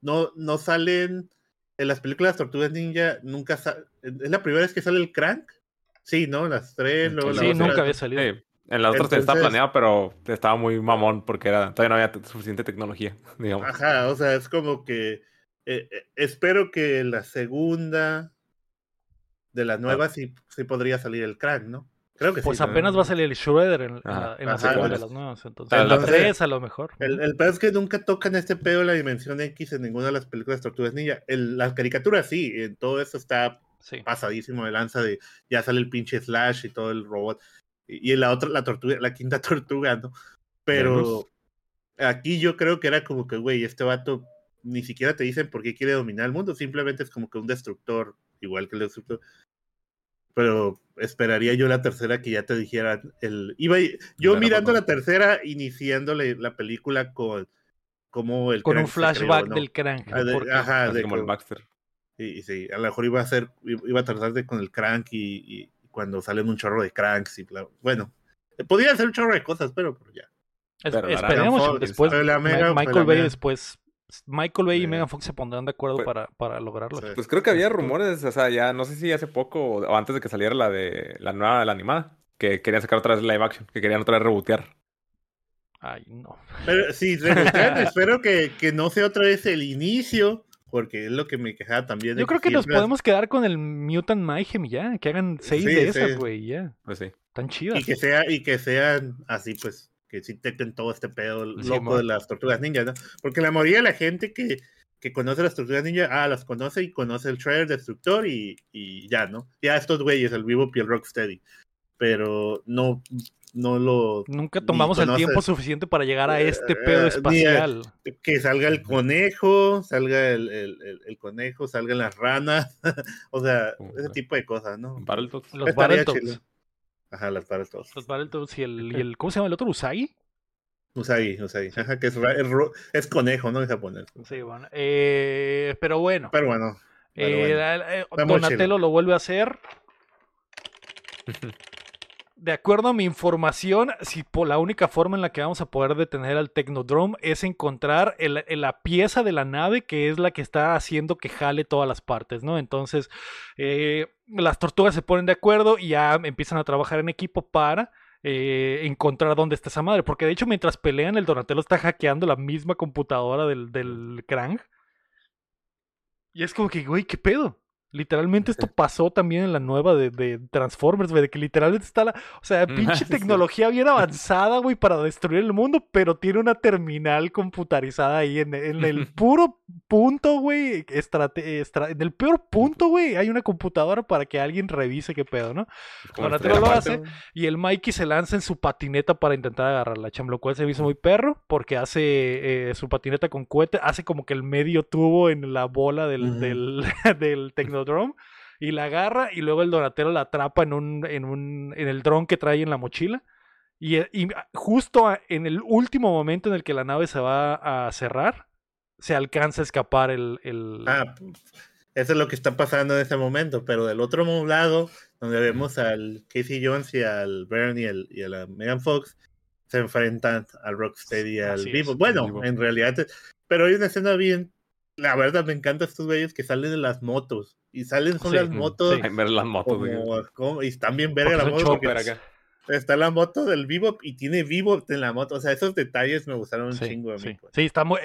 no, no salen en las películas Tortugas Ninja, nunca sale, es la primera vez que sale el crank. Sí, ¿no? Las tres, luego Sí, nunca había salido. En la otra estaba planeado, pero estaba muy mamón porque era, todavía no había suficiente tecnología, digamos. Ajá, o sea, es como que eh, eh, espero que la segunda de las nuevas sí, sí podría salir el crack, ¿no? Creo que pues apenas va a salir el Shredder en, la, en la segunda de las nuevas. Entonces, la 3 a lo mejor. El, el peor es que nunca tocan este pedo de la dimensión X en ninguna de las películas de Tortugas Ninja. El, las caricaturas sí, en todo eso está pasadísimo de lanza de ya sale el pinche Slash y todo el robot. Y, en la otra, la tortuga, la quinta tortuga, ¿no? Pero aquí yo creo que era como que, güey, este vato ni siquiera te dicen por qué quiere dominar el mundo, simplemente es como que un destructor, igual que el destructor. Pero esperaría yo la tercera que ya te dijeran el. Iba yo mirando la tercera, iniciando la película con como el con un flashback del crank. Ah, ajá, de, como el Baxter. Y, sí, a lo mejor iba a ser, iba a tratar de con el crank y cuando salen un chorro de cranks y bueno, podría ser un chorro de cosas, pero, ya. esperemos después Michael Bay después Michael Bay y Megan Fox se pondrán de acuerdo pues para, para lograrlo. Pues creo que había rumores, o sea, ya no sé si hace poco o antes de que saliera la de la nueva de la animada, que querían sacar otra vez live action, que querían otra vez rebotear. Ay, no. Pero sí, espero que, que no sea otra vez el inicio porque es lo que me quejaba también. Yo creo que, nos podemos quedar con el Mutant Mayhem ya, que hagan seis de esas, güey, ya. Pues sí. Tan chidas. Y que, sea, y que sean así, pues, que sí tengan todo este pedo loco de las tortugas ninja, ¿no? Porque la mayoría de la gente que, que conoce las tortugas ninja, ah, las conoce y conoce el Shredder Destructor y, y ya, ¿no? Ya estos güeyes, el vivo y el Rocksteady. Pero no, no lo. Nunca tomamos el tiempo suficiente para llegar a este pedo eh, espacial. que salga el conejo, salga el, el, el, conejo, salgan las ranas, o sea, ese tipo de cosas, ¿no? Los Battletoads. Ajá, las Battletoads. Los Battletoads y el, y el. ¿Cómo se llama el otro? ¿Usagi? Usagi, Usagi. Ajá, que es, es, conejo, ¿no? En japonés. Sí, bueno. Eh, pero bueno. Pero bueno. Eh, eh, Donatello lo vuelve a hacer. de acuerdo a mi información, si por la única forma en la que vamos a poder detener al Technodrome es encontrar la pieza de la nave que es la que está haciendo que jale todas las partes, ¿no? Entonces, eh, las tortugas se ponen de acuerdo y ya empiezan a trabajar en equipo para eh, encontrar dónde está esa madre. Porque de hecho, mientras pelean, el Donatello está hackeando la misma computadora del, del Krang. Y es como que, güey, ¿qué pedo? Literalmente esto pasó también en la nueva de, de Transformers, güey, de que literalmente está la, o sea, pinche tecnología bien avanzada, güey, para destruir el mundo, pero tiene una terminal computarizada ahí en, en el puro punto, güey, en el peor punto, güey, hay una computadora para que alguien revise qué pedo, ¿no? Lo hace y el Mikey se lanza en su patineta para intentar agarrarla, cham, lo cual se hizo muy perro porque hace eh, su patineta con cohete, hace como que el medio tubo en la bola del, del, del y la agarra y luego el Donatello la atrapa en un, en un, en el dron que trae en la mochila. Y, eh, justo en el último momento en el que la nave se va a cerrar, se alcanza a escapar el... el... Ah, eso es lo que está pasando en ese momento, pero del otro lado, donde vemos al Casey Jones y al Bernie y, a la Megan Fox, se enfrentan al Rocksteady y al Vivo. Bueno, en realidad, pero hay una escena bien la verdad me encanta estos güeyes que salen de las motos. Y salen con las motos. Sí, ver las motos, y están bien verga la moto. Está la moto del Vivo y tiene Vivo en la moto. O sea, esos detalles me gustaron un chingo a mí. Sí, pues. sí está muy.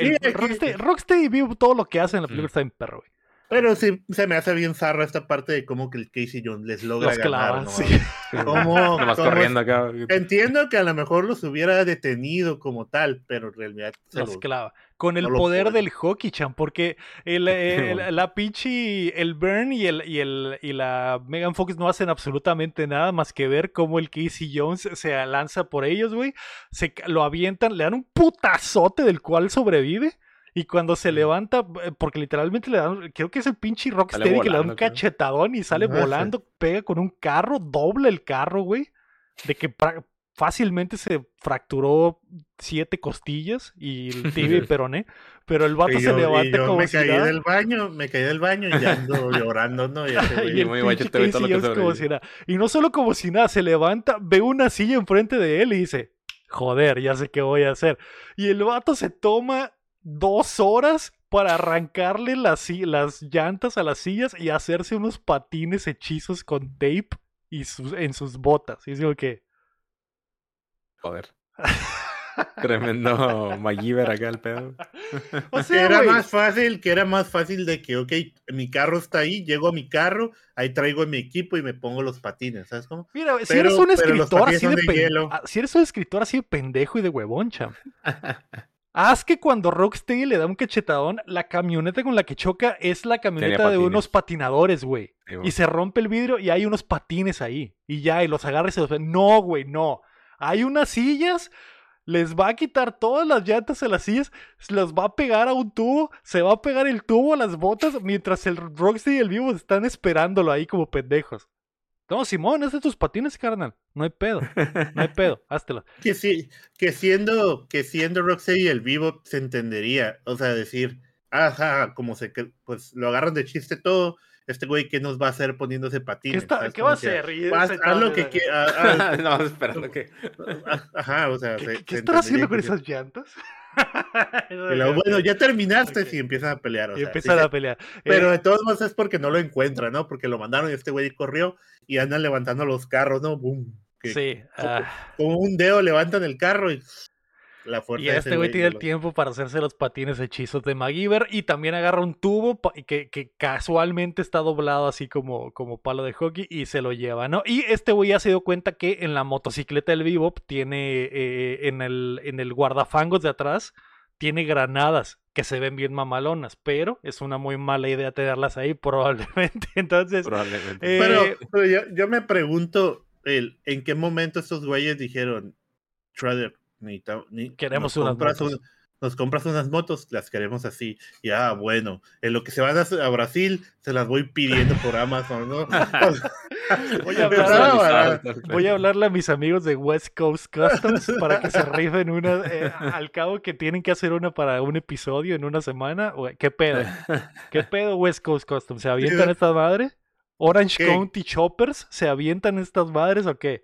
Rocksteady, y Vivo, todo lo que hacen en la película está en perro, güey. Pero sí se me hace bien zarra esta parte de cómo que el Casey Jones les logra ganar. sí. corriendo acá. Entiendo que a lo mejor los hubiera detenido como tal, pero en realidad se los, clava. Con el poder del hockey, chan, porque el, la pinche, el Burn y, el, y, el, y la Megan Fox no hacen absolutamente nada más que ver cómo el Casey Jones se lanza por ellos, güey. Se lo avientan, le dan un putazote del cual sobrevive y cuando se levanta, eh, porque literalmente le dan, creo que es el pinche Rocksteady que le da un cachetadón y sale volando, pega con un carro, doble el carro, güey. De que fácilmente se fracturó siete costillas y el tibia y peroné, pero el vato se levanta como me caí del baño, me caí del baño y ya ando llorando, ¿no? Y, y, muy como si nada. y no solo como si nada, se levanta, ve una silla enfrente de él y dice, joder, ya sé qué voy a hacer. Y el vato se toma dos horas para arrancarle las, las llantas a las sillas y hacerse unos patines hechizos con tape y sus, en sus botas. Y digo que. Joder. Tremendo MacGyver acá el pedo. O sea, era más fácil, que era más fácil de que, ok, mi carro está ahí, llego a mi carro, ahí traigo mi equipo y me pongo los patines, ¿sabes cómo? Mira, si eres un escritor así de, de ah, si eres un escritor así de pendejo y de huevón, cham. Haz que cuando Rocksteady le da un cachetadón, la camioneta con la que choca es la camioneta de unos patinadores, güey. y se rompe el vidrio y hay unos patines ahí. Y ya, y los agarra y se los... No, güey, no. Hay unas sillas, les va a quitar todas las llantas a las sillas, las va a pegar a un tubo, se va a pegar el tubo a las botas, mientras el Rocksteady y el vivo están esperándolo ahí como pendejos. No, Simón, es de tus patines, carnal. No hay pedo. No hay pedo. Háztelo. Que sí, que siendo, que siendo Roxy el vivo se entendería. O sea, decir, ajá, como se pues lo agarran de chiste todo. Este güey, ¿qué nos va a hacer poniéndose patines? ¿Qué, ¿qué va a hacer? Haz, lo que quiera. no, espera, que. Ajá, o sea. ¿Qué, ¿qué estás haciendo con esas llantas? bueno, ya terminaste y empiezan a pelear. O empiezan a pelear. Pero eh, de todos modos es porque no lo encuentran, ¿no? Porque lo mandaron y este güey corrió y andan levantando los carros, ¿no? Boom. sí. Ah. Como, un dedo levantan el carro y la fuerza. Y este güey tiene el tiempo para hacerse los patines hechizos de MacGyver y también agarra un tubo que, que, casualmente está doblado así como, como palo de hockey y se lo lleva, ¿no? Y este güey ya se dio cuenta que en la motocicleta del Bebop tiene eh, en, el, en el guardafangos de atrás tiene granadas que se ven bien mamalonas, pero es una muy mala idea tenerlas ahí probablemente. Entonces, probablemente. Eh, pero, yo, yo, me pregunto el, en qué momento estos güeyes dijeron, Trader, Queremos unas motos. nos compras unas motos, las queremos así. Ya, ah, bueno, en lo que se van a, Brasil, se las voy pidiendo por Amazon, ¿no? voy, a hablar, voy, a hablarle a mis amigos de West Coast Customs para que se rifen una, eh, al cabo que tienen que hacer una para un episodio en una semana. ¿Qué pedo? ¿Qué pedo West Coast Customs? ¿Se avientan estas madres? ¿Orange County Choppers? ¿Se avientan estas madres o qué?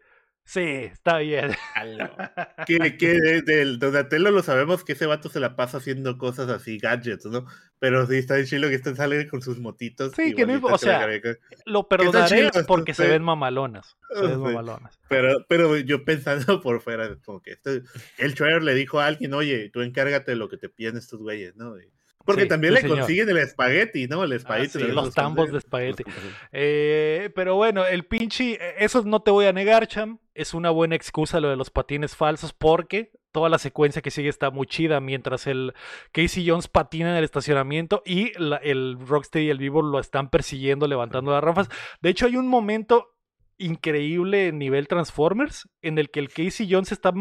Sí, está bien. que, que del Donatello lo sabemos que ese vato se la pasa haciendo cosas así, gadgets, ¿no? Pero sí está en chilo que este sale con sus motitos. Sí, que no, o sea, lo perdonaré porque se ven mamalonas. Se ven mamalonas. Pero, pero yo pensando por fuera, como que este, el trailer le dijo a alguien, oye, tú encárgate de lo que te piden estos güeyes, ¿no? Porque también le consiguen el espagueti, ¿no? El espagueti. Ah, los tambos de espagueti. Eh, pero bueno, el pinche, eh, eso no te voy a negar, Cham. Es una buena excusa lo de los patines falsos porque toda la secuencia que sigue está muy chida mientras el Casey Jones patina en el estacionamiento y el Rocksteady y el Vivo lo están persiguiendo levantando las ramas. De hecho, hay un momento increíble nivel Transformers en el que el Casey Jones está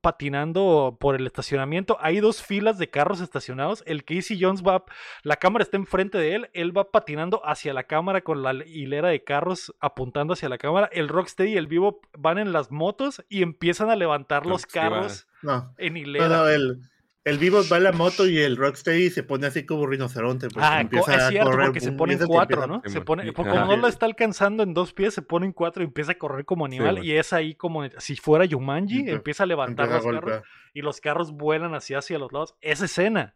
patinando por el estacionamiento. Hay dos filas de carros estacionados. El Casey Jones va, la cámara está enfrente de él, él va patinando hacia la cámara con la hilera de carros apuntando hacia la cámara. El Rocksteady y el Vivo van en las motos y empiezan a levantar los carros en hilera el vivo va en la moto y el Rocksteady se pone así como rinoceronte. ah, empieza es cierto, porque se pone en cuatro, ¿no? Se pone, como no lo está alcanzando en dos pies, se pone en cuatro y empieza a correr como animal. y es ahí como si fuera Yumanji, empieza a levantar los carros y los carros vuelan hacia, hacia los lados. Esa escena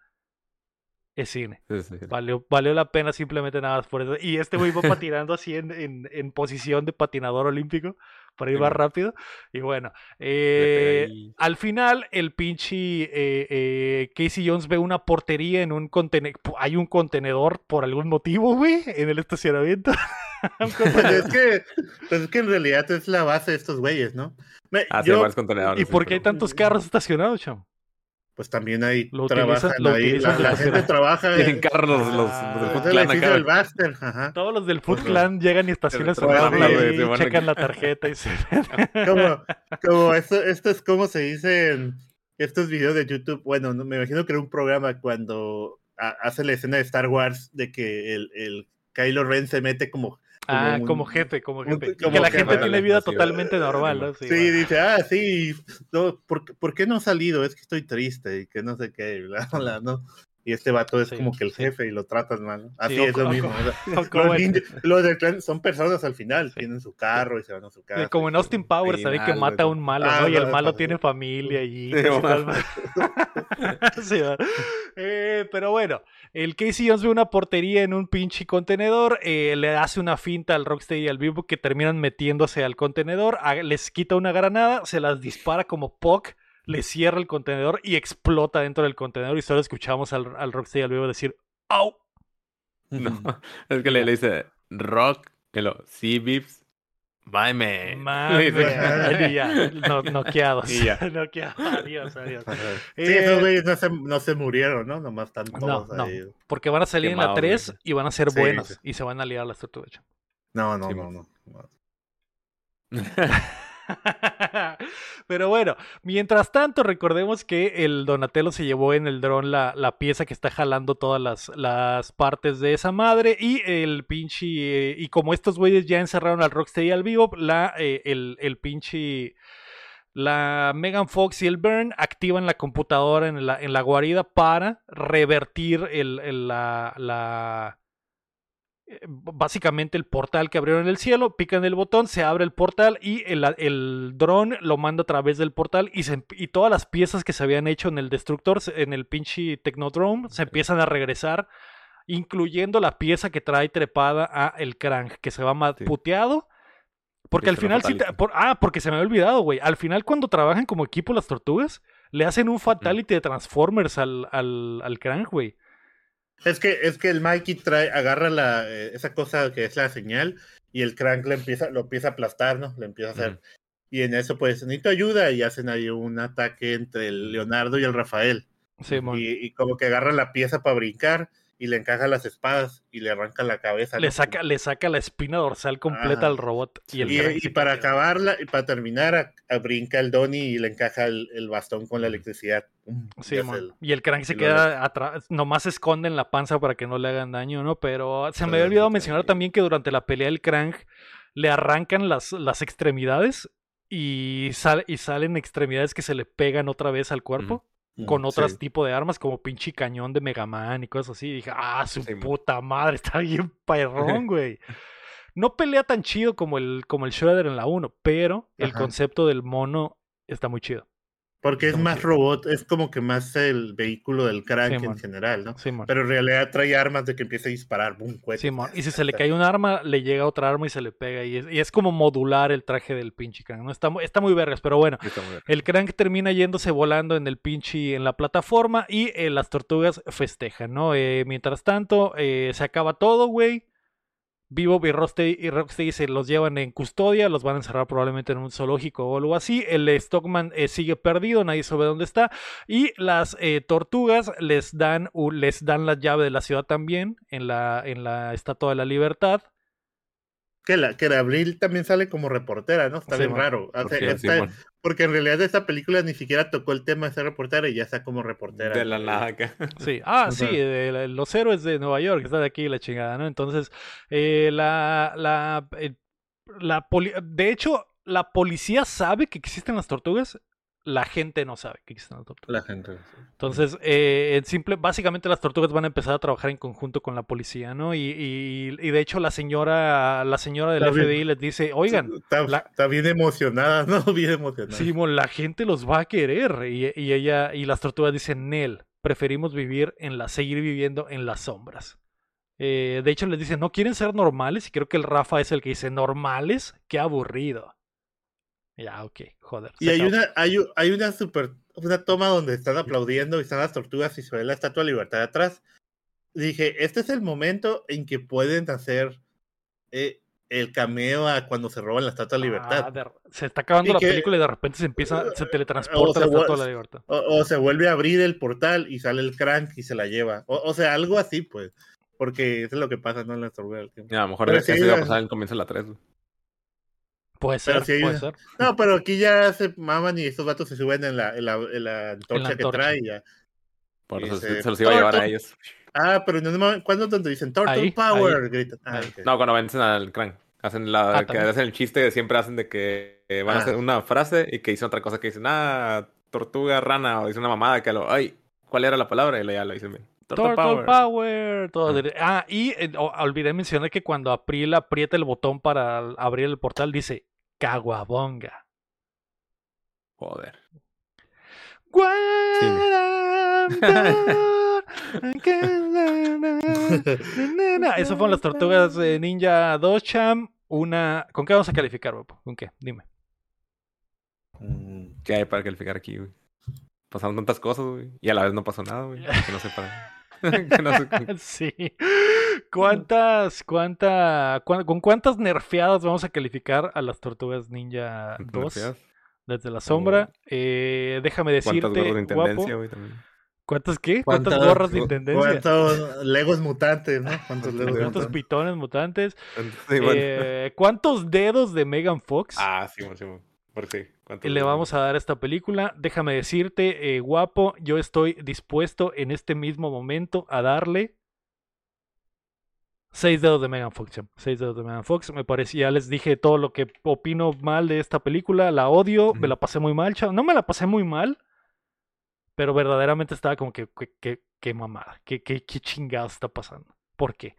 es cine. Valió, valió la pena simplemente nada más por eso. Y este güey va patinando así en, en, posición de patinador olímpico para ir más rápido. Y bueno, eh, al final el pinche eh, eh, Casey Jones ve una portería en un contenedor. Hay un contenedor por algún motivo, güey, en el estacionamiento. pues, es que, pues es que en realidad es la base de estos güeyes, ¿no? Ah, ¿Y por qué hay tantos carros estacionados, chamo? Pues también ahí trabajan ahí, la, gente trabaja tienen carros los, los, del Buster, todos los del Food Clan llegan y estacionan su y checan la tarjeta y se como, como esto, esto es como se dice en estos videos de YouTube, bueno, me imagino que era un programa cuando hace la escena de Star Wars de que el, el Kylo Ren se mete como ah, como jefe, como jefe. que la gente tiene vida totalmente normal, ¿no? Sí, dice, ah, sí, no, ¿por, qué no ha salido? Es que estoy triste y que no sé qué, bla, bla, ¿no? Y este vato es como que el jefe y lo tratan mal. Así es lo mismo. los, de clan son personas al final, tienen su carro y se van a su casa. Como en Austin Powers, sabe que mata a un malo, ¿no? Y el malo tiene familia allí. Eh, pero bueno, el Casey Jones ve una portería en un pinche contenedor, eh, le hace una finta al Rocksteady y al Vivo que terminan metiéndose al contenedor, les quita una granada, se las dispara como Puck le cierra el contenedor y explota dentro del contenedor y solo escuchamos al, al Rocksteady al vivo decir ¡Au! No, es que le, dice Rock, que lo, sí, Vips, bye me. y ya, no, noqueados. Y ya. noqueados. Adiós, adiós. Sí, esos eh, güeyes no se, no se murieron, ¿no? Nomás están todos no, ahí. No, porque van a salir en la 3 y van a ser buenos y se van a liar a las tortugas. No, no, no, no. no. Pero bueno, mientras tanto, recordemos que el Donatello se llevó en el dron la, la pieza que está jalando todas las, las, partes de esa madre. Y el pinche. Y como estos güeyes ya encerraron al Rocksteady al vivo, la, eh, el, el pinche. La Megan Fox y el Burn activan la computadora en la, en la guarida para revertir el, la, la básicamente el portal que abrieron en el cielo, pican el botón, se abre el portal y el, el dron lo manda a través del portal y, y todas las piezas que se habían hecho en el destructor, en el pinche Technodrome, se empiezan a regresar, incluyendo la pieza que trae trepada a el crank, que se va más puteado. Porque al final ah, porque se me había olvidado, güey. Al final cuando trabajan como equipo las tortugas, le hacen un fatality de Transformers al, al, al crank, güey. Es que, es que el Mikey trae, agarra la, eh, esa cosa que es la señal y el crank le empieza, lo empieza a aplastar, ¿no? Le empieza a hacer. Y en eso, pues, necesito ayuda y hacen ahí un ataque entre el Leonardo y el Rafael. Sí, y, y, como que agarran la pieza para brincar y le encaja las espadas y le arranca la cabeza. Le saca, le saca la espina dorsal completa al robot. Y, y, para acabarla, y para terminar, brinca el Donnie y le encaja el, bastón con la electricidad. Sí, y el crank se queda atrás, nomás se esconde en la panza para que no le hagan daño, ¿no? Pero se me había olvidado mencionar también que durante la pelea el crank le arrancan las, las extremidades y, sale, y salen extremidades que se le pegan otra vez al cuerpo con otros tipos de armas, como pinche cañón de Mega Man y cosas así. Y dije, ah, su puta madre, está bien perrón, güey. no pelea tan chido como el, como el Shredder en la 1, pero el concepto del mono está muy chido. Porque es más robot, es como que más el vehículo del crank en general, ¿no? Pero en realidad trae armas de que empieza a disparar, boom, Y si se le cae un arma, le llega otra arma y se le pega. Y es, y es como modular el traje del pinche crank, ¿no? Está, está muy vergas, pero bueno. El crank termina yéndose volando en el pinche, en la plataforma y eh, las tortugas festejan, ¿no? Eh, mientras tanto, eh, se acaba todo, güey. Vivo y Rocksteady, se los llevan en custodia, los van a encerrar probablemente en un zoológico o algo así. El Stockman eh, sigue perdido, nadie sabe dónde está. Y las eh, tortugas les dan, les dan la llave de la ciudad también en la, en la Estatua de la Libertad. Que la, que Abril también sale como reportera, ¿no? Está bien raro. porque en realidad esta película ni siquiera tocó el tema de ser reportera y ya está como reportera. De la nada Sí, ah, sí, los héroes de Nueva York, está de aquí la chingada, ¿no? Entonces, eh, la, la, eh, la de hecho, la policía sabe que existen las tortugas la gente no sabe que existen las tortugas. La gente. Entonces, eh, simple, básicamente las tortugas van a empezar a trabajar en conjunto con la policía, ¿no? Y, y, de hecho la señora, la señora del FBI les dice, oigan, está, bien emocionada, ¿no? Bien emocionada. Sí, la gente los va a querer. Y, ella, y las tortugas dicen, Nel, preferimos vivir en la, seguir viviendo en las sombras. Eh, de hecho, les dicen, no quieren ser normales. Y creo que el Rafa es el que dice, normales, qué aburrido. Ya, ok, joder. Y hay una, hay, hay, una super, una toma donde están aplaudiendo y están las tortugas y se ve la Estatua de Libertad atrás. Dije, este es el momento en que pueden hacer eh, el cameo a cuando se roban la Estatua de Libertad. Ah, se está acabando la película y de repente se empieza, se teletransporta la Estatua de la Libertad. O, se vuelve a abrir el portal y sale el crank y se la lleva. O, sea, algo así, pues. Porque eso es lo que pasa, ¿no? En la tortuga del tiempo. a lo mejor eso iba a pasar en el comienzo de la 3. Puede ser, puede ser. No, pero aquí ya se maman y estos vatos se suben en la, en la, en la antorcha que trae y ya. Por eso se, los iba a llevar a ellos. Ah, pero no, ¿cuándo donde dicen Turtle Power? Gritan. Ah, no, cuando vencen al crank. Hacen la ah, que hacen el chiste, siempre hacen de que van a hacer ah. una frase y que dicen otra cosa que dicen, ah, tortuga, rana, o dice una mamada que lo, ay, ¿cuál era la palabra? Y ya lo dicen bien. Turtle, Power. Power. Todo. Ah, y eh, olvidé mencionar que cuando April aprieta el botón para abrir el portal, dice Caguabonga. Joder. Eso fueron las tortugas ninja 2 cham. Una. ¿Con qué vamos a calificar, ¿Con qué? Dime. Mm, ¿Qué hay para calificar aquí, güey? Pasaron tantas cosas, güey. Y a la vez no pasó nada, güey. Que no sé para. sí. ¿Cuántas, cuánta, con cuántas nerfeadas vamos a calificar a las tortugas ninja 2? Desde la sombra. Eh, déjame decirte. ¿Cuántas guapo, ¿Cuántas qué? ¿Cuántas, gorras de intendencia? ¿Cuántos legos mutantes, no? ¿Cuántos, legos ¿Cuántos pitones mutantes? Eh, ¿Cuántos dedos de Megan Fox? Ah, sí, sí, por sí le vamos a dar a esta película. Déjame decirte, eh, guapo, yo estoy dispuesto en este mismo momento a darle seis dedos de Megan Fox. Seis dedos de Megan Fox. Me parecía, ya les dije todo lo que opino mal de esta película. La odio, me la pasé muy mal, chavo. No me la pasé muy mal, pero verdaderamente estaba como que, que, que, mamada. ¿Qué, qué, qué chingado está pasando? ¿Por qué?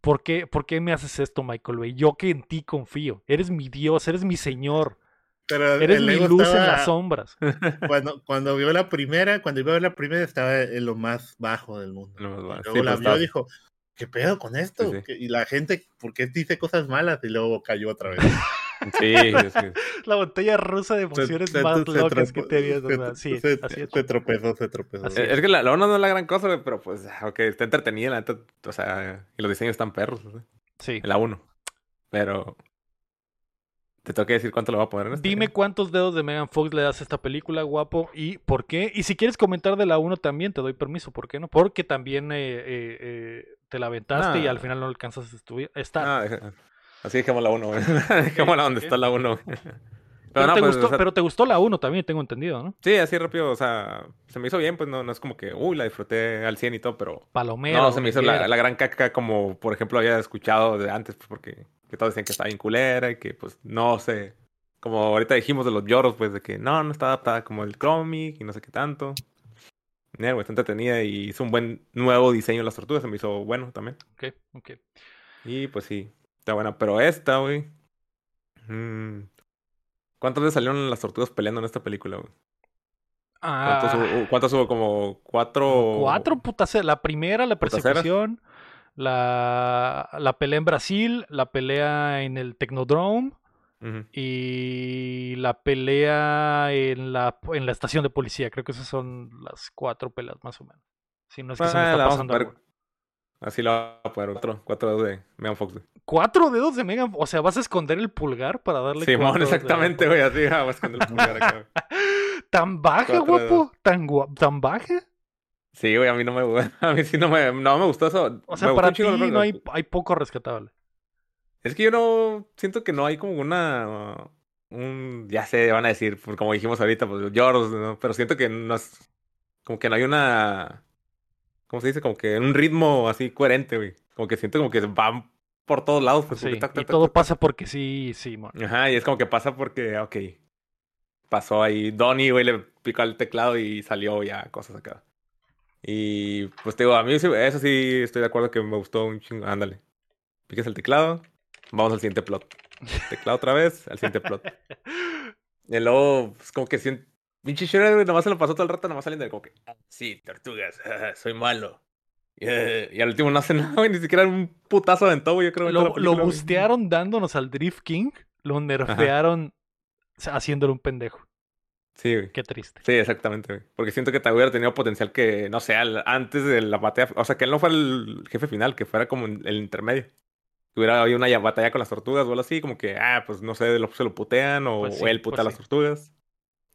¿Por qué, ¿Por qué me haces esto, Michael Bay? Yo que en ti confío. Eres mi Dios, eres mi Señor. Eres mi luz en las sombras. Cuando, cuando vio la primera, cuando vio la primera estaba en lo más bajo del mundo. luego la pues, vio y dijo, ¿qué pedo con esto? Y la gente, ¿por qué dice cosas malas? Y luego cayó otra vez. Sí, La botella rusa de emociones más locas que te habías Sí, se, se tropezó, se tropezó. Es que la, la no es la gran cosa, pero pues, ok, está entretenida, la o sea, y los diseños están perros. Sí. La 1. Pero te tengo que decir cuánto le va a poner en este. Dime cuántos dedos de Megan Fox le das a esta película, guapo, y por qué. Y si quieres comentar de la 1 también, te doy permiso, ¿por qué no? Porque también eh, eh, eh, te la aventaste y al final no alcanzas a estar. Ah, así dejemos la 1, dejémosla donde está la 1. Pero, te pues, gustó, pero te gustó la 1 también, tengo entendido, ¿no? Sí, así rápido, o sea, se me hizo bien, pues no, no es como que, uy, la disfruté al 100 y todo, pero... Palomero. No, se me hizo la, la, gran caca como, por ejemplo, había escuchado de antes, pues porque que todos decían que estaba bien culera y que pues no sé, como ahorita dijimos de los lloros, pues de que no, no está adaptada como el cómic y no sé qué tanto. Yeah, está entretenida y hizo un buen nuevo diseño de las tortugas, se me hizo bueno también. Ok, ok. Y pues sí, está buena, pero esta, güey. Mm, ¿Cuántas veces salieron las tortugas peleando en esta película, güey? Ah, ¿Cuántas, hubo? Como cuatro. Cuatro putas. La primera, la persecución la, la pelea en Brasil, la pelea en el Technodrome y la pelea en la, en la estación de policía. Creo que esas son las cuatro peleas más o menos. Si no es que se me está pasando Así la va a poner otro, cuatro dedos de Megan Fox. ¿Cuatro dedos de Megan O sea, ¿vas a esconder el pulgar para darle Simón, exactamente, güey, así ah, vas a esconder el pulgar acá. ¿Tan baja, guapo? ¿Tan, ¿Tan baja? Sí, güey, a mí no me a mí sí no me, no me gustó eso. O sea, para ti no hay, hay poco rescatable. Es que yo no siento que no hay como una un ya sé, van a decir, pues, como dijimos ahorita, pues lloros, ¿no? pero siento que no es como que no hay una ¿cómo se dice? Como que un ritmo así coherente, güey. Como que siento como que van por todos lados, pues, sí, y todo pasa porque sí, sí, man. Ajá, y es como que pasa porque, ok, pasó ahí Donnie, güey, le picó el teclado y salió ya cosas acá. Y pues te digo, a mí eso sí estoy de acuerdo que me gustó un chingo. Ándale. Piques el teclado, vamos al siguiente plot. Teclado otra vez, al siguiente plot. Y luego, pues como que siento, Pinche Shredder, güey, nomás se lo pasó todo el rato, nomás saliendo de como que, ah, sí, tortugas, soy malo. Y, al último no hace nada, güey, ni siquiera un putazo de todo, yo creo. Lo, lo bustearon dándonos al Drift King, lo nerfearon haciéndole un pendejo. Sí, güey. Qué triste. Sí, exactamente, güey. Porque siento que te hubiera tenido potencial que, no sé, antes de la batalla. O sea, que él no fue el jefe final, que fuera como el intermedio. Que hubiera habido una batalla con las tortugas o algo así, como que, ah, pues no sé, se lo putean o, pues él puta pues a las tortugas.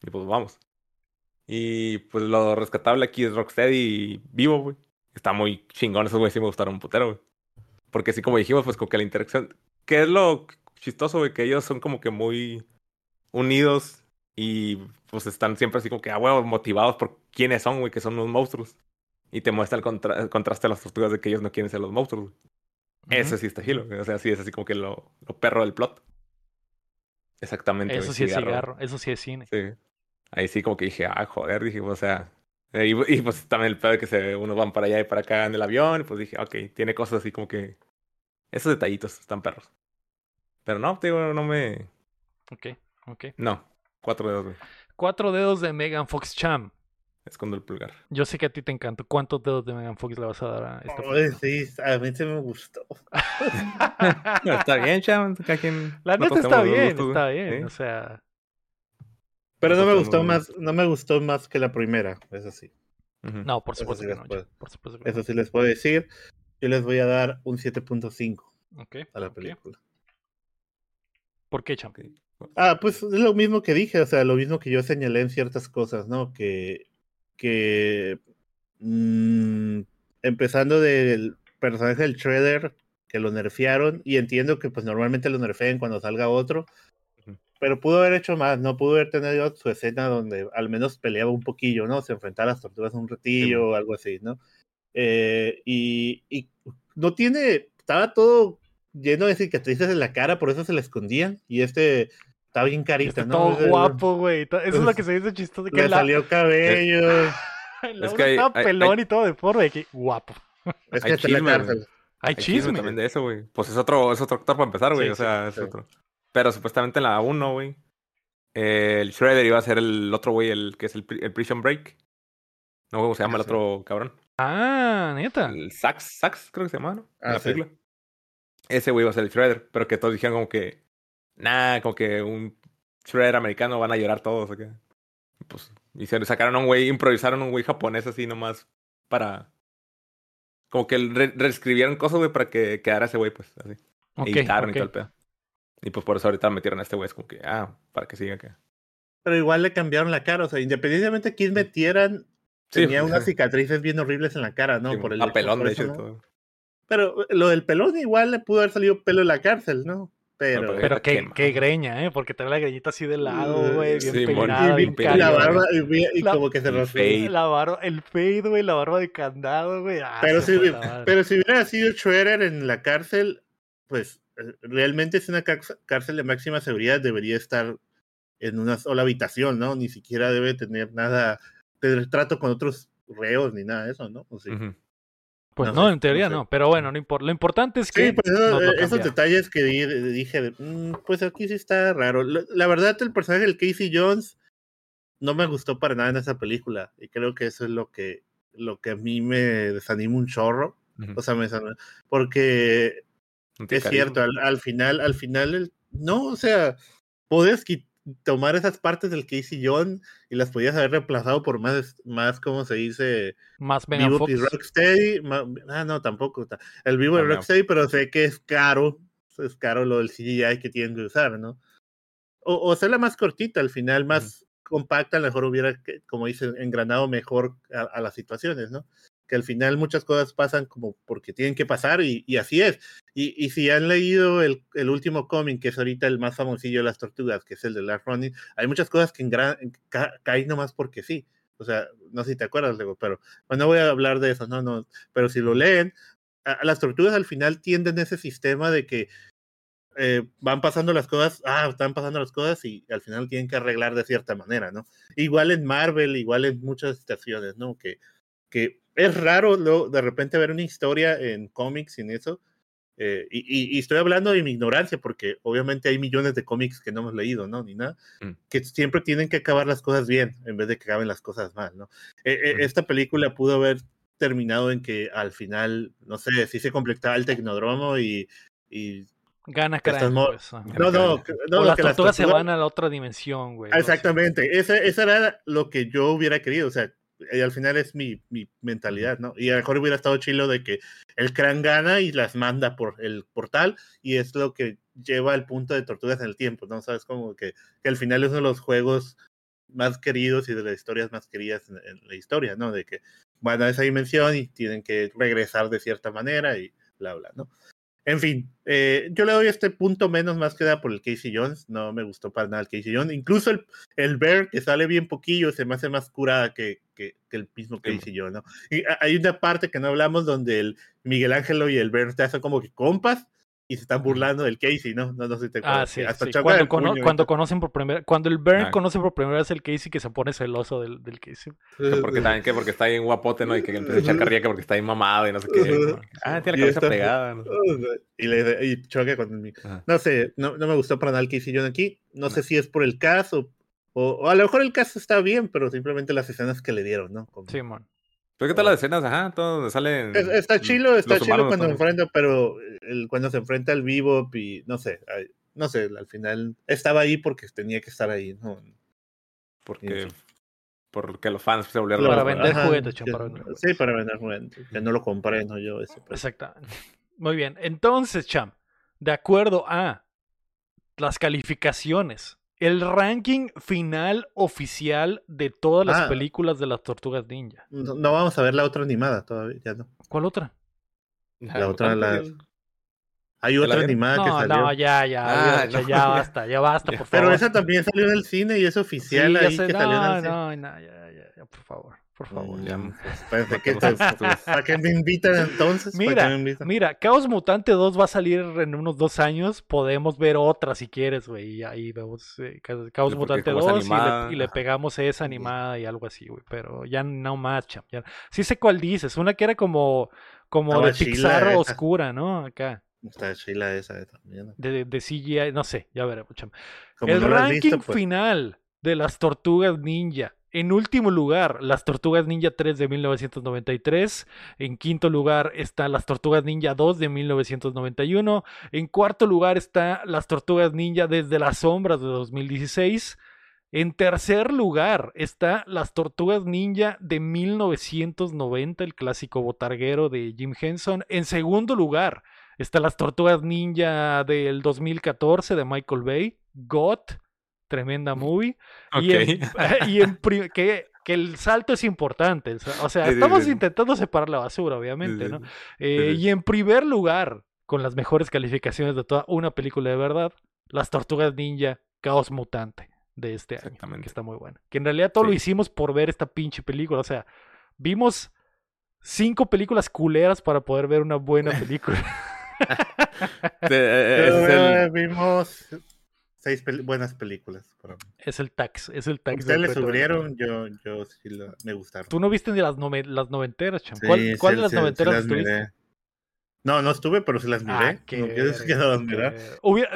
Y pues vamos. Y pues lo rescatable aquí es Rocksteady vivo, güey. Está muy chingón, esos güey sí me gustaron un putero, güey. Porque así como dijimos, pues como que la interacción. ¿Qué es lo chistoso, güey? Que ellos son como que muy unidos y pues están siempre así como que, ah, güey, motivados por quiénes son, güey, que son unos monstruos. Y te muestra el, contraste de las tortugas de que ellos no quieren ser los monstruos, güey. Eso sí está gilo, o sea, sí es así como que lo, lo perro del plot. Exactamente. Eso sí es cigarro, eso sí es cine. Sí. Ahí sí como que dije, ah, joder, dije, o sea, y, y, pues también el pedo de que se, unos van para allá y para acá en el avión, y pues dije, ok, tiene cosas así como que, esos detallitos están perros. Pero no, te digo, no me... Ok, ok. No, Cuatro dedos, güey. Cuatro dedos de Megan Fox Cham. Escondo el pulgar. Yo sé que a ti te encanta. ¿Cuántos dedos de Megan Fox le vas a dar a esta oh, Sí, a mí se me gustó. está bien, Cham. La neta está bien, está bien. O sea. Pero no me gustó más, no me gustó más que la primera, eso sí. No, por supuesto que no. Por supuesto eso sí les puedo decir. Yo les voy a dar un 7.5 okay, a la película. ¿Por qué, Cham? Ah, pues es lo mismo que dije, o sea, lo mismo que yo señalé en ciertas cosas, ¿no? Que, que mmm, empezando del personaje del Shredder, que lo nerfearon, y entiendo que pues normalmente lo nerfeen cuando salga otro, pero pudo haber hecho más, ¿no? Pudo haber tenido su escena donde al menos peleaba un poquillo, ¿no? Se enfrentaba a las tortugas un ratillo o algo así, ¿no? Eh, y, y no tiene, estaba todo lleno de cicatrices en la cara, por eso se le escondían. Y este está bien carita, ¿no? Todo guapo, güey. Eso es lo que se dice chistoso. Que le salió cabello. es que estaba pelón y todo de forma de que guapo. Es que está en la cárcel. Hay, chisme. también de eso, güey. Pues es otro, es otro actor para empezar, güey. o sea, es otro. Pero supuestamente en la 1, güey. el Shredder iba a ser el otro güey, el que es el, Prison Break. No, ¿cómo se llama el otro cabrón? Ah, neta. El Sax, Sax creo que se llama, ¿no? Ah, la película. Ese güey iba a ser el Shredder, pero que todos dijeron como que nah, como que un shredder americano van a llorar todos. ¿o Pues, y se sacaron a un güey, improvisaron un güey japonés así nomás para. Como que reescribieron cosas, güey, para que quedara ese güey, pues, así. y y todo el pedo. Y pues por eso ahorita metieron a este güey, es como que, ah, para que siga acá. Pero igual le cambiaron la cara, o sea, independientemente de quién metieran, tenía unas cicatrices bien horribles en la cara, ¿no? por el a pelón, de hecho, todo. Pero lo del pelón igual le pudo haber salido pelo en la cárcel, ¿no? Pero, pero qué, qué, greña, ¿eh? Porque trae la greñita así de lado, güey, bien peinada, bien y, la barba, y, como que se fade. La barba, el fade, güey, la barba de candado, güey. Ah, pero, si, pero si hubiera sido Schroeder en la cárcel, pues eh, realmente es una cárcel de máxima seguridad, debería estar en una sola habitación, ¿no? Ni siquiera debe tener nada de trato con otros reos ni nada de eso, ¿no? O pues no, en teoría no, pero bueno, no importa. Lo importante es que. Sí, pues esos detalles que dije, mm, pues aquí sí está raro. La, verdad, el personaje del Casey Jones no me gustó para nada en esa película. Y creo que eso es lo que, lo que a mí me desanima un chorro. O sea, me porque es cierto, al, final, al final, no, o sea, puedes quitar tomar esas partes del Casey John y las podías haber reemplazado por más, más ¿cómo se dice? Más Vivo y Rocksteady. ah, no, tampoco. El Vivo y Rocksteady, pero sé que es caro. Es caro lo del CGI que tienen que usar, ¿no? O, o hacerla más cortita, al final, más compacta, a lo mejor hubiera, como dicen, engranado mejor a las situaciones, ¿no? Que al final muchas cosas pasan como porque tienen que pasar y, así es. Y, si han leído el, último cómic, que es ahorita el más famosillo de las tortugas, que es el de Last Running, hay muchas cosas que en gran, caen nomás porque sí. O sea, no sé si te acuerdas, luego, pero bueno, no voy a hablar de eso, no, no, pero si lo leen, las tortugas al final tienden ese sistema de que eh, van pasando las cosas, ah, están pasando las cosas y al final tienen que arreglar de cierta manera, ¿no? Igual en Marvel, igual en muchas estaciones, ¿no? Que, que es raro de repente ver una historia en cómics y en eso, Eh, y, estoy hablando de mi ignorancia, porque obviamente hay millones de cómics que no hemos leído, ¿no? Ni nada, mm. que siempre tienen que acabar las cosas bien, en vez de que acaben las cosas mal, ¿no? Eh, eh, esta película pudo haber terminado en que al final, no sé, si se completaba el tecnodromo y... y Gana Crane. Pues, no, no, no, o las tortugas se van a la otra dimensión, güey. Exactamente, eso, eso era lo que yo hubiera querido, o sea, y al final es mi, mi, mentalidad, ¿no? Y a lo mejor hubiera estado chilo de que el Cran gana y las manda por el portal y es lo que lleva al punto de tortugas en el tiempo, ¿no? Sabes como que, que al final es uno de los juegos más queridos y de las historias más queridas en, en, la historia, ¿no? De que van a esa dimensión y tienen que regresar de cierta manera y bla, bla, ¿no? En fin, eh, yo le doy este punto menos más que da por el Casey Jones. No me gustó para nada el Casey Jones. Incluso el, el Bear, que sale bien poquillo, se me hace más curada que, que, el mismo Casey Jones, ¿no? Y hay una parte que no hablamos donde el Miguel Ángelo y el Bear te hacen como que compas y se están burlando del Casey, ¿no? No, no sé si te Ah, sí, Hasta Cuando, cuando conocen por primera cuando el Bern ah. conoce por primera vez el Casey que se pone celoso del, del Casey. porque también que porque está ahí en guapote, ¿no? Y que empieza a echar carrilla porque está ahí mamado y no sé qué. Ah, tiene la cabeza pegada. ¿no? Y, le, y choque con el No sé, no, no me gustó para nada el Casey John aquí. No, sé si es por el caso o, a lo mejor el caso está bien, pero simplemente las escenas que le dieron, ¿no? Sí, man. ¿Pero qué tal las escenas? Ajá, todo donde salen. está chilo, está chilo cuando se enfrenta, pero el, cuando se enfrenta al vivo y no sé, no sé, al final estaba ahí porque tenía que estar ahí, ¿no? Porque. Porque los fans se volvieron Para vender juguetes, Sí, para vender juguetes. Que no lo compré, no yo. Eso, pues. Exactamente. Muy bien. Entonces, Cham, de acuerdo a las calificaciones el ranking final oficial de todas las ah. películas de las Tortugas Ninja. No, vamos a ver la otra animada todavía, ya no. ¿Cuál otra? La otra, la... Hay otra animada que salió. No, ya, ya, ah, ya, ya, basta, ya basta, por favor. Pero esa también salió en el cine y es oficial ahí que no, salió en el cine. No, no, ya, ya, ya, por favor. Por favor. Ya, ¿Para qué me invitan entonces? Mira, mira, Caos Mutante 2 va a salir en unos dos años. Podemos ver otra si quieres, güey. Y ahí vemos eh, Caos Mutante 2 y le, pegamos esa animada y algo así, güey. Pero ya no más, cham. Sí sé cuál dices. Una que era como, como de Pixar oscura, ¿no? Acá. Está chila esa también. De, de CGI, no sé, ya veremos, cham. El ranking pues. final de las tortugas ninja en último lugar, Las Tortugas Ninja 3 de 1993. En quinto lugar está Las Tortugas Ninja 2 de 1991. En cuarto lugar está Las Tortugas Ninja desde las sombras de 2016. En tercer lugar está Las Tortugas Ninja de 1990, el clásico botarguero de Jim Henson. En segundo lugar está Las Tortugas Ninja del 2014 de Michael Bay, GOT tremenda movie. Y, en, que, que, el salto es importante. O sea, estamos intentando separar la basura, obviamente, ¿no? Eh, y en primer lugar, con las mejores calificaciones de toda una película de verdad, Las Tortugas Ninja, Caos Mutante de este año, que está muy buena. Que en realidad todo lo hicimos por ver esta pinche película. O sea, vimos cinco películas culeras para poder ver una buena película. Eh, vimos seis buenas películas. Es el tax, es el tax. Ustedes le subieron, yo, yo sí me gustaron. ¿Tú no viste ni las, las noventeras, Cham? ¿Cuál, ¿cuál de las noventeras estuviste? No, no estuve, pero sí las miré. Ah,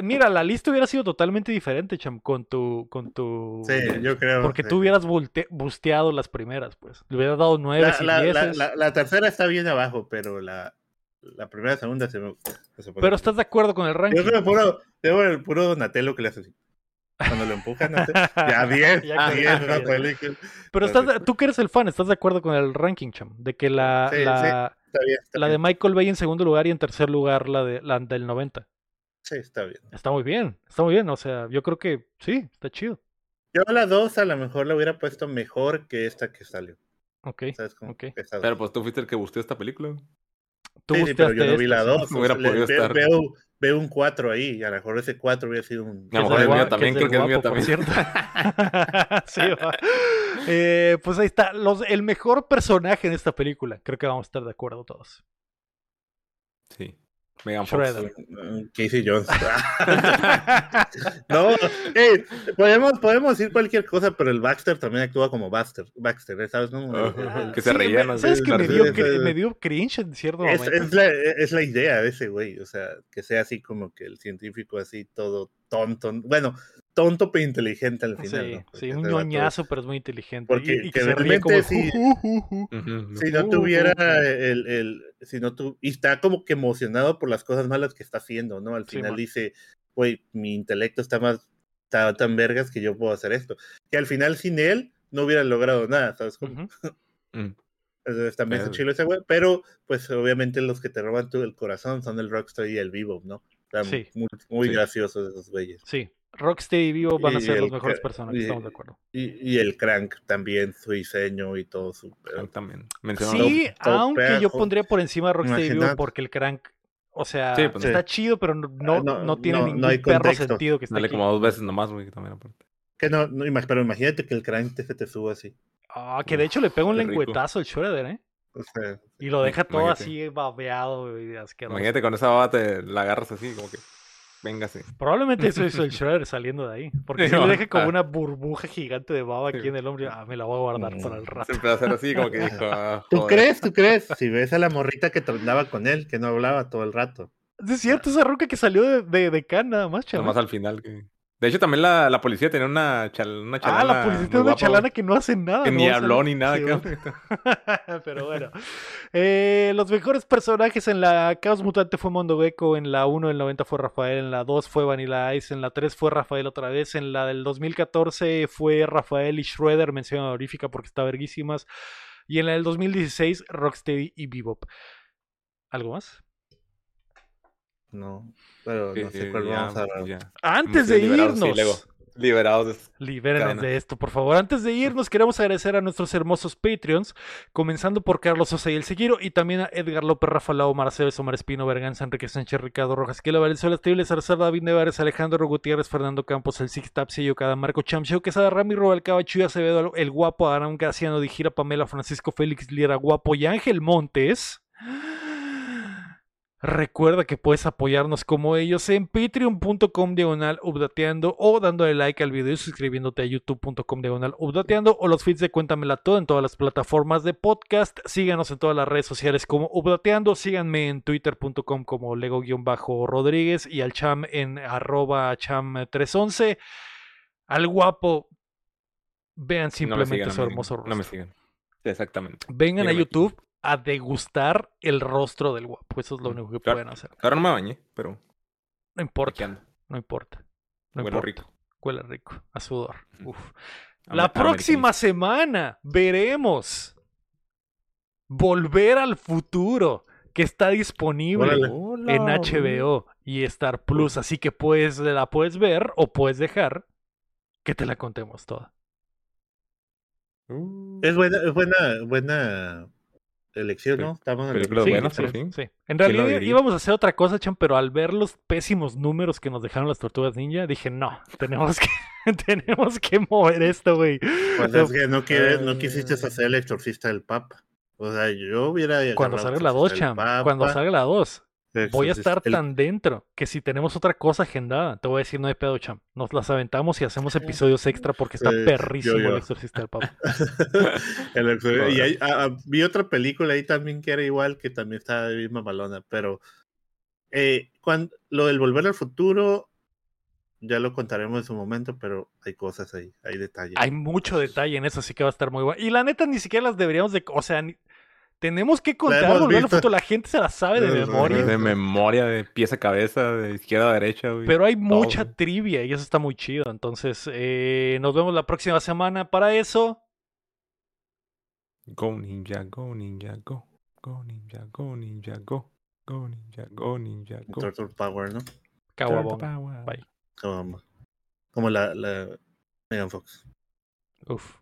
mira, la lista hubiera sido totalmente diferente, Cham, con tu, con tu. Sí, yo creo. Porque tú hubieras busteado las primeras, pues. Le hubieras dado nueve y la, la, la, tercera está bien abajo, pero la, la primera, segunda se me, Pero estás de acuerdo con el ranking. Yo creo puro, tengo el puro Donatello que le hace así. Cuando lo empujan, ya bien, ya bien, Pero estás, tú que eres el fan, ¿estás de acuerdo con el ranking, Cham? De que la, la, la de Michael Bay en segundo lugar y en tercer lugar la, de, la del 90. Sí, está bien. Está muy bien, está muy bien. O sea, yo creo que sí, está chido. Yo la 2 a lo mejor la hubiera puesto mejor que esta que salió. Ok. ¿Sabes cómo? okay. Pero pues tú fuiste el que buscó esta película. Tú sí, pero yo no vi la 2. No veo, veo, un 4 ahí, y a lo mejor ese 4 hubiera sido un. A lo mejor el mío también, creo que el mío también. Cierto. sí, eh, pues ahí está. Los, el mejor personaje en esta película. Creo que vamos a estar de acuerdo todos. Sí. Megan Fox. Mm, Casey Jones. no, hey, podemos, podemos decir cualquier cosa, pero el Baxter también actúa como Baxter, Baxter ¿sabes? No? que se reía, ¿no? ¿Sabes que me dio, me dio, cringe en cierto es, momento? Es la, es la idea de ese güey, o sea, que sea así como que el científico así todo tonto. Bueno, tonto pero inteligente al final. Sí, sí un ñoñazo, pero es muy inteligente. Porque y, que, realmente si, si no tuviera el, el si no tu, y está como que emocionado por las cosas malas que está haciendo, ¿no? Al final dice, güey, mi intelecto está más, está tan vergas que yo puedo hacer esto. Que al final sin él no hubiera logrado nada, ¿sabes? Cómo? Mm. Entonces también es chilo ese güey, pero pues obviamente los que te roban tu, el corazón son el Rockstar y el Vivo, ¿no? sí. Muy, muy graciosos esos güeyes. Sí, Rocksteady Vivo van a ser los mejores personajes, estamos de acuerdo. Y, el Crank también, su diseño y todo su... también. Sí, aunque yo pondría por encima a Rocksteady Vivo porque el Crank, o sea, pues, está chido, pero no, no, no tiene ningún perro sentido que esté Dale como dos veces nomás, güey, también aparte. Que no, no, pero imagínate que el Crank te, te suba así. Ah, que de hecho le pega un lengüetazo el Shredder, ¿eh? y lo deja todo así babeado y asqueroso. Imagínate con esa baba te la agarras así, como que. Véngase. Probablemente eso hizo el Shredder saliendo de ahí. Porque si le deja como ah. una burbuja gigante de baba aquí en el hombro, ah, me la voy a guardar para el rato. Se a hacer así, como que dijo. Ah, ¿Tú crees? ¿Tú crees? Si ves a la morrita que andaba con él, que no hablaba todo el rato. Es cierto, esa ruca que salió de, de, de nada más, chaval. Nada más al final. Que... De hecho, también la, la policía tenía una, chalana. Ah, la policía tiene una chalana que no hace nada. Que ni habló ni nada. Pero bueno. Eh, los mejores personajes en la Caos Mutante fue Mondo Gecko. En la 1 del 90 fue Rafael. En la 2 fue Vanilla Ice. En la 3 fue Rafael otra vez. En la del 2014 fue Rafael y Shredder, mención honorífica porque está verguísimas. Y en la del 2016, Rocksteady y Bebop. ¿Algo más? No, pero no sé cuál vamos a hablar. Antes de irnos. liberados de Libérenos de esto, por favor. Antes de irnos, queremos agradecer a nuestros hermosos Patreons, comenzando por Carlos Sosa y El Seguiro, y también a Edgar López, Rafalao, Marcelo Omar Espino, Berganza, Enrique Sánchez, Ricardo Rojas, Kela Valenzuela, Estibles, Arzar, David Nevares, Alejandro Gutiérrez, Fernando Campos, El Six Tap, Sello Cada, Marco Chamsio, Quesada, Rami, Robalcaba, Chuya Acevedo, El Guapo, Aram Graciano, Dijira, Pamela, Francisco Félix, Liera, Guapo y Ángel Montes. Recuerda que puedes apoyarnos como ellos en patreon.com diagonal updateando o dándole like al video y suscribiéndote a youtube.com diagonal updateando o los feeds de Cuéntamela Todo en todas las plataformas de podcast. Síganos en todas las redes sociales como updateando. Síganme en twitter.com como lego-rodríguez y al cham en arroba cham311. Al guapo, vean simplemente su hermoso rostro. No me sigan. Exactamente. Vengan a YouTube a degustar el rostro del guapo. Eso es lo único que pueden hacer. Ahora no me bañé, pero. No importa. No importa. No Huele rico. Huele rico. A sudor. Uf. La próxima semana veremos Volver al futuro, que está disponible en HBO y Star Plus. Así que puedes, la puedes ver o puedes dejar que te la contemos toda. Es buena, es buena, buena elección, ¿no? Estamos en el... sí, En realidad íbamos a hacer otra cosa, Chan, pero al ver los pésimos números que nos dejaron las tortugas ninja, dije, no, tenemos que, tenemos que mover esto, güey. Pues es que no, quieres, no quisiste hacer el exorcista del Papa. O sea, yo hubiera... Cuando salga la 2, Cham, cuando salga la 2. Voy a estar tan dentro que si tenemos otra cosa agendada, te voy a decir, no hay pedo, cham. Nos las aventamos y hacemos episodios extra porque está perrísimo el exorcista del Papa. y hay, ah, ah, vi otra película ahí también que era igual, que también estaba de misma balona, pero eh, cuando, lo del volver al futuro, ya lo contaremos en su momento, pero hay cosas ahí, hay detalles. Hay mucho detalle en eso, así que va a estar muy bueno. Y la neta, ni siquiera las deberíamos de, o sea, tenemos que contar, volver foto. La gente se la sabe de, memoria. De memoria, de pieza a cabeza, de izquierda a derecha. Pero hay mucha trivia y eso está muy chido. Entonces, eh, nos vemos la próxima semana para eso. Go ninja, go ninja, go. Go ninja, go ninja, go. Go ninja, go ninja, go. Turtle Power, ¿no? Kawabonga. Bye. Como la, la Megan Fox. Uf.